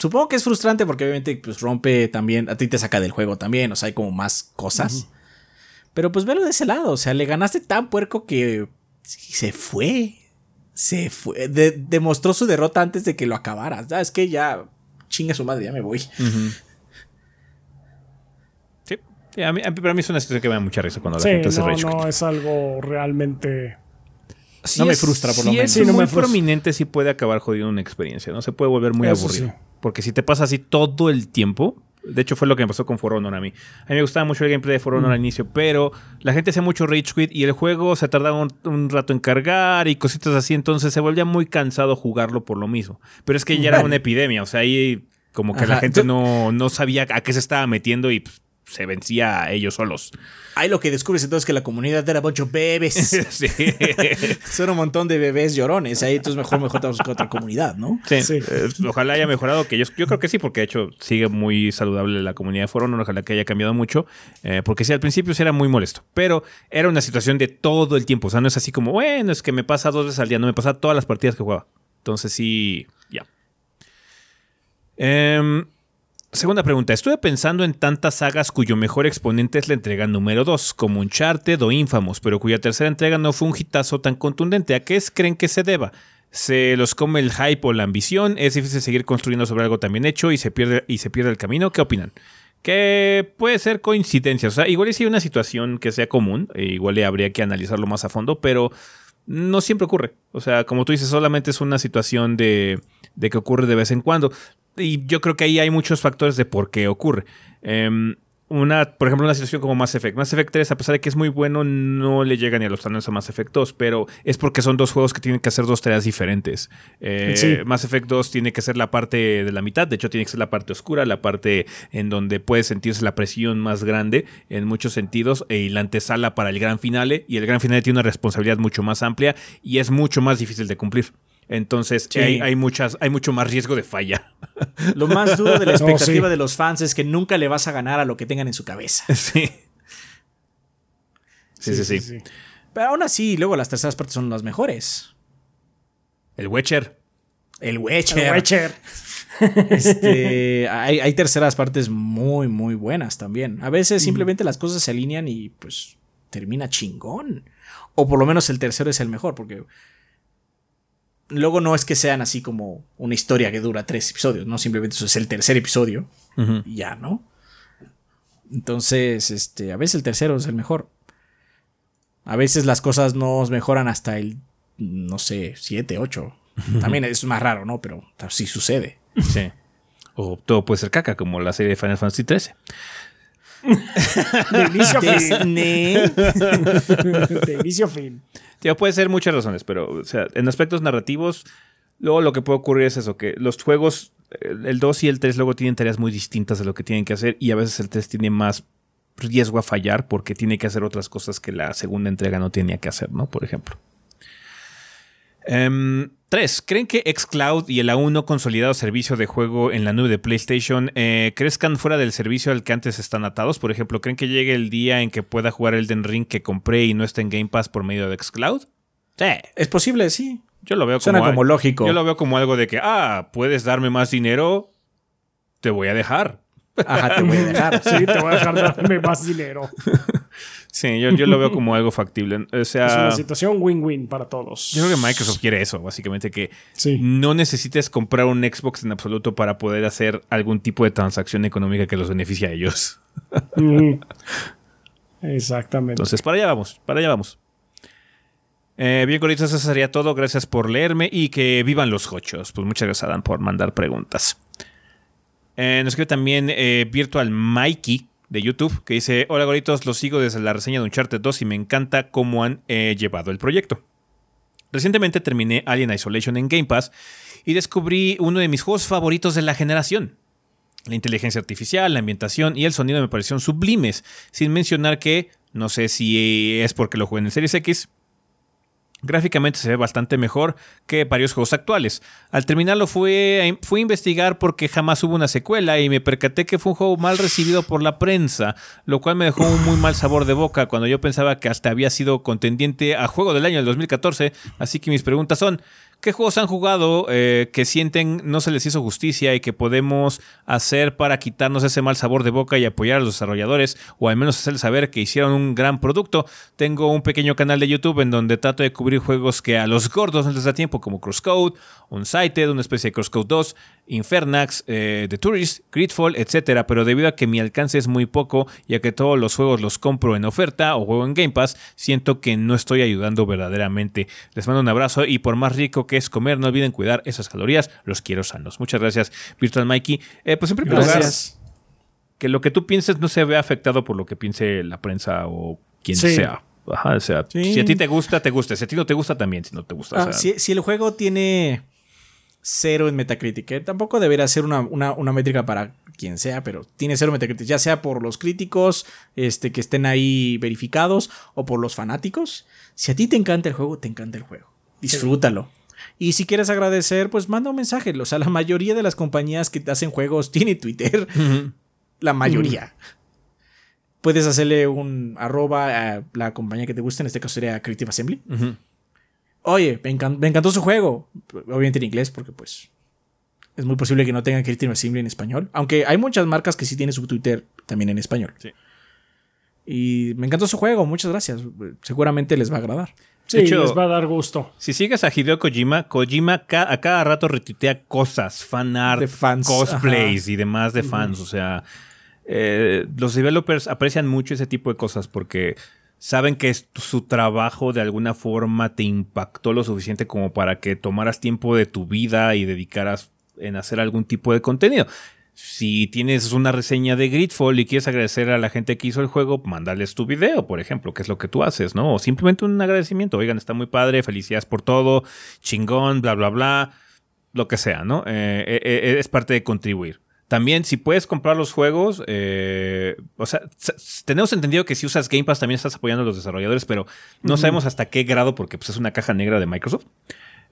supongo que es frustrante porque obviamente pues rompe también, a ti te saca del juego también, o sea, hay como más cosas. Pero pues velo de ese lado, o sea, le ganaste tan puerco que se fue. Se fue. demostró su derrota antes de que lo acabaras. Ya, es que ya chinga su madre, ya me voy. Sí. a mí, para mí es una situación que me da mucha risa cuando la gente se no, no, es algo realmente no me frustra por lo menos. Si es muy prominente, sí puede acabar jodiendo una experiencia, ¿no? Se puede volver muy aburrido. Porque si te pasa así todo el tiempo, De hecho, fue lo que me pasó con For Honor a mí. A mí me gustaba mucho el gameplay de For Honor al inicio, pero la gente hacía mucho rage quit y el juego se tardaba un, rato en cargar y cositas así, entonces se volvía muy cansado jugarlo por lo mismo. Pero es que ya era una epidemia, o sea, ahí como que la gente no, no sabía a qué se estaba metiendo y pues, se vencía a ellos solos. Ahí lo que descubres entonces que la comunidad era mucho bebés. [laughs] sí. [laughs] Son un montón de bebés llorones. Ahí entonces mejor, mejor te buscar otra comunidad, ¿no? Sí. Eh, ojalá haya mejorado, que yo, yo creo que sí, porque de hecho sigue muy saludable la comunidad de Foro, ojalá que haya cambiado mucho, eh, porque sí, al principio sí era muy molesto, pero era una situación de todo el tiempo, o sea, no es así como, bueno, es que me pasa dos veces al día, no me pasa todas las partidas que jugaba. Entonces sí, ya. Eh, Segunda pregunta. Estuve pensando en tantas sagas cuyo mejor exponente es la entrega número 2, como Uncharted o Infamous, pero cuya tercera entrega no fue un hitazo tan contundente. ¿A qué creen que se deba? ¿Se los come el hype o la ambición? ¿Es difícil seguir construyendo sobre algo tan bien hecho y se pierde, y se pierde el camino? ¿Qué opinan? Que puede ser coincidencia. O sea, igual si hay una situación que sea común, e igual habría que analizarlo más a fondo, pero no siempre ocurre. O sea, como tú dices, solamente es una situación de, de que ocurre de vez en cuando y yo creo que ahí hay muchos factores de por qué ocurre. Em, una, por ejemplo, una situación como Mass Effect. Mass Effect 3, a pesar de que es muy bueno, no le llega ni a los estándares a Mass Effect 2, pero es porque son dos juegos que tienen que hacer dos tareas diferentes. Eh, Mass Effect 2 tiene que ser la parte de la mitad, de hecho tiene que ser la parte oscura, la parte en donde puede sentirse la presión más grande en muchos sentidos, y la antesala para el gran finale, y el gran finale tiene una responsabilidad mucho más amplia y es mucho más difícil de cumplir. Entonces hay, muchas, hay mucho más riesgo de falla. [laughs] Lo más duro de la [laughs] expectativa de los fans es que nunca le vas a ganar a lo que tengan en su cabeza. [laughs] Sí. Sí, sí, sí. Pero aún así, luego las terceras partes son las mejores. El Witcher. El Witcher. El Witcher. Este, hay, hay, terceras partes muy, muy buenas también. A veces simplemente las cosas se alinean y pues termina chingón. O por lo menos el tercero es el mejor, porque luego no es que sean así como una historia que dura tres episodios, no simplemente eso es el tercer episodio y ya, ¿no? Entonces, este, a veces el tercero es el mejor. A veces las cosas no mejoran hasta el, no sé, siete, ocho. También es más raro, ¿no? Pero sí sucede. Sí. O todo puede ser caca, como la serie de Final Fantasy XIII. De inicio a fin. de inicio a fin puede ser muchas razones, pero o sea, en aspectos narrativos, luego lo que puede ocurrir es eso, que los juegos, el 2 y el 3 luego tienen tareas muy distintas de lo que tienen que hacer y a veces el 3 tiene más riesgo a fallar porque tiene que hacer otras cosas que la segunda entrega no tenía que hacer, ¿no? Por ejemplo. Em, tres, ¿creen que Xcloud y el aún no consolidado servicio de juego en la nube de PlayStation eh, crezcan fuera del servicio al que antes están atados? Por ejemplo, ¿creen que llegue el día en que pueda jugar el Den Ring que compré y no esté en Game Pass por medio de Xcloud? Sí. Es posible, sí. Yo lo veo como, como lógico. Yo lo veo como algo de que, ah, puedes darme más dinero, te voy a dejar. Ajá, te voy a dejar. [laughs] sí, te voy a dejar darme más dinero. [laughs] Sí, yo, lo veo [laughs] como algo factible. O sea, es una situación win-win para todos. Yo creo que Microsoft quiere eso, básicamente, que no necesites comprar un Xbox en absoluto para poder hacer algún tipo de transacción económica que los beneficie a ellos. [laughs] Exactamente. Entonces, para allá vamos, para allá vamos. Eh, bien, goritos, eso sería todo. Gracias por leerme y que vivan los hochos. Pues muchas gracias, Adam, por mandar preguntas. Eh, nos escribe también eh, Virtual Mikey de YouTube que dice: Hola goritos, los sigo desde la reseña de Uncharted 2 y me encanta cómo han eh, llevado el proyecto. Recientemente terminé Alien Isolation en Game Pass y descubrí uno de mis juegos favoritos de la generación. La inteligencia artificial, la ambientación y el sonido me parecieron sublimes, sin mencionar que, no sé si es porque lo jugué en el Series X, Gráficamente se ve bastante mejor que varios juegos actuales. Al terminarlo fui a investigar porque jamás hubo una secuela y me percaté que fue un juego mal recibido por la prensa, lo cual me dejó un muy mal sabor de boca cuando yo pensaba que hasta había sido contendiente a juego del año del 2014. Así que mis preguntas son, ¿Qué juegos han jugado eh, que sienten no se les hizo justicia y que podemos hacer para quitarnos ese mal sabor de boca y apoyar a los desarrolladores o al menos hacerles saber que hicieron un gran producto? Tengo un pequeño canal de YouTube en donde trato de cubrir juegos que a los gordos no les da tiempo como Crosscode, Unsighted, una especie de Crosscode 2, Infernax, eh, The Tourist, Gridfall, etc. Pero debido a que mi alcance es muy poco y a que todos los juegos los compro en oferta o juego en Game Pass, siento que no estoy ayudando verdaderamente. Les mando un abrazo y por más rico que es comer, no olviden cuidar esas calorías. Los quiero sanos. Muchas gracias, Virtual Mikey. Eh, pues primer lugar, que lo que tú pienses no se vea afectado por lo que piense la prensa o quien sea. Ajá, o sea, si a ti te gusta, te gusta. Si a ti no te gusta, también, si no te gusta. Ah, si, el juego tiene cero en Metacritic, ¿eh? tampoco debería ser una, métrica para quien sea, pero tiene cero Metacritic, ya sea por los críticos este, que estén ahí verificados o por los fanáticos. Si a ti te encanta el juego, te encanta el juego. Disfrútalo. Y si quieres agradecer, pues manda un mensaje. O sea, la mayoría de las compañías que hacen juegos [laughs] tienen Twitter. La mayoría. Puedes hacerle un arroba a la compañía que te guste, en este caso sería Creative Assembly. Oye, me, encantó su juego. Obviamente en inglés, porque pues es muy posible que no tengan Creative Assembly en español. Aunque hay muchas marcas que sí tienen su Twitter también en español. Sí. Y me encantó su juego, muchas gracias. Seguramente les va a agradar. Sí, les va a dar gusto. Si sigues a Hideo Kojima, Kojima a cada rato retuitea cosas, fan art, fans, cosplays y demás de fans. O sea, eh, los developers aprecian mucho ese tipo de cosas porque saben que su trabajo de alguna forma te impactó lo suficiente como para que tomaras tiempo de tu vida y dedicaras en hacer algún tipo de contenido. Si tienes una reseña de Gridfall y quieres agradecer a la gente que hizo el juego, mándales tu video, por ejemplo, que es lo que tú haces, ¿no? O simplemente un agradecimiento. Oigan, está muy padre, felicidades por todo, chingón, bla, bla, bla, lo que sea, ¿no? Eh, eh, eh, es parte de contribuir. También, si puedes comprar los juegos, o sea, tenemos entendido que si usas Game Pass también estás apoyando a los desarrolladores, pero no sabemos hasta qué grado, porque pues, es una caja negra de Microsoft.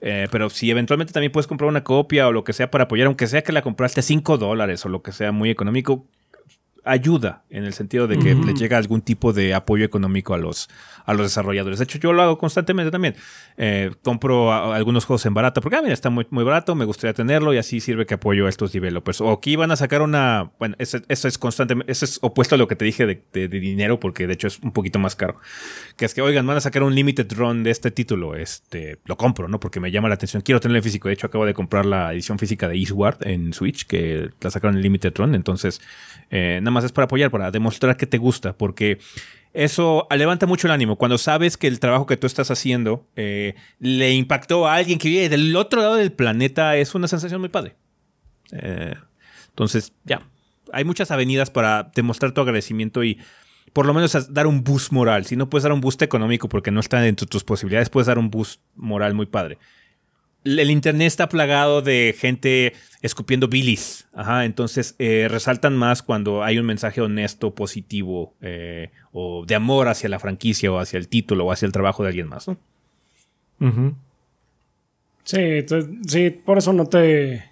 Eh, pero si eventualmente también puedes comprar una copia o lo que sea para apoyar, aunque sea que la compraste 5 dólares o lo que sea muy económico, ayuda en el sentido de que le llega algún tipo de apoyo económico a los, a los desarrolladores. De hecho, yo lo hago constantemente también. Eh, compro algunos juegos en barato porque, ah, mira, está muy, muy barato, me gustaría tenerlo y así sirve que apoyo a estos developers. O aquí van a sacar una, bueno, eso, es constantemente, eso es opuesto a lo que te dije de, dinero porque de hecho es un poquito más caro. Que es que, oigan, van a sacar un limited run de este título, este, lo compro, ¿no? Porque me llama la atención, quiero tenerlo en físico. De hecho, acabo de comprar la edición física de Eastward en Switch, que la sacaron en limited run, entonces, eh, nada más es para apoyar, para demostrar que te gusta, porque eso levanta mucho el ánimo. Cuando sabes que el trabajo que tú estás haciendo eh, le impactó a alguien que vive del otro lado del planeta, es una sensación muy padre. Eh, entonces, ya. Hay muchas avenidas para demostrar tu agradecimiento y por lo menos dar un boost moral. Si no puedes dar un boost económico porque no está dentro de tus posibilidades, puedes dar un boost moral muy padre el internet está plagado de gente escupiendo bilis. Ajá, entonces eh, resaltan más cuando hay un mensaje honesto, positivo, eh, o de amor hacia la franquicia, o hacia el título, o hacia el trabajo de alguien más, ¿no? Sí, sí, por eso no te.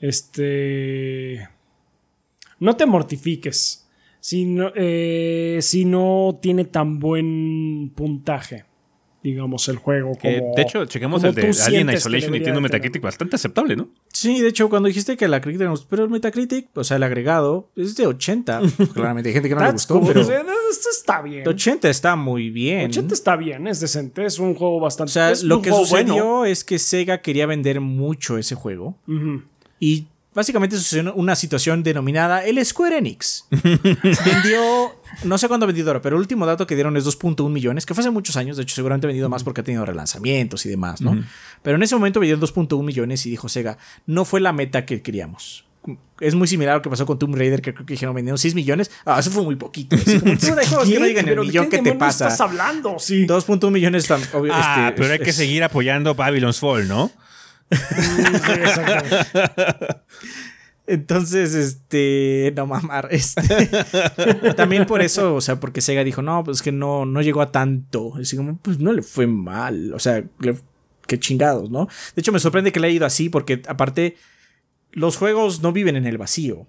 Este. No te mortifiques. Si no, eh, si no tiene tan buen puntaje digamos, el juego. de hecho, chequemos el de Alien Isolation y tiene un Metacritic bastante aceptable, ¿no? Sí, de hecho, cuando dijiste que la crítica, pero el Metacritic, o sea, el agregado, es de 80. [laughs] Claramente hay gente que no le gustó, pero... Esto está bien. 80 está muy bien. 80 está bien, es decente, es un juego bastante... O sea, lo que sucedió es que Sega quería vender mucho ese juego. Y Básicamente sucedió una situación denominada el Square Enix. [laughs] vendió, no sé cuándo ha vendido ahora, pero el último dato que dieron es 2.1 millones, que fue hace muchos años, de hecho seguramente ha vendido más porque ha tenido relanzamientos y demás, ¿no? Pero en ese momento vendieron 2.1 millones y dijo Sega, no fue la meta que queríamos. Es muy similar a lo que pasó con Tomb Raider, que creo que dijeron vendieron 6 millones. Ah, eso fue muy poquito. Así como, que no digan el millón que te pasa. estás hablando? Sí. 2.1 millones están, Ah, este, pero hay que seguir apoyando Babylon's Fall, ¿no? [laughs] [laughs] Entonces, este, no mamar, [laughs] este, también por eso, o sea, porque Sega dijo, no, pues que no, no llegó a tanto, así como, pues no le fue mal, o sea, qué chingados, ¿no? De hecho, me sorprende que le haya ido así, porque aparte, los juegos no viven en el vacío.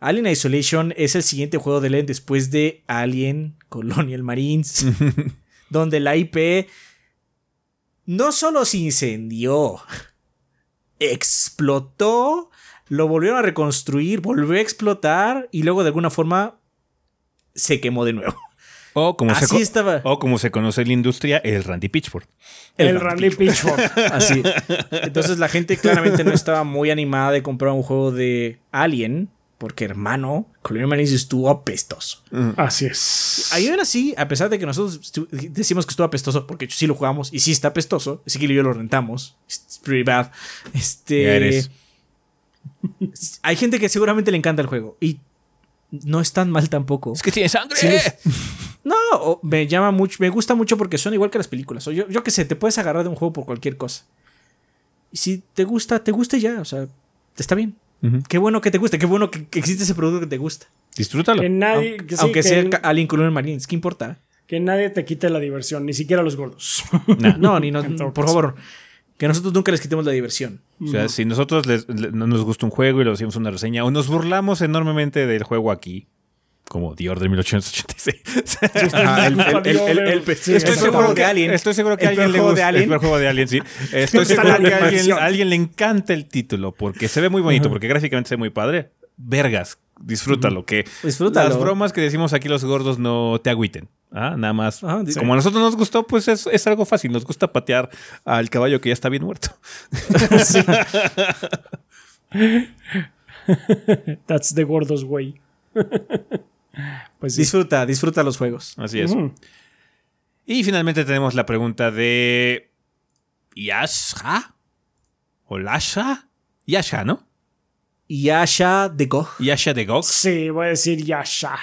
Alien Isolation es el siguiente juego de Len después de Alien Colonial Marines, [laughs] donde la IP no solo se incendió, explotó, lo volvieron a reconstruir, volvió a explotar y luego de alguna forma se quemó de nuevo. [laughs] O como, se, estaba. o como se conoce en la industria, el Randy Pitchford. El, Randy, Pitchford. [laughs] Así. Entonces la gente claramente no estaba muy animada de comprar un juego de Alien. Porque, hermano, Colonial Marines estuvo apestoso. Mm. Así es. Ahí aún así, a pesar de que nosotros decimos que estuvo apestoso, porque sí lo jugamos y sí está apestoso, así que yo lo rentamos. It's pretty bad. Este. Hay gente que seguramente le encanta el juego. Y no es tan mal tampoco. Es que tiene sangre. [laughs] No, me llama mucho, me gusta mucho porque son igual que las películas. O yo, yo qué sé, te puedes agarrar de un juego por cualquier cosa. Y si te gusta, te gusta ya, o sea, está bien. Qué bueno que te guste, qué bueno que, existe ese producto que te gusta. Disfrútalo. Que nadie, aunque, que sí, aunque que sea n- alguien con un Marines, ¿qué importa? que nadie te quite la diversión, ni siquiera los gordos. No, ni no, [laughs] por caso. favor, que nosotros nunca les quitemos la diversión. O sea, si nosotros les- no nos gusta un juego y lo hacemos una reseña, o nos burlamos enormemente del juego aquí, como The Order 1886. [laughs] Ajá, el- el- el- el- el- Sí, estoy seguro que Alien. Estoy seguro que El a alguien le juego gusta. de Alien. El peor juego de Alien, sí. [laughs] Estoy seguro que a alguien, animación. a alguien le encanta el título porque se ve muy bonito, porque gráficamente se ve muy padre. Vergas, disfrútalo. Que Disfrútalo. las bromas que decimos aquí los gordos no te agüiten. ¿ah? Nada más. Sí. Como a nosotros nos gustó, pues es, es algo fácil. Nos gusta patear al caballo que ya está bien muerto. [laughs] [laughs] That's the gordos way. [laughs] pues sí. Disfruta, disfruta los juegos. Así es. Y finalmente tenemos la pregunta de. Yasha. ¿O Lasha? Yasha, ¿no? Yasha de Gog. Yasha de Gog. Sí, voy a decir Yasha.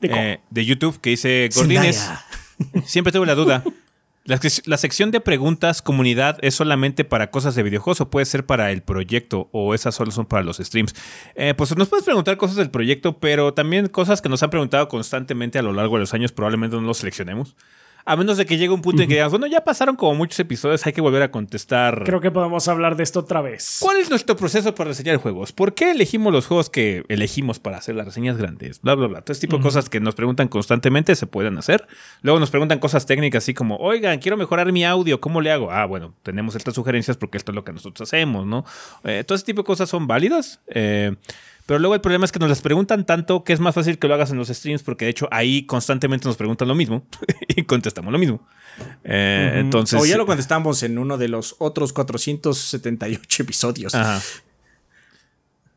De eh, de YouTube que dice Gordines. [laughs] Siempre tuve la duda. La, la sección de preguntas comunidad es solamente para cosas de videojuegos o puede ser para el proyecto o esas solo son para los streams. Eh, pues nos puedes preguntar cosas del proyecto, pero también cosas que nos han preguntado constantemente a lo largo de los años, probablemente no los seleccionemos. A menos de que llegue un punto en que digamos, bueno, ya pasaron como muchos episodios, hay que volver a contestar. Creo que podemos hablar de esto otra vez. ¿Cuál es nuestro proceso para reseñar juegos? ¿Por qué elegimos los juegos que elegimos para hacer las reseñas grandes? Bla, bla, bla. Todo este tipo de cosas que nos preguntan constantemente se pueden hacer. Luego nos preguntan cosas técnicas así como, oigan, quiero mejorar mi audio, ¿cómo le hago? Ah, bueno, tenemos estas sugerencias porque esto es lo que nosotros hacemos, ¿no? Eh, todo ese tipo de cosas son válidas. eh, pero luego el problema es que nos las preguntan tanto que es más fácil que lo hagas en los streams porque de hecho ahí constantemente nos preguntan lo mismo [laughs] y contestamos lo mismo. Eh, Entonces... o ya lo contestamos en uno de los otros 478 episodios. Ajá.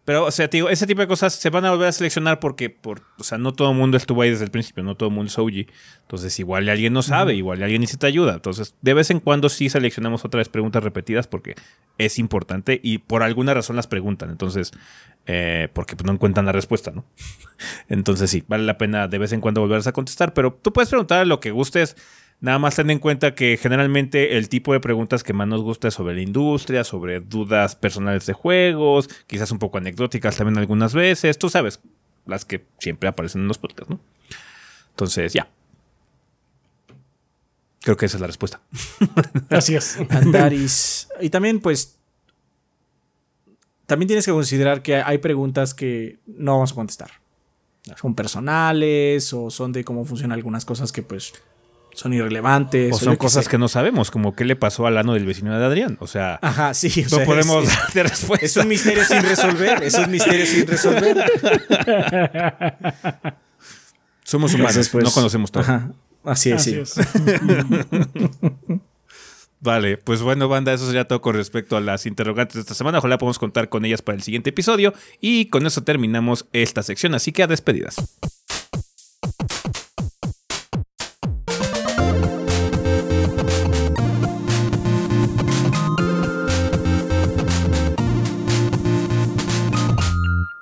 Pero, o sea, te digo, ese tipo de cosas se van a volver a seleccionar porque, por, o sea, no todo el mundo estuvo ahí desde el principio, no todo el mundo es OG. Entonces, igual alguien no sabe, igual alguien necesita ayuda. Entonces, de vez en cuando sí seleccionamos otra vez preguntas repetidas porque es importante y por alguna razón las preguntan. Entonces, eh, porque pues, no encuentran la respuesta, ¿no? [laughs] Entonces, sí, vale la pena de vez en cuando volverse a contestar, pero tú puedes preguntar lo que gustes. Nada más ten en cuenta que generalmente el tipo de preguntas que más nos gusta es sobre la industria, sobre dudas personales de juegos, quizás un poco anecdóticas también algunas veces, tú sabes, las que siempre aparecen en los podcasts, ¿no? Entonces, ya. Creo que esa es la respuesta. [laughs] Así es. Andaris. y también, pues. También tienes que considerar que hay preguntas que no vamos a contestar. Son personales o son de cómo funcionan algunas cosas que, pues, son irrelevantes. O son cosas que no sabemos, como qué le pasó al ano del vecino de Adrián. O sea, Ajá, sí. o no sea, podemos es- [laughs] darte respuesta. Es un misterio sin resolver. Es un misterio sin resolver. Somos humanos, Entonces, pues, no conocemos todo. Ajá. Así es, Así sí. es. [laughs] Vale, pues bueno, banda, eso sería todo con respecto a las interrogantes de esta semana. Ojalá podamos contar con ellas para el siguiente episodio. Y con eso terminamos esta sección, así que a despedidas.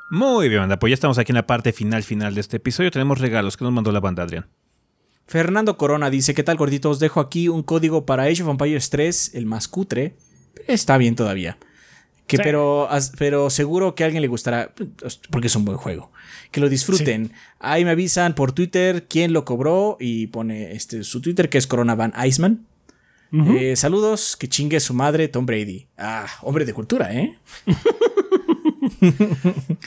Muy bien, banda, pues ya estamos aquí en la parte final final de este episodio. Tenemos regalos que nos mandó la banda, Adrián. Fernando Corona dice: ¿Qué tal, gordito? Os dejo aquí un código para Age of Empires 3, el más cutre. Está bien todavía. Que, Sí. pero, pero seguro que a alguien le gustará, porque es un buen juego. Que lo disfruten. Ahí me avisan por Twitter quién lo cobró y pone este, su Twitter que es Corona Van Iceman. Eh, saludos, que chingue su madre Tom Brady. Ah, hombre de cultura, ¿eh? [laughs] [laughs]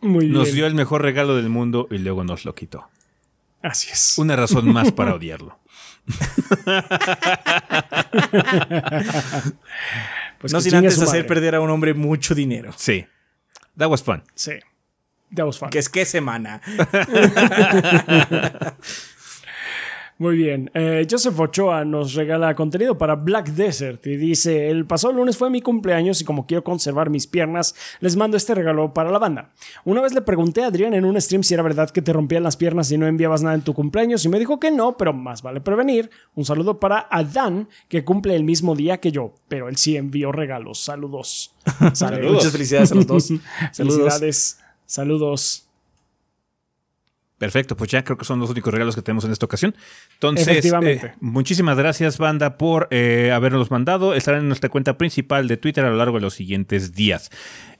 Muy bien. Nos dio el mejor regalo del mundo y luego nos lo quitó. Así es. Una razón más [laughs] para odiarlo. [laughs] Pues no sin antes hacer madre. perder a un hombre mucho dinero. Sí. That was fun. Sí. That was fun. Que es que semana. Muy bien. Eh, Joseph Ochoa nos regala contenido para Black Desert y dice, el pasado lunes fue mi cumpleaños y como quiero conservar mis piernas, les mando este regalo para la banda. Una vez le pregunté a Adrián en un stream si era verdad que te rompían las piernas y no enviabas nada en tu cumpleaños y me dijo que no, pero más vale prevenir. Un saludo para Adán, que cumple el mismo día que yo, pero él sí envió regalos. Saludos. [laughs] Saludos. Muchas felicidades a los dos. Saludos. [laughs] Felicidades. Saludos. Perfecto, pues ya creo que son los únicos regalos que tenemos en esta ocasión. Entonces, eh, muchísimas gracias, banda, por eh, habernos mandado. Estarán en nuestra cuenta principal de Twitter a lo largo de los siguientes días.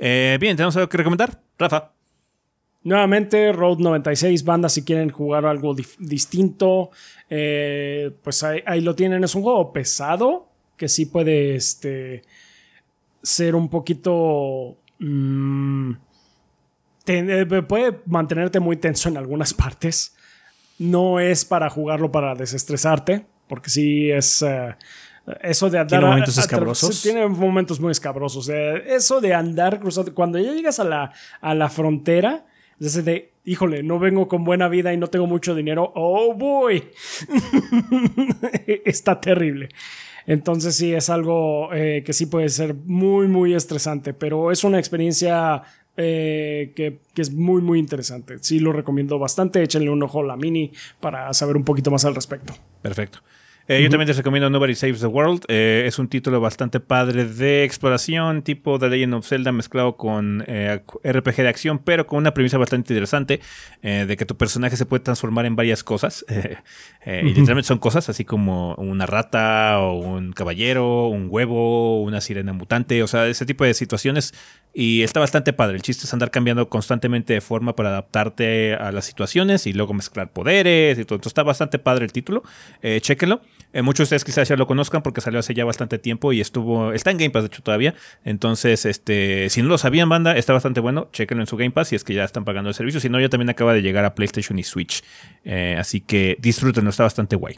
Eh, bien, ¿tenemos algo que recomendar? Rafa. Nuevamente, Road 96, banda, si quieren jugar algo distinto, pues ahí, lo tienen. Es un juego pesado que sí puede este, ser un poquito... Mm, eh, puede mantenerte muy tenso en algunas partes. No es para jugarlo para desestresarte, porque sí es... Eh, eso de andar. Tiene momentos escabrosos. Tiene momentos muy escabrosos. Eh, eso de andar cruzando. Cuando ya llegas a la, a la frontera, es de, híjole, no vengo con buena vida y no tengo mucho dinero. Oh boy. [laughs] Está terrible. Entonces sí, es algo que sí puede ser muy, muy estresante, pero es una experiencia eh, que, es muy muy interesante. Sí lo recomiendo bastante. Échenle un ojo a la mini para saber un poquito más al respecto. Perfecto. Eh, yo también te recomiendo Nobody Saves the World. Eh, es un título bastante padre de exploración, tipo The Legend of Zelda mezclado con RPG de acción, pero con una premisa bastante interesante de que tu personaje se puede transformar en varias cosas. [laughs] Y literalmente son cosas así como una rata o un caballero, un huevo, una sirena mutante, o sea, ese tipo de situaciones y está bastante padre. El chiste es andar cambiando constantemente de forma para adaptarte a las situaciones y luego mezclar poderes y todo. Entonces está bastante padre el título. Eh, chéquenlo. Eh, muchos de ustedes quizás ya lo conozcan porque salió hace ya bastante tiempo y estuvo. Está en Game Pass, de hecho, todavía. Entonces, este, si no lo sabían, banda, está bastante bueno. Chéquenlo en su Game Pass si es que ya están pagando el servicio. Si no, ya también acaba de llegar a PlayStation y Switch. Eh, así que disfrútenlo, está bastante guay.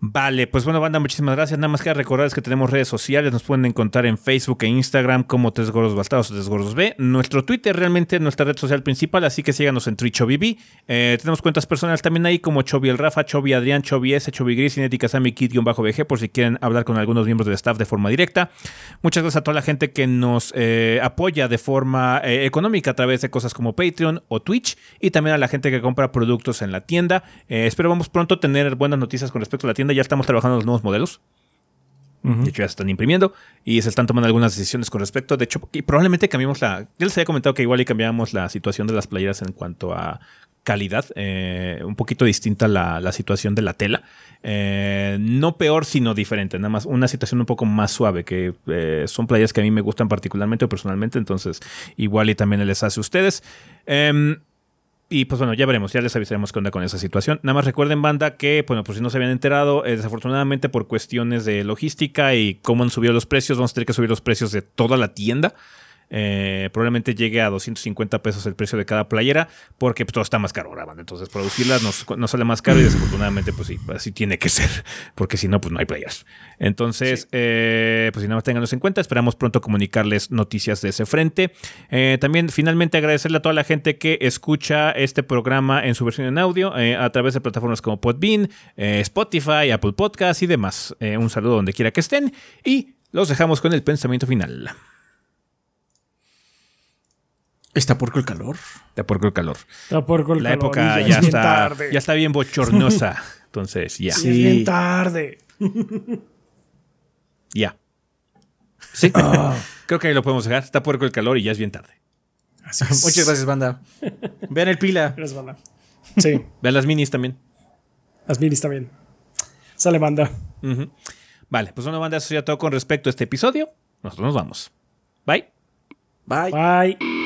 Vale, pues bueno, banda, muchísimas gracias. Nada más que recordarles que tenemos redes sociales. Nos pueden encontrar en Facebook e Instagram como Tres Gordos Bastados o Tres Gordos B. Nuestro Twitter realmente es nuestra red social principal, así que síganos en TriChoviB. Eh, tenemos cuentas personales también ahí como Chovi el Rafa, Chovi Adrián, Chovi S, Chovi Gris, Cinética Sammy vg por si quieren hablar con algunos miembros del staff de forma directa. Muchas gracias a toda la gente que nos eh, apoya de forma eh, económica a través de cosas como Patreon o Twitch y también a la gente que compra productos en la tienda. espero vamos pronto tener buenas noticias con respecto a la tienda ya estamos trabajando los nuevos modelos. De hecho, ya se están imprimiendo y se están tomando algunas decisiones con respecto. De hecho, y probablemente cambiemos la. Ya les había comentado que igual y cambiamos la situación de las playeras en cuanto a calidad. Eh, un poquito distinta la, la situación de la tela. Eh, no peor, sino diferente. Nada más una situación un poco más suave. Que eh, son playeras que a mí me gustan particularmente o personalmente. Entonces, igual y también les hace a ustedes. Y pues bueno, ya veremos, ya les avisaremos qué onda con esa situación. Nada más recuerden, banda, que, bueno, por si no se habían enterado, eh, desafortunadamente por cuestiones de logística y cómo han subido los precios, vamos a tener que subir los precios de toda la tienda. Eh, probablemente llegue a 250 pesos el precio de cada playera, porque pues, todo está más caro ahora, Entonces, producirlas nos, sale más caro y desafortunadamente, pues sí, así tiene que ser, [laughs] porque si no, pues no hay playeras. Entonces, eh, pues si nada más tenganlos en cuenta, esperamos pronto comunicarles noticias de ese frente. Eh, también, finalmente, agradecerle a toda la gente que escucha este programa en su versión en audio a través de plataformas como Podbean, Spotify, Apple Podcasts y demás. un saludo donde quiera que estén y los dejamos con el pensamiento final. Está porco el calor. Está porco el calor. Está porco el la época ya, está, ya está bien bochornosa. [laughs] Entonces, ya. Sí. Es bien tarde. [laughs] ya. Sí. Ah. Creo que ahí lo podemos dejar. Está porco el calor y ya es bien tarde. Muchas gracias, banda. Vean el pila. Gracias, banda. Sí. Vean las minis también. Las minis también. Sale, banda. Vale, pues bueno, banda, eso ya todo con respecto a este episodio. Nosotros nos vamos. Bye. Bye. Bye.